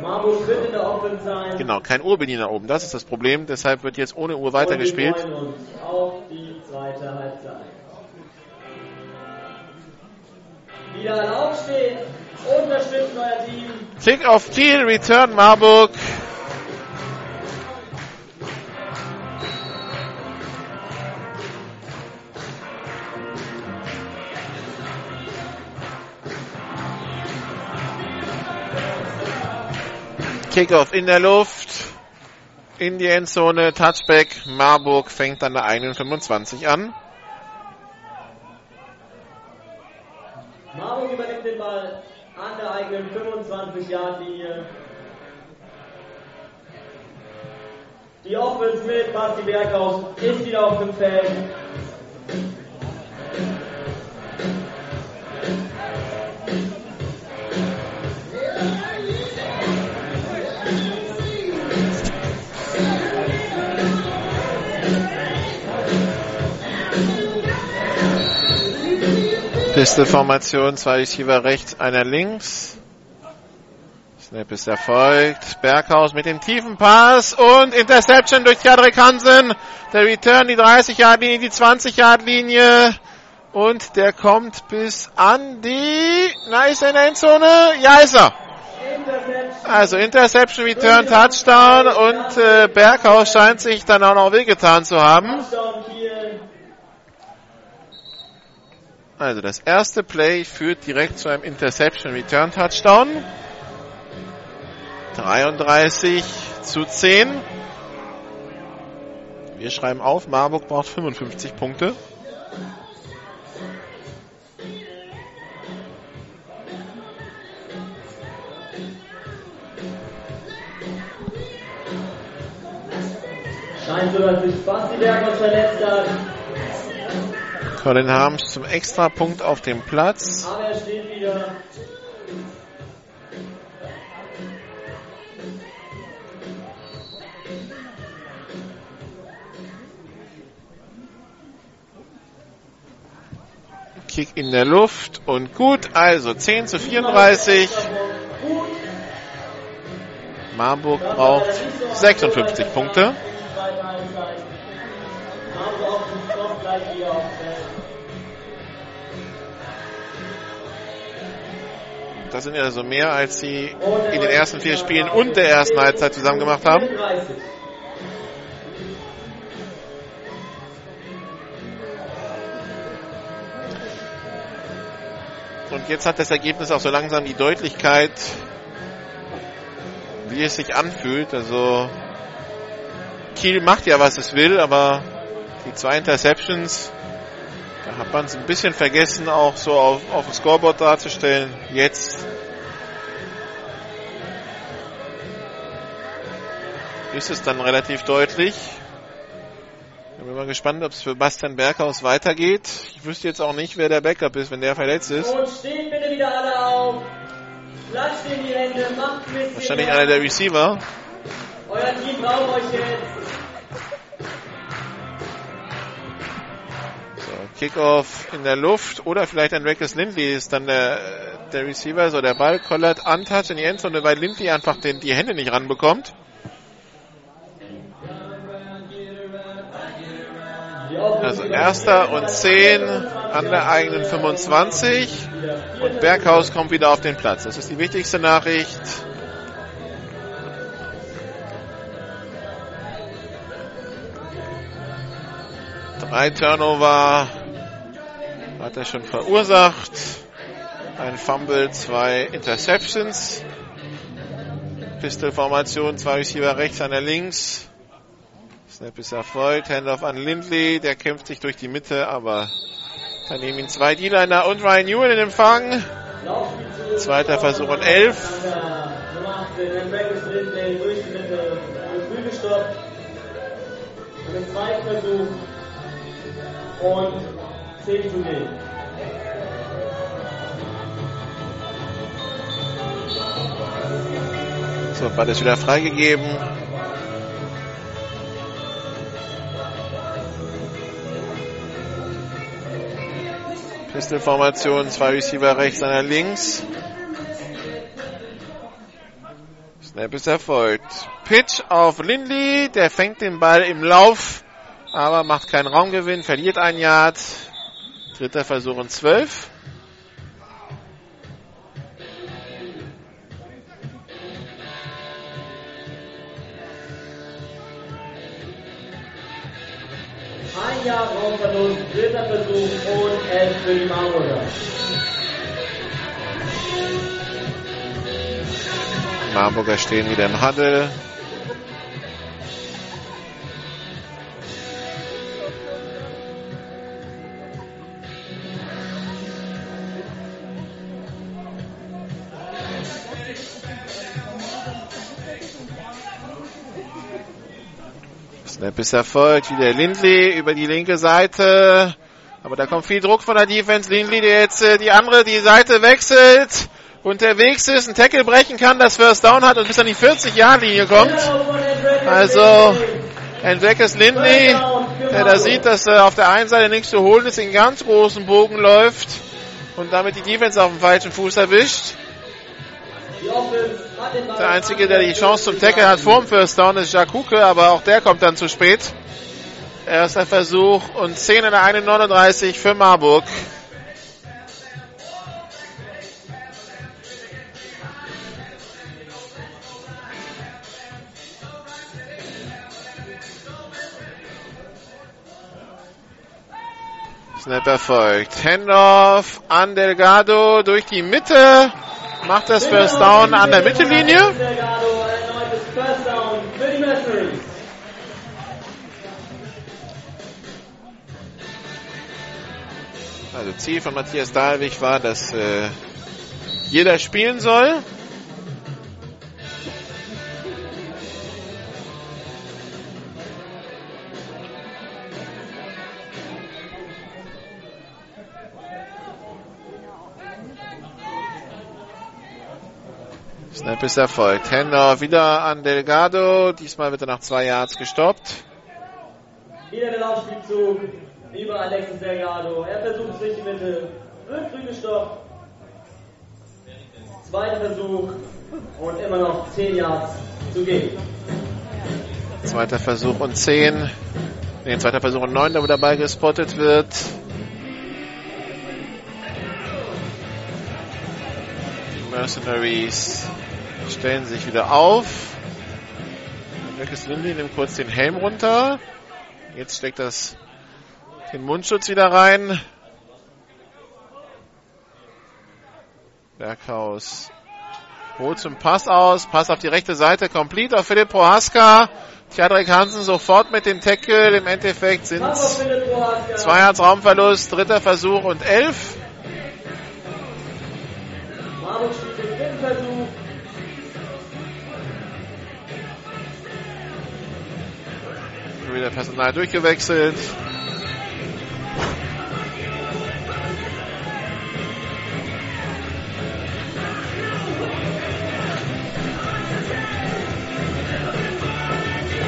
Marburg wird in der Offense sein. Genau, kein Uhr Berliner oben. Das ist das Problem. Deshalb wird jetzt ohne Uhr weitergespielt. Und wir freuen uns auf die zweite Halbzeit. Wieder alle aufstehen. Unterstützen euer Team. Kick auf Kiel, Return Marburg. Kickoff in der Luft. In die Endzone. Touchback. Marburg fängt an der eigenen 25 an. Marburg übernimmt den Ball an der eigenen 25-Yard-Linie. Die Offense mit Basti Berghaus ist wieder auf dem Feld. Pistol-Formation, zwei Receiver rechts, einer links. Snap ist erfolgt. Berghaus mit dem tiefen Pass und Interception durch Jadrik Hansen. Der Return, die 30-Yard-Linie, die 20-Yard-Linie. Und der kommt bis an die, na ist er in der Endzone? Ja, ist er. Also Interception, Return, Touchdown und äh, Berghaus scheint sich dann auch noch wehgetan zu haben. Also das erste Play führt direkt zu einem Interception Return Touchdown. 33 zu 10. Wir schreiben auf, Marburg braucht 55 Punkte. Scheint so, dass sich Basti Berghaus verletzt hat. Colin Harms zum Extrapunkt auf dem Platz. Kick in der Luft und gut. Also 10 zu 34. Gut. Marburg braucht 56 Punkte. Das sind ja so mehr, als sie in den ersten vier Spielen und der ersten Halbzeit zusammen gemacht haben. 34. Und jetzt hat das Ergebnis auch so langsam die Deutlichkeit, wie es sich anfühlt. Also Kiel macht ja, was es will, aber die zwei Interceptions, hat man es ein bisschen vergessen, auch so auf, auf dem Scoreboard darzustellen. Jetzt ist es dann relativ deutlich. Ich bin mal gespannt, ob es für Bastian Berghaus weitergeht. Ich wüsste jetzt auch nicht, wer der Backup ist, wenn der verletzt ist. Und steht bitte wieder alle auf. Klatscht in die Hände, macht ein bisschen Wahrscheinlich mehr. einer der Receiver. Euer Team braucht euch jetzt. Kickoff in der Luft oder vielleicht ein Reckes Lindley ist dann der, der Receiver. So, der Ball kollert untouched in die Endzone, weil Lindley einfach den, die Hände nicht ranbekommt. Also erster und 10 an der eigenen 25 und Berghaus kommt wieder auf den Platz. Das ist die wichtigste Nachricht. Drei Turnover hat er schon verursacht. Ein Fumble, zwei Interceptions. Pistol-Formation, zwei Receiver rechts, einer links. Snap ist erfolgt. Handoff an Lindley. Der kämpft sich durch die Mitte, aber dann nehmen ihn zwei D-Liner und Ryan Ewan in Empfang. Zweiter Versuch und elf. Ja, Nummer 18, ein Breakfast Lindley durch die Mitte. Wird früh gestoppt. Und im zweiten Versuch. Und 10 zu gehen. So, Ball ist wieder freigegeben. Pistol-Formation, zwei Receiver rechts, einer links. Snap ist erfolgt. Pitch auf Lindley, der fängt den Ball im Lauf, aber macht keinen Raumgewinn, verliert ein Yard. Dritter Versuch und zwölf. Ein Jahr Raumverlust, dritter Versuch und elf für die Marburger. Marburger stehen wieder im Huddle. Snap ist erfolgt. Wieder Lindley über die linke Seite. Aber da kommt viel Druck von der Defense. Lindley, der jetzt äh, die andere, die Seite wechselt. Unterwegs ist, einen Tackle brechen kann, das First Down hat und bis an die 40-Jahr-Linie kommt. Also, Andreas Lindley, der da sieht, dass äh, auf der einen Seite nichts zu holen ist, in ganz großen Bogen läuft und damit die Defense auf dem falschen Fuß erwischt. Der Einzige, der die Chance zum Tackle hat vor dem First Down, ist Jakuke, aber auch der kommt dann zu spät. Erster Versuch und 10 in der 31 für Marburg. Snap erfolgt. Handoff an Delgado durch die Mitte. Macht das First Down an der Mittellinie. Also Ziel von Matthias Dahlwig war, dass äh, jeder spielen soll. Snap ist erfolgt. Händler wieder an Delgado. Diesmal wird er nach zwei Yards gestoppt. Wieder der Laufspielzug über Alexis Delgado. Er versucht es durch die Mitte. Wird früh gestoppt. Zweiter Versuch und immer noch 10 Yards zu gehen. Zweiter Versuch und 10. Nee, zweiter Versuch und 9, da wo der Ball gespottet wird. Die Mercenaries stellen sich wieder auf. Marcus Lindy nimmt kurz den Helm runter. Jetzt steckt das den Mundschutz wieder rein. Berghaus holt zum Pass aus. Pass auf die rechte Seite. Complete auf Philipp Prohaska. Tjadrik Hansen sofort mit dem Tackle. Im Endeffekt sind es zwei Yards Raumverlust. Dritter Versuch und elf. Marburg spielt den dritten Versuch. Wieder Personal durchgewechselt.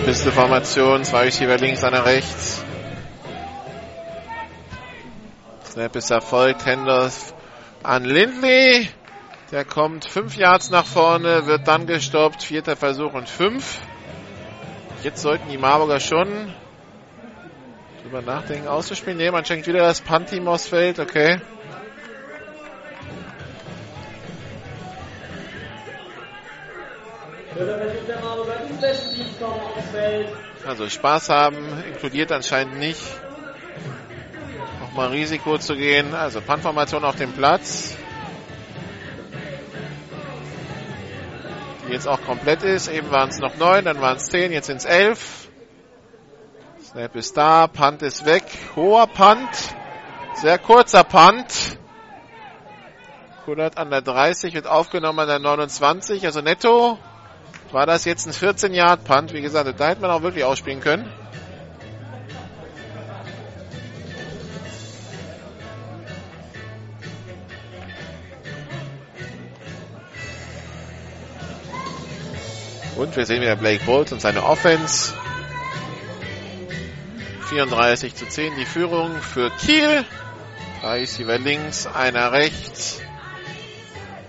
Beste Formation, zwei Receiver links, einer rechts. Snap ist erfolgt, Henders an Lindley. Der kommt fünf Yards nach vorne, wird dann gestoppt. Vierter Versuch und fünf. Jetzt sollten die Marburger schon drüber nachdenken, auszuspielen. Ne, man schenkt wieder das Punt-Team aufs Feld, okay. Also Spaß haben, inkludiert anscheinend nicht. Nochmal Risiko zu gehen. Also Punt-Formation auf dem Platz. Jetzt auch komplett ist. Eben waren es noch neun, dann waren es zehn, jetzt sind es elf. Snap ist da, Punt ist weg. Hoher Punt. Sehr kurzer Punt. Kullert an der 30, wird aufgenommen an der 29, also netto war das jetzt ein 14-Yard-Punt. Wie gesagt, da hätte man auch wirklich ausspielen können. Und wir sehen wieder Blake Bolt und seine Offense. 34 zu 10 die Führung für Kiel. Drei Receiver links, einer rechts.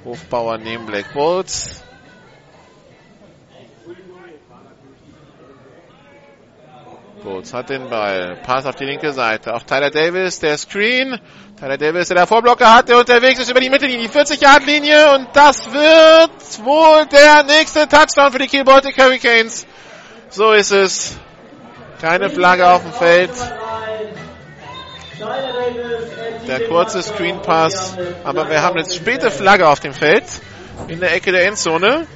Hofbauer neben Blake Bolts. Boots hat den Ball. Pass auf die linke Seite. Auf Tyler Davis, der Screen. Tyler Davis, der Vorblocker hat, der unterwegs ist über die Mittellinie, die 40-Yard-Linie. Und das wird wohl der nächste Touchdown für die Kiel Baltic Hurricanes. So ist es. Keine Flagge auf dem Feld. Der kurze Screen Pass. Aber wir haben jetzt späte Flagge auf dem Feld. In der Ecke der Endzone.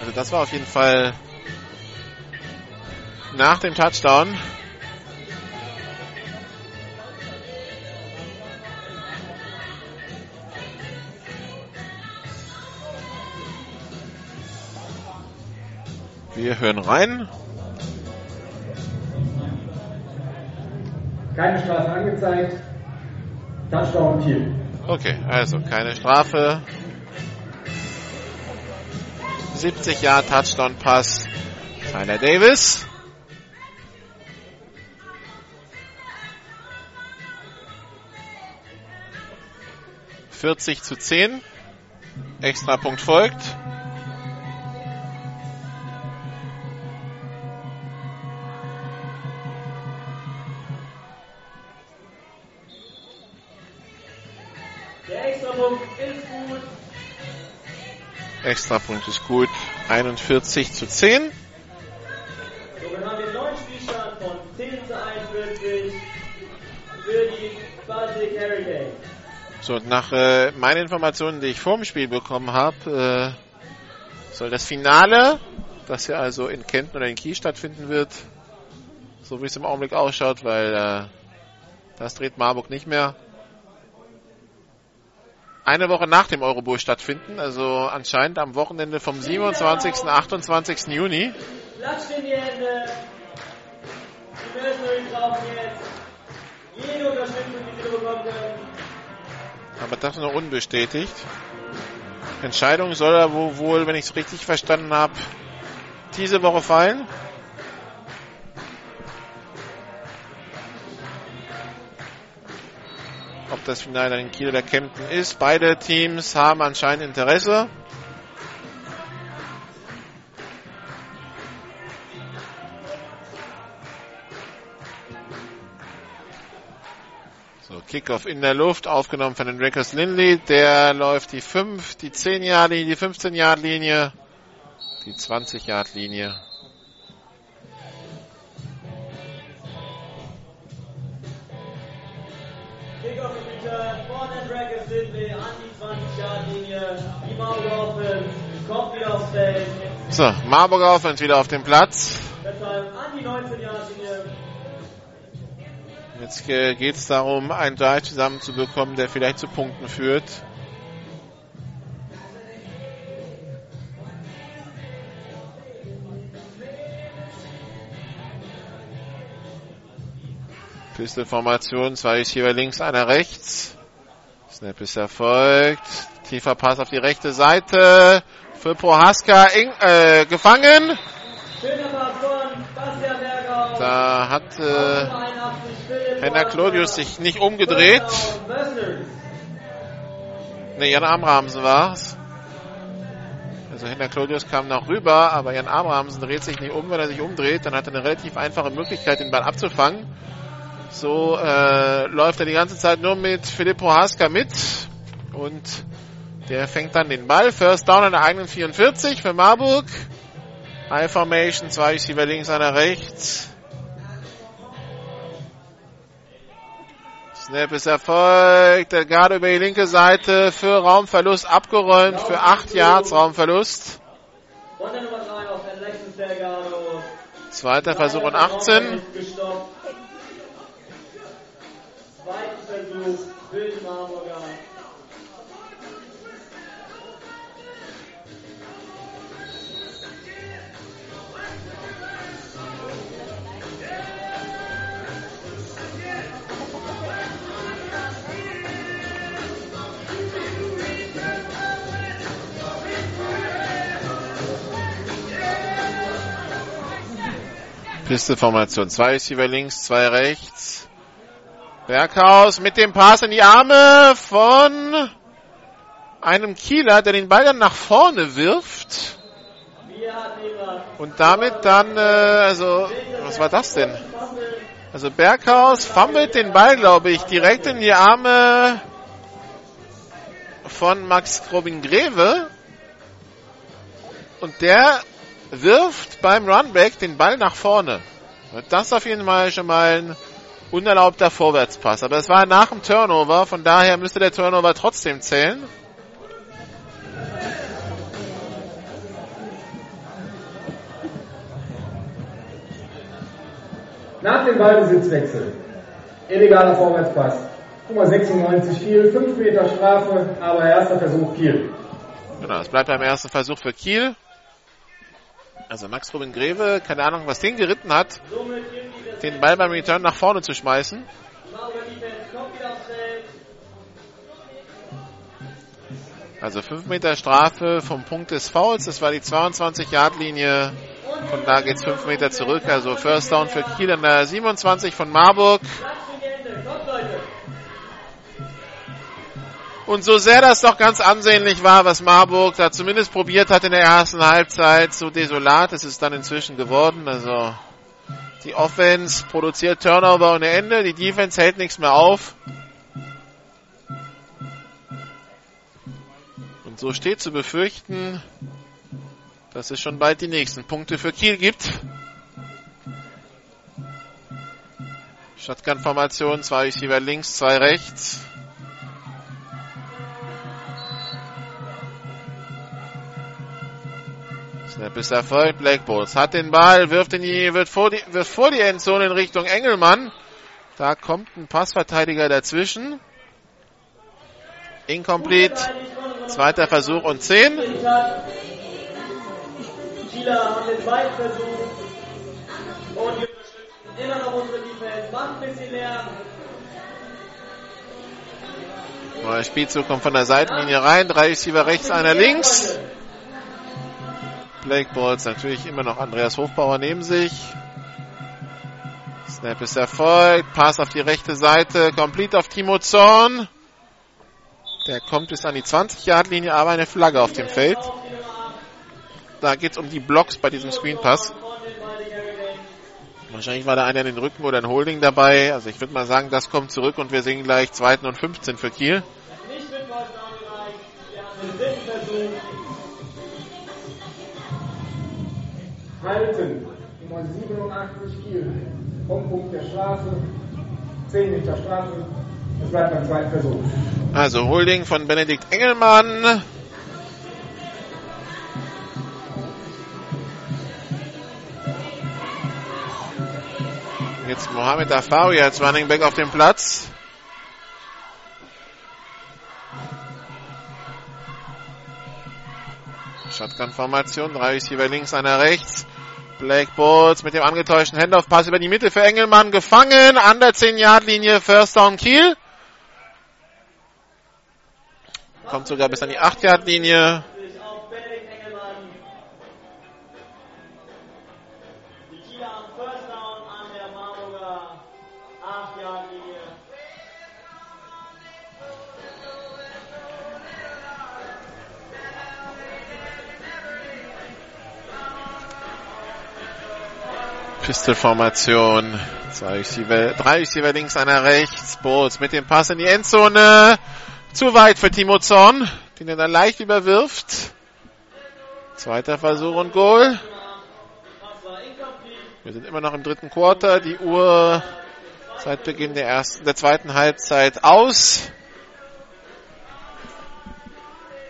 Also das war auf jeden Fall nach dem Touchdown. Wir hören rein. Keine Strafe angezeigt. Touchdown Kiel. Okay, also keine Strafe. 70 Jahre Touchdown Pass. Tyler Davis. Vierzig zu zehn. Extrapunkt folgt. Extrapunkt ist gut. 41 zu 10. Somit haben wir einen neuen Spielstand von 10 zu 41 für die Baltic Hurricanes. So, und nach äh, meinen Informationen, die ich vor dem Spiel bekommen habe, äh, soll das Finale, das ja also in Kempten oder in Kiel stattfinden wird, so wie es im Augenblick ausschaut, weil äh, das dreht Marburg nicht mehr, eine Woche nach dem Eurobowl stattfinden, also anscheinend am Wochenende vom 27. 28. Juni. Klatscht in die Hände. Die Mercenaries brauchen jetzt jede Unterstützung, die sie bekommen können. Aber das noch unbestätigt. Entscheidung soll er wo- wohl, wenn ich es richtig verstanden habe, diese Woche fallen. Ob das Finale in Kiel oder Kempten ist. Beide Teams haben anscheinend Interesse. So, Kickoff in der Luft, aufgenommen von den Rackers Lindley. Der läuft die 5, die 10 Yard Linie, die 15 Yard Linie, die 20 Yard Linie. Return von den Dragons Sidney an die 20-Yard-Linie. Die Marburg kommt wieder aufs Feld. So, Marburger Offense wieder auf dem Platz. Deshalb an die 19-Yard-Linie. Jetzt geht es darum, einen Drive zusammenzubekommen, der vielleicht zu Punkten führt. Pistolformation, zwei Receiver links, einer rechts. Snap ist erfolgt. Tiefer Pass auf die rechte Seite. Für Prohaska eng, äh, gefangen. Da hat äh, Henner Claudius sich nicht umgedreht. Ne, Jan Abrahamsen war's. Also Henner Claudius kam noch rüber, aber Jan Abrahamsen dreht sich nicht um. Wenn er sich umdreht, dann hat er eine relativ einfache Möglichkeit, den Ball abzufangen. So äh, läuft er die ganze Zeit nur mit Filippo Haska mit. Und der fängt dann den Ball. First down an der eigenen 44 für Marburg. High Formation, zwei Receiver links, einer rechts. Snap ist erfolgt. Delgado über die linke Seite für Raumverlust abgeräumt. Für 8 Yards Raumverlust. Von der Nummer 3 auf Alexis Delgado. Zweiter Versuch und 18. Gestoppt. Zweiten Versuch für die Marburger. Pisteformation. Zwei Receiver links, zwei rechts. Berghaus mit dem Pass in die Arme von einem Kieler, der den Ball dann nach vorne wirft. Und damit dann, äh, also, was war das denn? Also Berghaus fummelt den Ball, glaube ich, direkt in die Arme von Max Robin-Greve. Und der wirft beim Runback den Ball nach vorne. Das auf jeden Fall schon mal ein unerlaubter Vorwärtspass. Aber es war nach dem Turnover, von daher müsste der Turnover trotzdem zählen. Nach dem Ballbesitzwechsel. Illegaler Vorwärtspass. Mal, 96 Kiel, 5 Meter Strafe, aber erster Versuch Kiel. Genau, es bleibt beim ersten Versuch für Kiel. Also Max Robin Greve, keine Ahnung, was den geritten hat, den Ball beim Return nach vorne zu schmeißen. Also 5 Meter Strafe vom Punkt des Fouls, das war die 22-Yard-Linie. Von da geht's 5 Meter zurück, also First Down für Kiel an der 27 von Marburg. Und so sehr das doch ganz ansehnlich war, was Marburg da zumindest probiert hat in der ersten Halbzeit, so desolat ist es dann inzwischen geworden. Also die Offense produziert Turnover ohne Ende, die Defense hält nichts mehr auf. Und so steht zu befürchten, dass es schon bald die nächsten Punkte für Kiel gibt. Shotgun-Formation, zwei Receiver links, zwei rechts. Snap ist erfolgt. Black Bulls hat den Ball, wirft in die, wird vor die, wirft vor die Endzone in Richtung Engelmann. Da kommt ein Passverteidiger dazwischen. Incomplete. Zweiter Versuch und 10. Kieler haben den zweiten Versuch. Und wir unterstützen immer noch unsere Defense. Macht ein bisschen Lärm. Neuer Spielzug kommt von der Seitenlinie rein. Drei Receiver rechts, einer links. Blake Balls natürlich immer noch Andreas Hofbauer neben sich. Snap ist erfolgt. Pass auf die rechte Seite. Complete auf Timo Zorn. Der kommt bis an die 20-Yard-Linie, aber eine Flagge auf dem Feld. Da geht es um die Blocks bei diesem Screen Pass. Wahrscheinlich war da einer in den Rücken oder ein Holding dabei. Also ich würde mal sagen, das kommt zurück und wir sehen gleich zweiten und 15 für Kiel. Halten. Nummer 87 Kiel. Vom Punkt der Straße. 10 Meter Straße. Das bleibt beim zweiten Versuch. Also Holding von Benedikt Engelmann. Jetzt Mohamed Afawi als Running Back auf dem Platz. Shotgun-Formation, drei Receiver links, einer rechts. Black Bulls mit dem angetäuschten Handoff-Pass über die Mitte für Engelmann gefangen. An der 10-Yard-Linie, First Down Kiel. Kommt sogar bis an die 8-Yard-Linie. Pistol-Formation. Zwei Receiver, drei Receiver links, einer rechts. Bowles mit dem Pass in die Endzone. Zu weit für Timo Zorn, den er dann leicht überwirft. Zweiter Versuch und Goal. Wir sind immer noch im dritten Quarter. Die Uhr seit Beginn der ersten, der zweiten Halbzeit aus.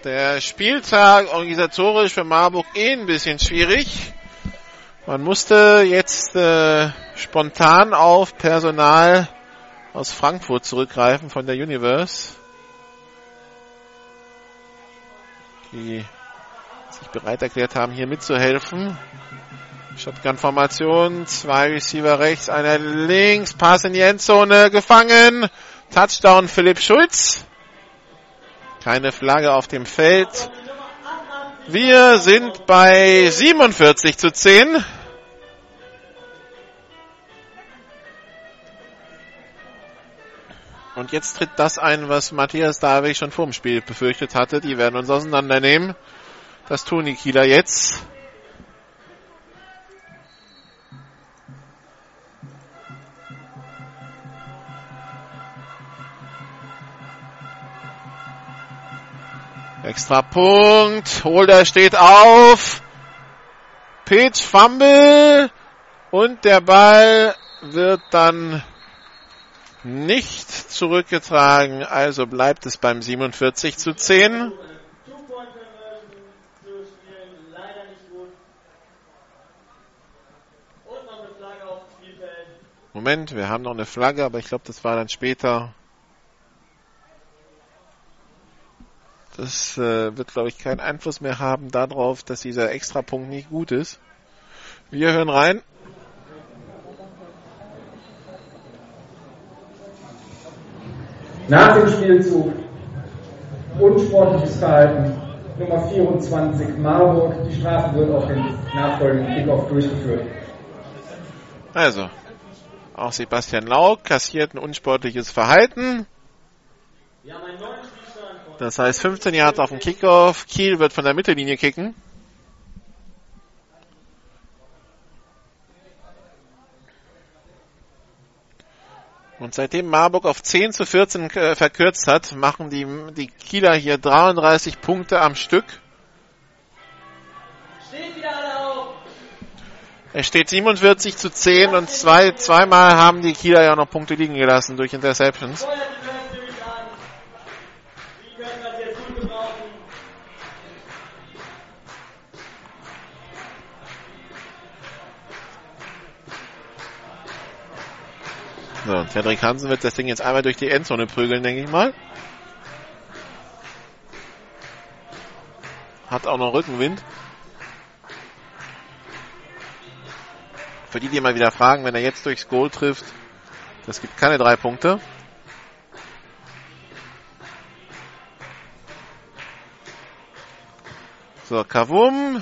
Der Spieltag organisatorisch für Marburg eh ein bisschen schwierig. Man musste jetzt äh, spontan auf Personal aus Frankfurt zurückgreifen von der Universe. Die sich bereit erklärt haben, hier mitzuhelfen. Shotgun-Formation, zwei Receiver rechts, einer links, Pass in die Endzone, gefangen. Touchdown Philipp Schulz. Keine Flagge auf dem Feld. Wir sind bei 47 zu 10. Und jetzt tritt das ein, was Matthias Davig schon vor dem Spiel befürchtet hatte. Die werden uns auseinandernehmen. Das tun die Kieler jetzt. Extra Punkt. Holder steht auf. Pitch, Fumble. Und der Ball wird dann nicht zurückgetragen. Also bleibt es beim 47 zu 10. Moment, wir haben noch eine Flagge, aber ich glaube, das war dann später. Das äh, wird, glaube ich, keinen Einfluss mehr haben darauf, dass dieser Extrapunkt nicht gut ist. Wir hören rein. Nach dem Spielzug unsportliches Verhalten Nummer 24 Marburg. Die Strafe wird auf den nachfolgenden Kickoff durchgeführt. Also, auch Sebastian Lau kassiert ein unsportliches Verhalten. Das heißt 15 Yards auf dem Kickoff. Kiel wird von der Mittellinie kicken. Und seitdem Marburg auf 10 zu 14 äh, verkürzt hat, machen die, die Kieler hier 33 Punkte am Stück. Es steht 47 zu 10 und zwei, zweimal haben die Kieler ja noch Punkte liegen gelassen durch Interceptions. So, Cedric Hansen wird das Ding jetzt einmal durch die Endzone prügeln, denke ich mal. Hat auch noch Rückenwind. Für die, die mal wieder fragen, wenn er jetzt durchs Goal trifft, das gibt keine drei Punkte. So, Kavum.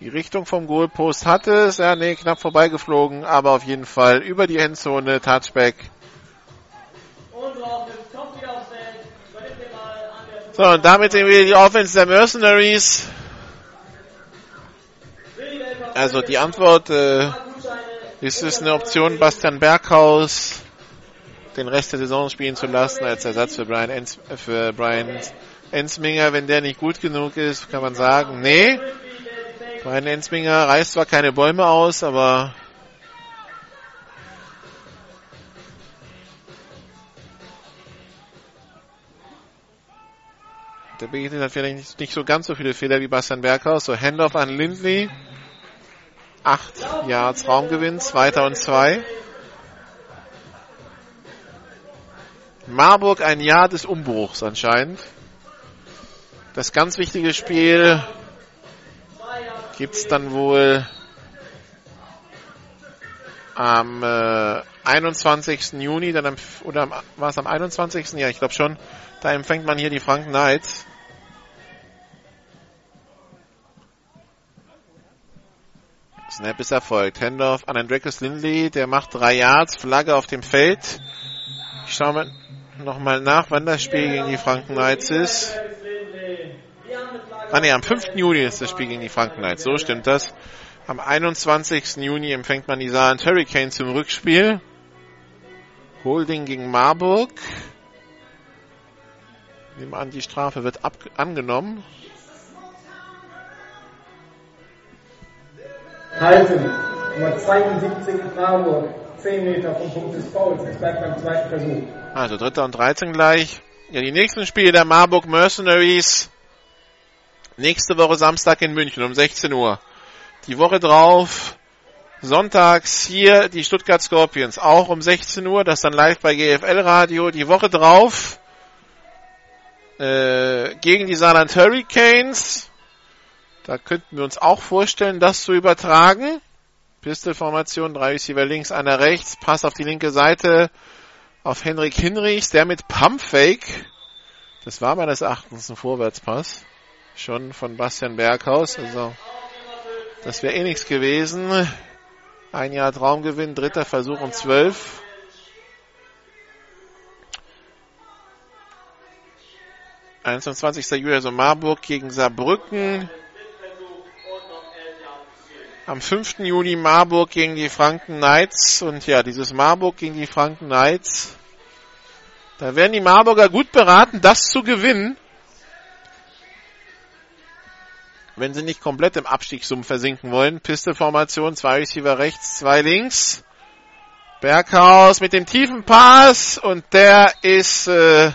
Die Richtung vom Goalpost hatte es. Ja, nee, knapp vorbeigeflogen, aber auf jeden Fall über die Endzone, Touchback. So, und damit sehen wir die Offense der Mercenaries. Also die Antwort äh, ist es eine Option, Bastian Berghaus den Rest der Saison spielen zu lassen als Ersatz für Brian, Ens für Brian Ensminger. Wenn der nicht gut genug ist, kann man sagen, nee. Brian Ensminger reißt zwar keine Bäume aus, aber der begegnet hat vielleicht nicht, nicht so ganz so viele Fehler wie Bastian Berghaus. So Handoff an Lindley. Acht Yards Raumgewinn, zweiter und zwei. Marburg ein Jahr des Umbruchs anscheinend. Das ganz wichtige Spiel gibt's dann wohl am äh, 21. Juni, dann am, oder war es am 21. Ja, ich glaube schon. Da empfängt man hier die Franken Knights. Snap ist erfolgt. Handoff an Andreas Lindley, der macht drei Yards, Flagge auf dem Feld. Ich schaue mal nochmal nach, wann das Spiel gegen die Franken Knights ist. Ah ne, am 5. Juni ist das Spiel gegen die Franken Knights. So stimmt das. Am 21. Juni empfängt man die Saarland Hurricanes zum Rückspiel. Holding gegen Marburg. Nehmen an, die Strafe wird ab angenommen. Halten. Nummer 72 Marburg. 10 Meter vom Punkt des Fouls. Es bleibt beim zweiten Versuch. Also dritter und 13 gleich. Ja, die nächsten Spiele der Marburg Mercenaries. Nächste Woche Samstag in München um 16 Uhr. Die Woche drauf sonntags hier die Stuttgart Scorpions auch um 16 Uhr. Das dann live bei GFL Radio. Die Woche drauf äh, gegen die Saarland Hurricanes. Da könnten wir uns auch vorstellen, das zu übertragen. Pistolformation, drei Receiver links, einer rechts, Pass auf die linke Seite auf Henrik Hinrichs, der mit Pumpfake. Das war meines Erachtens ein Vorwärtspass. Schon von Bastian Berghaus. Also, das wäre eh nichts gewesen. Ein Jahr Traumgewinn, dritter Versuch und zwölf. 21. Juli, also Marburg gegen Saarbrücken. Am 5. Juni Marburg gegen die Franken Knights. Und ja, dieses Marburg gegen die Franken Knights. Da werden die Marburger gut beraten, das zu gewinnen. Wenn sie nicht komplett im Abstiegssumpf versinken wollen. Pisteformation, zwei Receiver rechts, zwei links. Berghaus mit dem tiefen Pass und der ist, äh,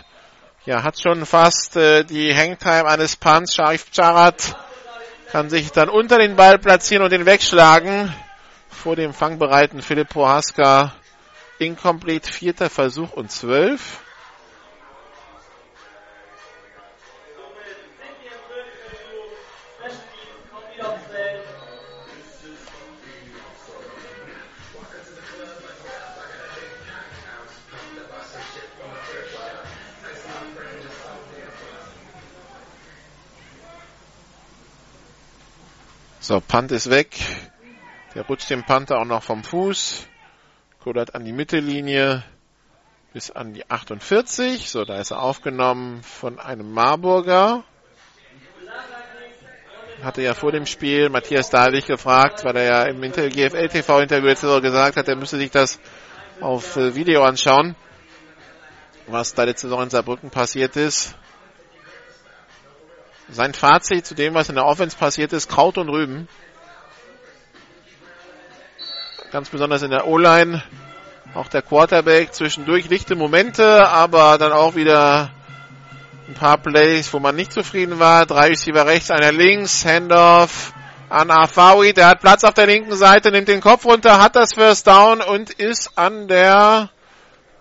ja, hat schon fast äh, die Hangtime eines Punts. Sharif Charat kann sich dann unter den Ball platzieren und den wegschlagen. Vor dem fangbereiten Philipp Prohaska. Incomplete, vierter Versuch und zwölf. So, Punt ist weg. Der rutscht dem Panther auch noch vom Fuß. Kodert an die Mittellinie bis an die 48. So, da ist er aufgenommen von einem Marburger. Hatte ja vor dem Spiel Matthias Dahlich gefragt, weil er ja im GFL TV Interview jetzt gesagt hat, er müsste sich das auf äh, Video anschauen, was da letzte Saison in Saarbrücken passiert ist. Sein Fazit zu dem, was in der Offense passiert ist, Kraut und Rüben. Ganz besonders in der O-Line. Auch der Quarterback zwischendurch lichte Momente, aber dann auch wieder ein paar Plays, wo man nicht zufrieden war. Drei Receiver rechts, einer links, Handoff an Afawi. Der hat Platz auf der linken Seite, nimmt den Kopf runter, hat das First Down und ist an der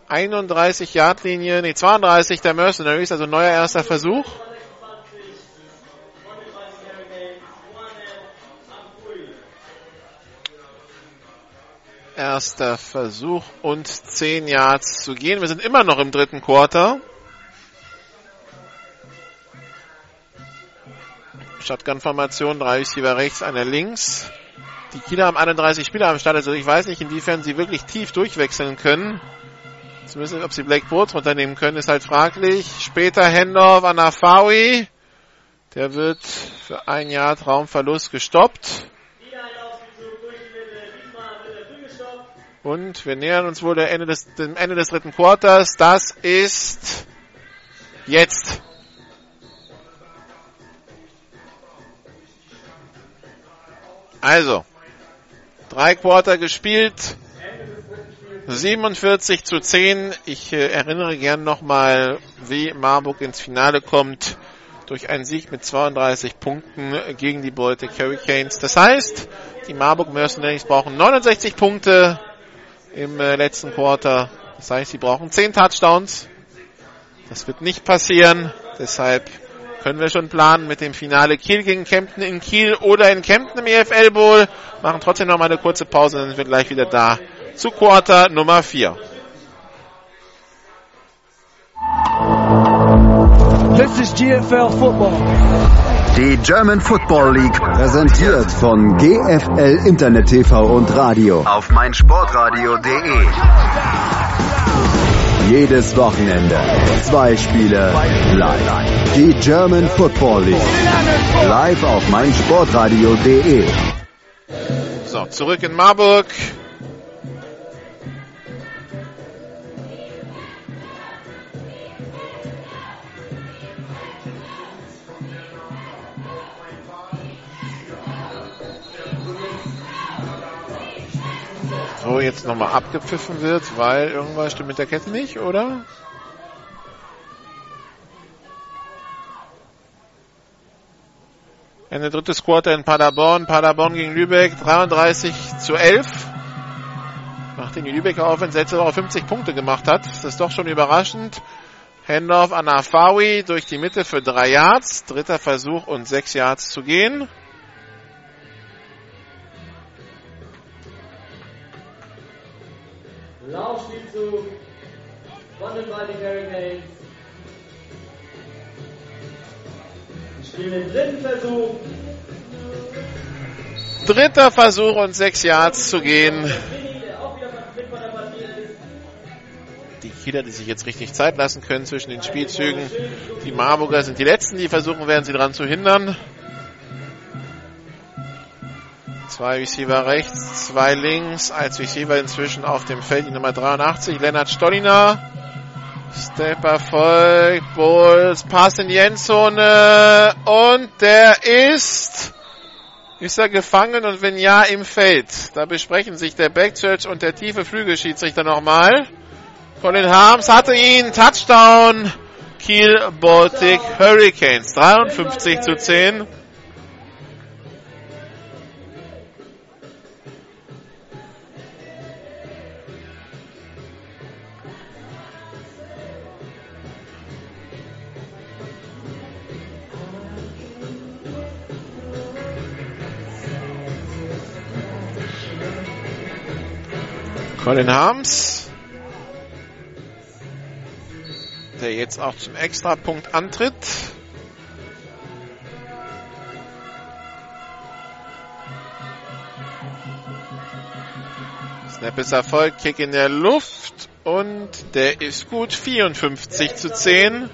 31 Yard Linie, nee 32 der Mercenaries, also neuer erster Versuch. Erster Versuch und 10 Yards zu gehen. Wir sind immer noch im dritten Quarter. Shotgun-Formation, drei Receiver rechts, einer links. Die Kieler haben 31 Spieler am Start, also ich weiß nicht, inwiefern sie wirklich tief durchwechseln können. Zumindest, ob sie Black Boards runternehmen können, ist halt fraglich. Später Handoff an Afawi. Der wird für ein Jahr Traumverlust gestoppt. Und wir nähern uns wohl Ende des, dem Ende des dritten Quarters. Das ist jetzt. Also, drei Quarter gespielt. 47 zu 10. Ich äh, erinnere gern nochmal, wie Marburg ins Finale kommt durch einen Sieg mit 32 Punkten gegen die Baltic Hurricanes. Das heißt, die Marburg Mercenaries brauchen 69 Punkte im äh, letzten Quarter. Das heißt, sie brauchen 10 Touchdowns. Das wird nicht passieren. Deshalb können wir schon planen mit dem Finale Kiel gegen Kempten in Kiel oder in Kempten im EFL Bowl. Machen trotzdem noch mal eine kurze Pause, dann sind wir gleich wieder da zu Quarter Nummer 4. This is GFL Football. Die German Football League präsentiert von GFL Internet TV und Radio auf meinsportradio.de. Jedes Wochenende zwei Spiele live. Die German Football League live auf meinsportradio.de. So, zurück in Marburg. So, jetzt nochmal abgepfiffen wird, weil irgendwas stimmt mit der Kette nicht, oder? Ende drittes Quarter in Paderborn. Paderborn gegen Lübeck 33 zu 11. Nachdem die Lübecker Offense letzte Woche 50 Punkte gemacht hat. Das ist doch schon überraschend. Handoff an Afawi durch die Mitte für drei Yards. Dritter Versuch und sechs Yards zu gehen. Laufspielzug von den Baltic Hurricanes. Wir spielen den dritten Versuch. Dritter Versuch und sechs Yards zu gehen. Die Kieler, die sich jetzt richtig Zeit lassen können zwischen den Spielzügen. Die Marburger sind die Letzten, die versuchen werden, sie daran zu hindern. Zwei Receiver rechts, zwei links, als Receiver inzwischen auf dem Feld, die Nummer 83, Lennart Stolliner. Step erfolgt, Bulls, Pass in die Endzone und der ist, ist er gefangen und wenn ja, im Feld. Da besprechen sich der Backchurch und der tiefe Flügelschiedsrichter nochmal. Colin Harms hatte ihn, Touchdown, Kiel Baltic Hurricanes, 53 zu 10. Colin Harms, der jetzt auch zum Extrapunkt antritt. Snap ist Erfolg, Kick in der Luft und der ist gut, 54 zu 10.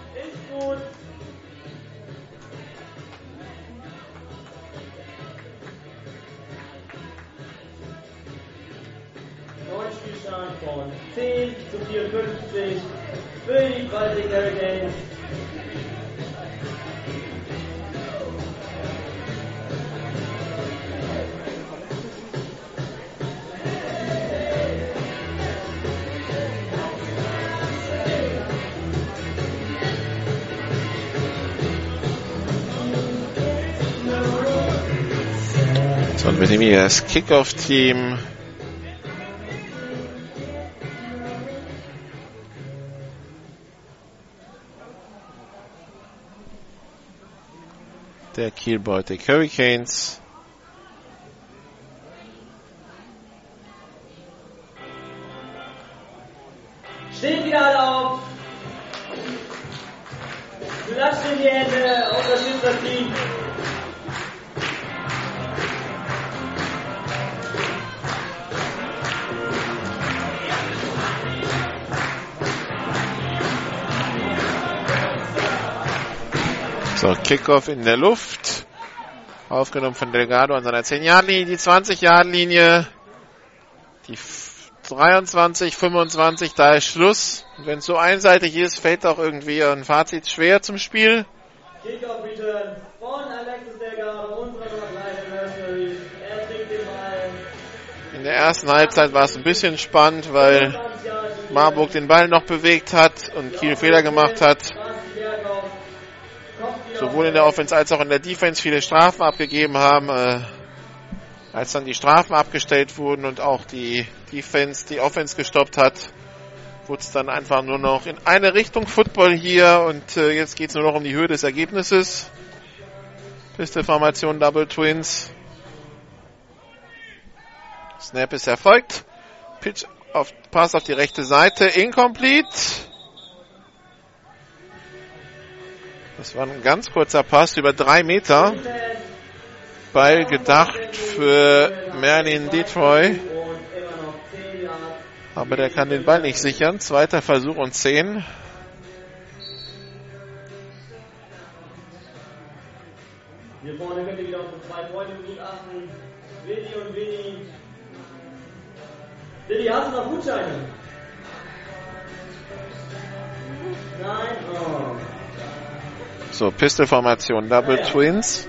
von 10 zu 54 für die Baltic Hurricanes. So, und wir nehmen hier das Kickoff-Team der Kiel Baltic Hurricanes. Steht wieder alle auf. Klatscht in die Hände, unterstützt das Team. So, Kickoff in der Luft. Aufgenommen von Delgado an seiner 10-Yard-Linie, die 20-Yard-Linie. Die 23, 25, da ist Schluss. Wenn es so einseitig ist, fällt auch irgendwie ein Fazit schwer zum Spiel. Kickoff von Alexis Delgado, unserer kleinen Nursery. Er trägt den Ball. In der ersten Halbzeit war es ein bisschen spannend, weil Marburg den Ball noch bewegt hat und Kiel Fehler gemacht hat. Sowohl in der Offense als auch in der Defense viele Strafen abgegeben haben. Äh, als dann die Strafen abgestellt wurden und auch die Defense die Offense gestoppt hat, wurde es dann einfach nur noch in eine Richtung Football hier und äh, jetzt geht es nur noch um die Höhe des Ergebnisses. Pistol-Formation Double Twins. Snap ist erfolgt. Pitch auf, Pass auf die rechte Seite. Incomplete. Das war ein ganz kurzer Pass über drei Meter. Ball gedacht für Merlin Detroit. Aber der kann den Ball nicht sichern. Zweiter Versuch und zehn. Hier vorne könnt ihr wieder auf zwei Freunde begutachten. Willi und Winnie. Willi, hast du noch Gutscheine? Nein? Oh. So, Pistol-Formation Double Twins.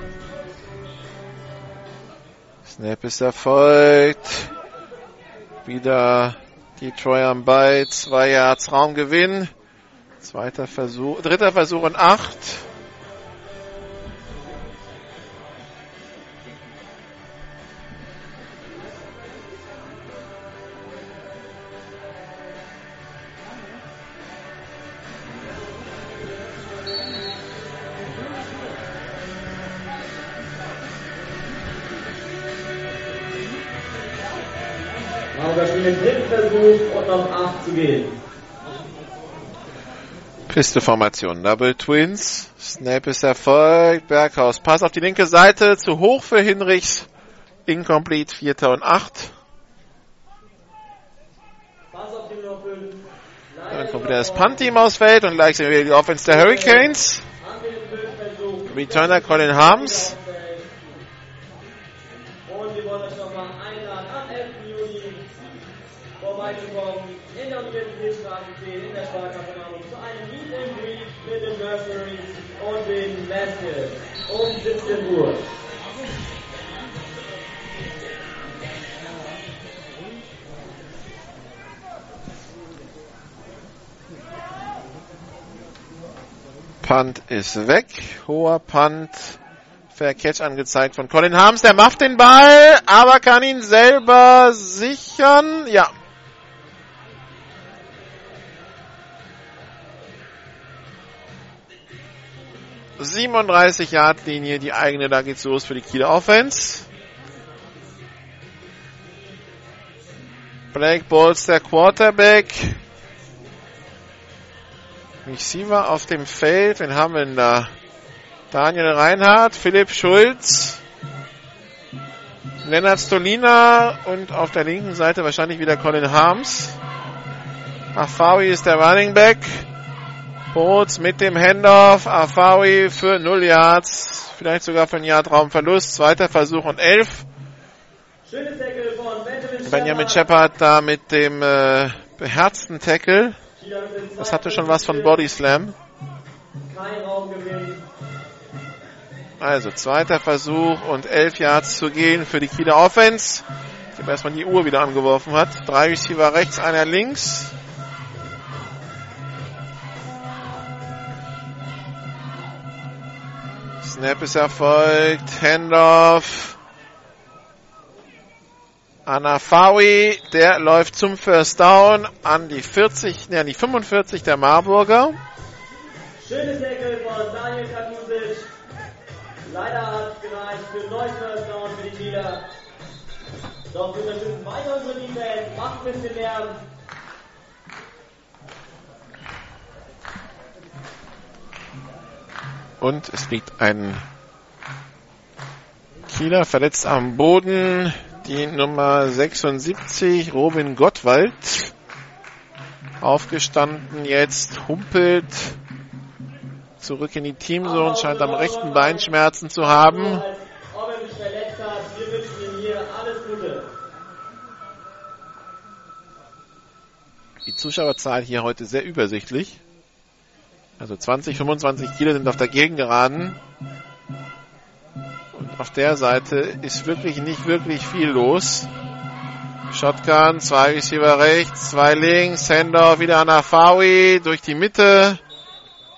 Snap ist erfolgt. Wieder Detroit am Ball. Zwei Yards Raumgewinn. Zweiter Versuch, dritter Versuch und acht. Piste-Formation, Double Twins. Snap ist erfolgt. Berghaus. Pass auf die linke Seite. Zu hoch für Hinrichs. Incomplete. Vierter und acht. 5. Kommt wieder das Punt-Team ausfällt und gleich sehen wir die Offense der Hurricanes. Returner Colin Harms. 17 Uhr. Punt ist weg. Hoher Punt. Fair Catch angezeigt von Colin Harms. Der macht den Ball, aber kann ihn selber sichern. Ja. ...37 Yard Linie, die eigene, da geht's los für die Kieler Offense. Blake Bowles, der Quarterback. Receiver auf dem Feld. Wen haben wir denn da? Daniel Reinhardt, Philipp Schulz, Lennart Stolina und auf der linken Seite wahrscheinlich wieder Colin Harms. Afawi ist der Running Back. Boots mit dem Handoff. Afawi für 0 Yards. Vielleicht sogar für einen Yard Raumverlust. Zweiter Versuch und 11. Schönes Tackle von Benjamin, Shepard da mit dem äh, beherzten Tackle. Das hatte schon was von Body Slam. Also zweiter Versuch und 11 Yards zu gehen für die Kieler Offense. Ich habe erstmal die Uhr wieder angeworfen hat. Drei Receiver rechts, einer links. Snap ist erfolgt. Handoff. Anafawi, der läuft zum First Down an die 40, ne, an die 45 der Marburger. Schönes Tackle von Daniel Katusic. Leider hat es gereicht für ein neues First Down für die Kieler. Doch wir unterstützen weiter unsere Defense. Macht ein bisschen Lärm. Und es liegt ein Kieler verletzt am Boden. Die Nummer 76, Robin Gottwald. Aufgestanden jetzt, humpelt zurück in die Teamzone, scheint am rechten Bein Schmerzen zu haben. Die Zuschauerzahl hier heute sehr übersichtlich. Also 20, 25 Kilo sind auf der Gegengeraden. Und auf der Seite ist wirklich nicht wirklich viel los. Shotgun, zwei Receiver rechts, zwei links, Handoff wieder an Afawi durch die Mitte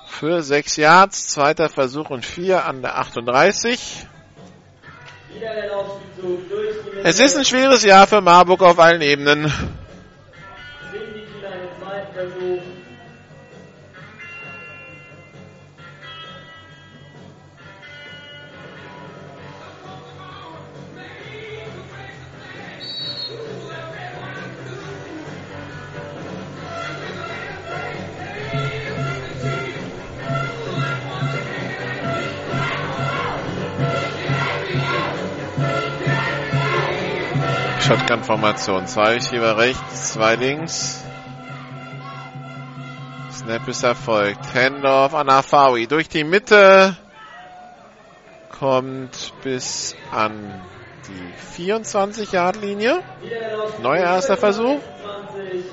für sechs Yards, zweiter Versuch und vier an der 38. Wieder der Laufspielzug durch die Mitte. Es ist ein schweres Jahr für Marburg auf allen Ebenen. Shotgun-Formation. Zwei Receiver rechts, zwei links. Snap ist erfolgt. Handoff an Afawi. Durch die Mitte. Kommt bis an die 24-Yard-Linie. Wieder der Laufspielzug. Neuer erster Versuch. 20.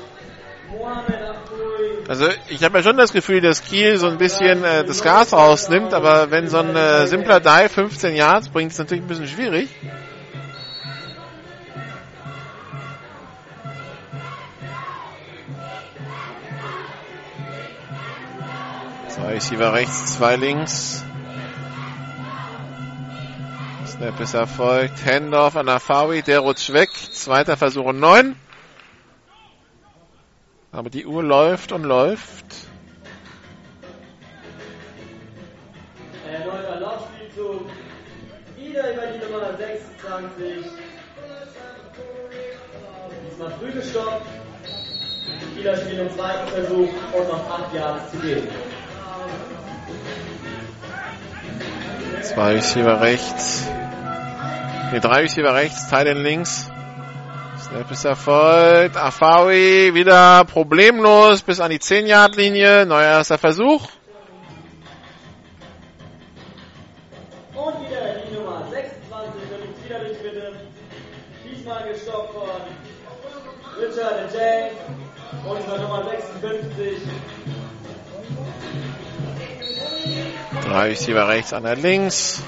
Mohamed Abdul. Also ich habe ja schon das Gefühl, dass Kiel so ein bisschen äh, das Gas rausnimmt, aber wenn so ein äh, simpler Dive 15 Yards bringt, ist natürlich ein bisschen schwierig. Receiver rechts, zwei links. Snap ist erfolgt. Handoff an Afawi, der rutscht weg. Zweiter Versuch und neun. Aber die Uhr läuft und läuft. Erneuter Laufspielzug. Wieder über die Nummer 26. Diesmal früh gestoppt. Kieler spielen im zweiten Versuch und noch 8 Yards zu gehen. Zwei Receiver rechts. Ne, drei Receiver rechts, Teilen links. Snap ist erfolgt. Afawi wieder problemlos bis an die 10-Yard-Linie. Neuer erster Versuch. Und wieder die Nummer 26 wird wieder durch die Mitte. Diesmal gestoppt von Richard James. Unsere Nummer 56. Drei Receiver rechts, einer links.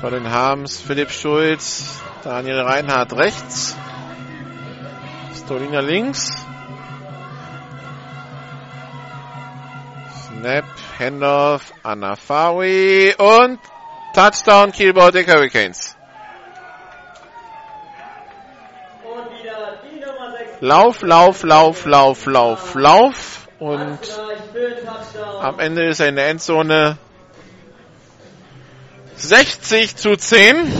Colin Harms, Philipp Schulz, Daniel Reinhardt rechts. Stolina links. Snap, Handoff, Anafawi und Touchdown Kiel Baltic Hurricanes. Und wieder die Nummer 6. Lauf, Lauf, Lauf, Lauf, Lauf, Lauf. Und am Ende ist er in der Endzone 60 zu 10.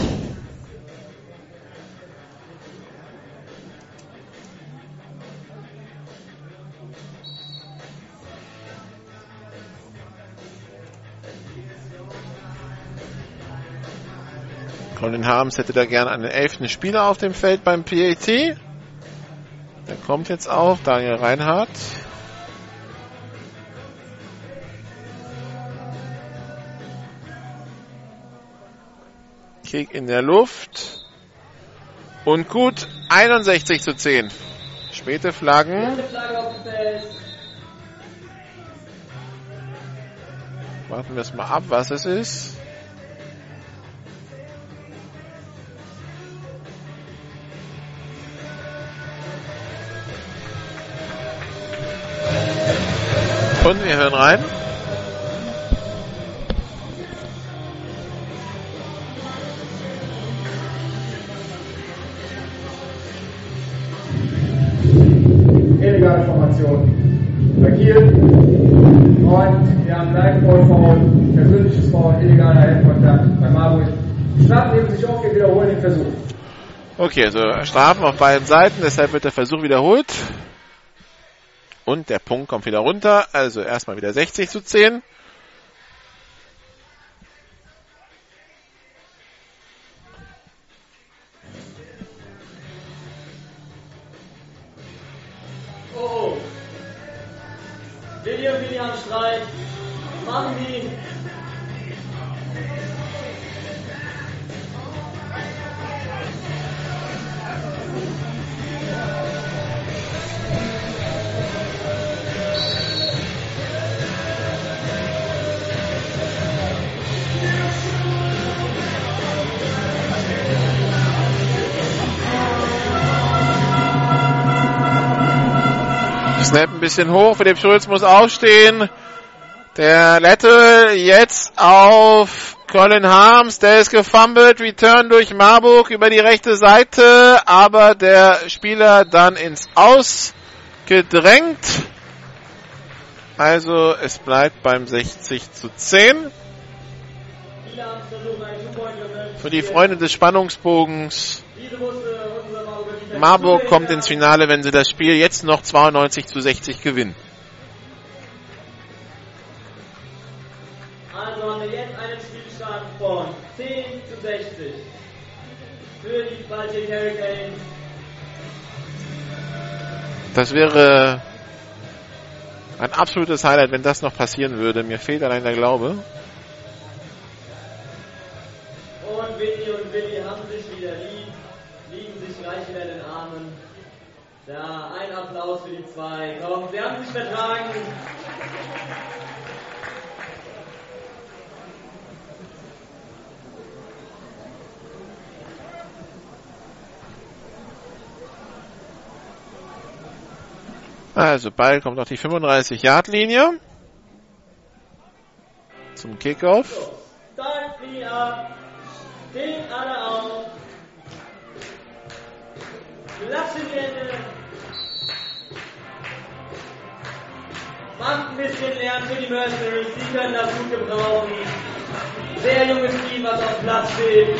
Colin Harms hätte da gern einen elften Spieler auf dem Feld beim PAT. Der kommt jetzt auch, Daniel Reinhardt. Kick in der Luft. Und gut, 61 zu 10. Späte Flaggen. Warten wir es mal ab, was es ist. Und wir hören rein. illegale Formation bei Kiel. Und wir haben Gleichball Foul, persönliches Foul, illegaler Handkontakt bei Marburg. Die Strafen heben sich auf, wir wiederholen den Versuch. Okay, also Strafen auf beiden Seiten, deshalb wird der Versuch wiederholt. Und der Punkt kommt wieder runter, also erstmal wieder 60 zu 10. Oh, oh. Willi und Willi am Streit. Machen die. Snap ein bisschen hoch, Philipp Schulz muss aufstehen. Der Lette jetzt auf Colin Harms, der ist gefummelt, Return durch Marburg über die rechte Seite, aber der Spieler dann ins Aus gedrängt. Also es bleibt beim 60 zu 10. Viele haben es versucht, einen Two-Point gewinnen. Für die Freunde des Spannungsbogens Marburg kommt ins Finale, wenn sie das Spiel jetzt noch 92 zu 60 gewinnen. Also haben wir jetzt einen Spielstand von 10 zu 60 für die Baltic Hurricanes. Das wäre ein absolutes Highlight, wenn das noch passieren würde. Mir fehlt allein der Glaube. Und Willi und Willi Ja, ein Applaus für die zwei. Komm, sie haben sich vertragen. Also Ball kommt auf die 35-Yard-Linie. Zum Kickoff. Steigt sie ab. Stehen alle auf. Die Hände. Macht ein bisschen Lärm für die Mercenaries. Die können das gut gebrauchen. Sehr junges Team, was auf Platz steht.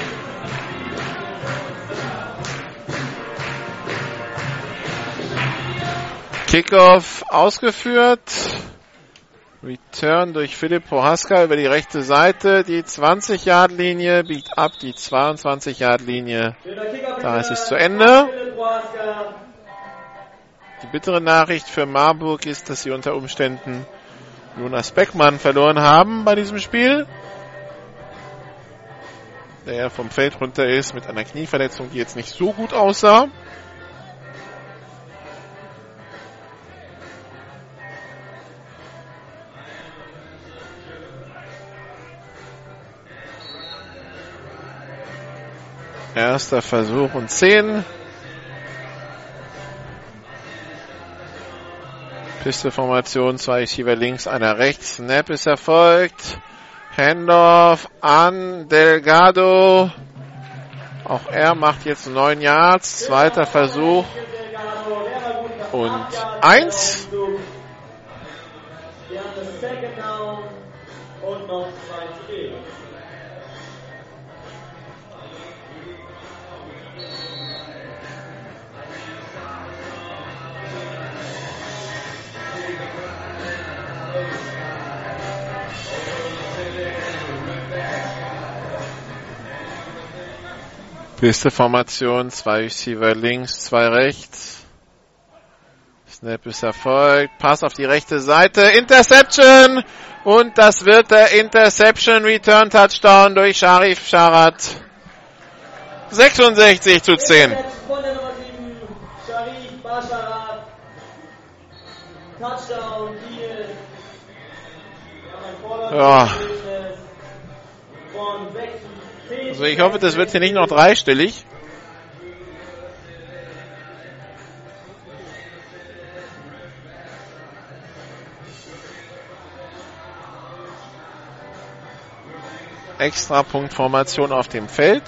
Kickoff ausgeführt. Return durch Philipp Prohaska über die rechte Seite. Die 20-Yard-Linie biegt ab die 22-Yard-Linie. Da ist es zu Ende. Die bittere Nachricht für Marburg ist, dass sie unter Umständen Jonas Beckmann verloren haben bei diesem Spiel. Der vom Feld runter ist mit einer Knieverletzung, die jetzt nicht so gut aussah. Erster Versuch und 10. Pisteformation, zwei Receiver links, einer rechts. Snap ist erfolgt. Handoff an Delgado. Auch er macht jetzt neun Yards. Zweiter Versuch. Und eins. Beste Formation, zwei Receiver links, zwei rechts. Snap ist erfolgt. Pass auf die rechte Seite. Interception! Und das wird der Interception Return Touchdown durch Sharif Sharat. 66 zu 10. Ja. Also ich hoffe, das wird hier nicht noch dreistellig. Extra Punktformation auf dem Feld.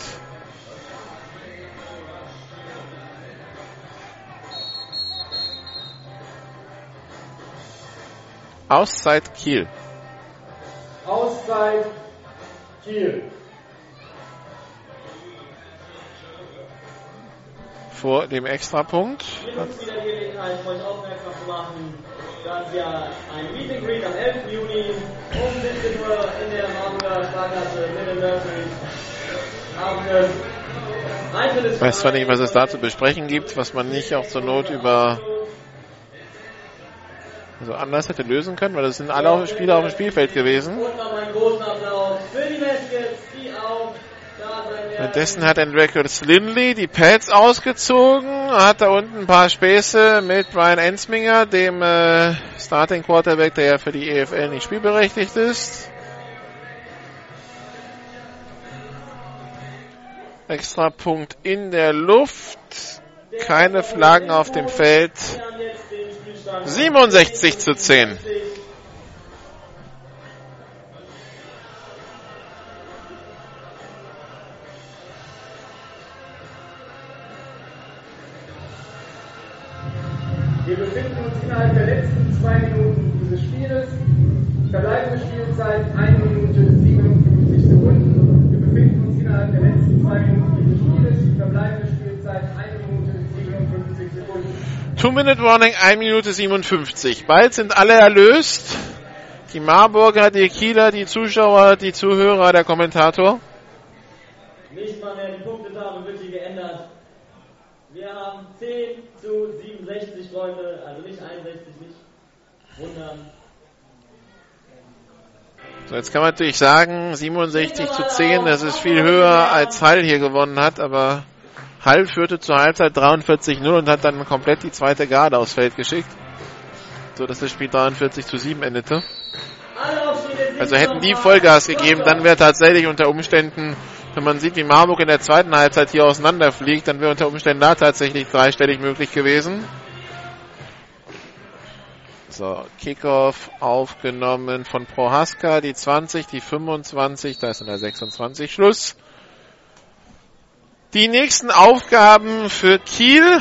Auszeit Kiel. Auszeit Kiel. Vor dem Extrapunkt. dass ja ein Meet and Greet am 11. Juni um 17 Uhr in der Marburger Sparkasse mit dem Nursery ich weiß zwar nicht, was es da zu besprechen gibt, was man nicht auch zur Not über so anders hätte lösen können, weil das sind alle Spieler auf dem Spielfeld gewesen. Und noch einen großen Applaus für die Meskets, die auch Währenddessen hat Andreas Lindley die Pads ausgezogen, hat da unten ein paar Späße mit Brian Ensminger, dem äh, Starting Quarterback, der ja für die EFL nicht spielberechtigt ist. Extra Punkt in der Luft. Keine Flaggen auf dem Feld. 67 zu 10. Wir befinden uns innerhalb der letzten zwei Minuten dieses Spieles. Verbleibende Spielzeit 1 Minute 57 Sekunden. Wir befinden uns innerhalb der letzten zwei Minuten dieses Spieles. Verbleibende Spielzeit 1 Minute 57 Sekunden. Two-Minute Warning, 1 Minute 57. Bald sind alle erlöst. Die Marburger, die Kieler, die Zuschauer, die Zuhörer, der Kommentator. Nicht mal mehr die Punktetafel wird hier geändert. Wir haben 10 zu 67 Leute, also nicht 61, nicht wundern. So, jetzt kann man natürlich sagen, 67 zu 10, das ist viel höher als Hall hier gewonnen hat, aber Hall führte zur Halbzeit 43-0 und hat dann komplett die zweite Garde aufs Feld geschickt. So dass das Spiel 43 zu 7 endete. Also hätten die Vollgas gegeben, dann wäre tatsächlich unter Umständen wenn man sieht, wie Marburg in der zweiten Halbzeit hier auseinanderfliegt, dann wäre unter Umständen da tatsächlich dreistellig möglich gewesen. So, Kickoff aufgenommen von Prohaska, die 20, die 25, da ist in der 26 Schluss. Die nächsten Aufgaben für Kiel.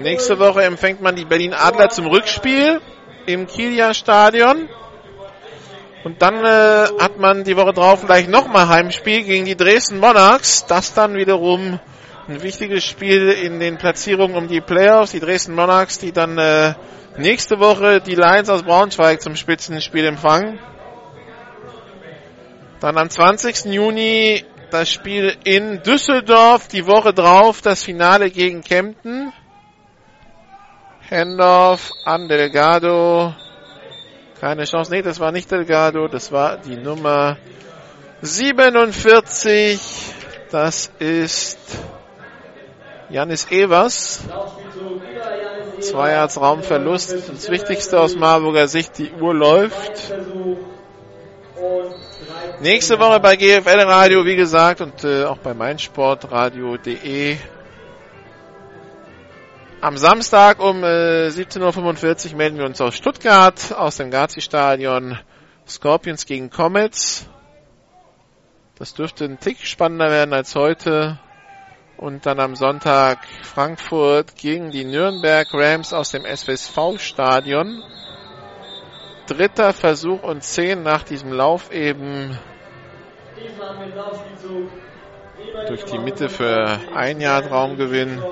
Nächste Woche empfängt man die Berlin Adler zum Rückspiel im Kieler Stadion. Und dann äh, hat man die Woche drauf gleich nochmal Heimspiel gegen die Dresden Monarchs. Das dann wiederum ein wichtiges Spiel in den Platzierungen um die Playoffs. Die Dresden Monarchs, die dann äh, nächste Woche die Lions aus Braunschweig zum Spitzenspiel empfangen. Dann am 20. Juni das Spiel in Düsseldorf, die Woche drauf das Finale gegen Kempten. Hendorf an Delgado. Keine Chance. Nee, das war nicht Delgado, das war die Nummer 47. Das ist Janis Evers. Zwei Yards Raumverlust. Das Wichtigste aus Marburger Sicht, die Uhr läuft. Nächste Woche bei GFL Radio, wie gesagt, und äh, auch bei meinsportradio.de. Am Samstag um äh, 17.45 Uhr melden wir uns aus Stuttgart, aus dem Gazi-Stadion. Scorpions gegen Comets. Das dürfte ein Tick spannender werden als heute. Und dann am Sonntag Frankfurt gegen die Nürnberg Rams aus dem SWSV-Stadion. Dritter Versuch und zehn nach diesem Lauf eben durch die Mitte für ein Jahr Raumgewinn.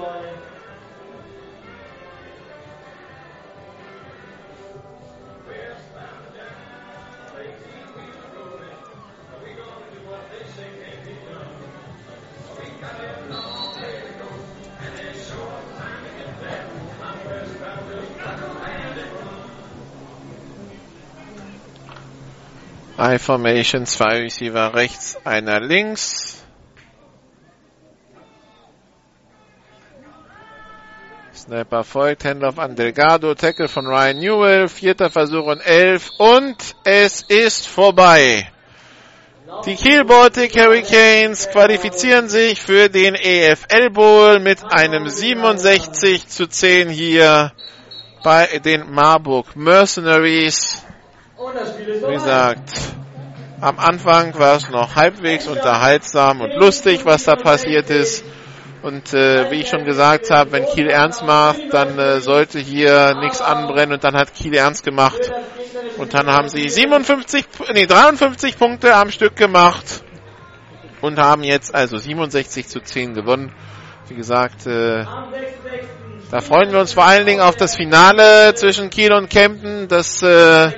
I-Formation, zwei Receiver rechts, einer links. Snapper folgt, Handoff an Delgado, Tackle von Ryan Newell, vierter Versuch und elf und es ist vorbei. Die Kiel Baltic Hurricanes qualifizieren sich für den EFL Bowl mit einem 67 zu 10 hier bei den Marburg Mercenaries. Wie gesagt, am Anfang war es noch halbwegs unterhaltsam und lustig, was da passiert ist. Und äh, wie ich schon gesagt habe, wenn Kiel ernst macht, dann äh, sollte hier nichts anbrennen und dann hat Kiel ernst gemacht. Und dann haben sie 57, nee, 53 Punkte am Stück gemacht und haben jetzt also 67 zu 10 gewonnen. Wie gesagt, äh, da freuen wir uns vor allen Dingen auf das Finale zwischen Kiel und Kempten. Das äh,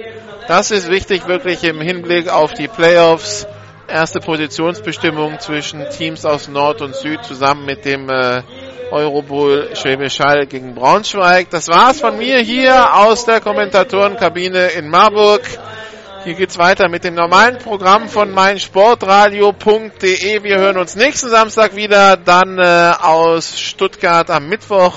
das ist wichtig, wirklich im Hinblick auf die Playoffs. Erste Positionsbestimmung zwischen Teams aus Nord und Süd zusammen mit dem äh, Eurobowl Schwäbisch Hall gegen Braunschweig. Das war's von mir hier aus der Kommentatorenkabine in Marburg. Hier geht's weiter mit dem normalen Programm von meinsportradio.de. Wir hören uns nächsten Samstag wieder, dann äh, aus Stuttgart am Mittwoch.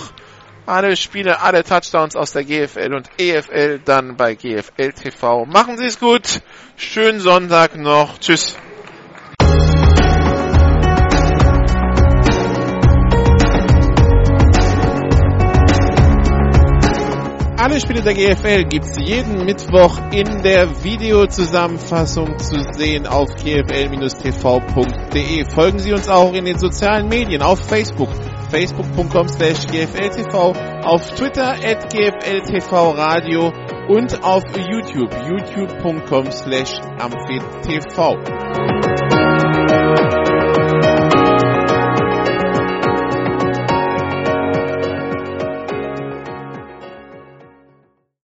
Alle Spiele, alle Touchdowns aus der GFL und EFL dann bei GFL TV. Machen Sie es gut. Schönen Sonntag noch. Tschüss. Alle Spiele der GFL gibt es jeden Mittwoch in der Videozusammenfassung zu sehen auf gfl-tv.de. Folgen Sie uns auch in den sozialen Medien auf Facebook facebook.com slash gfltv, auf Twitter at gfltv radio und auf YouTube, youtube.com slash amphittv.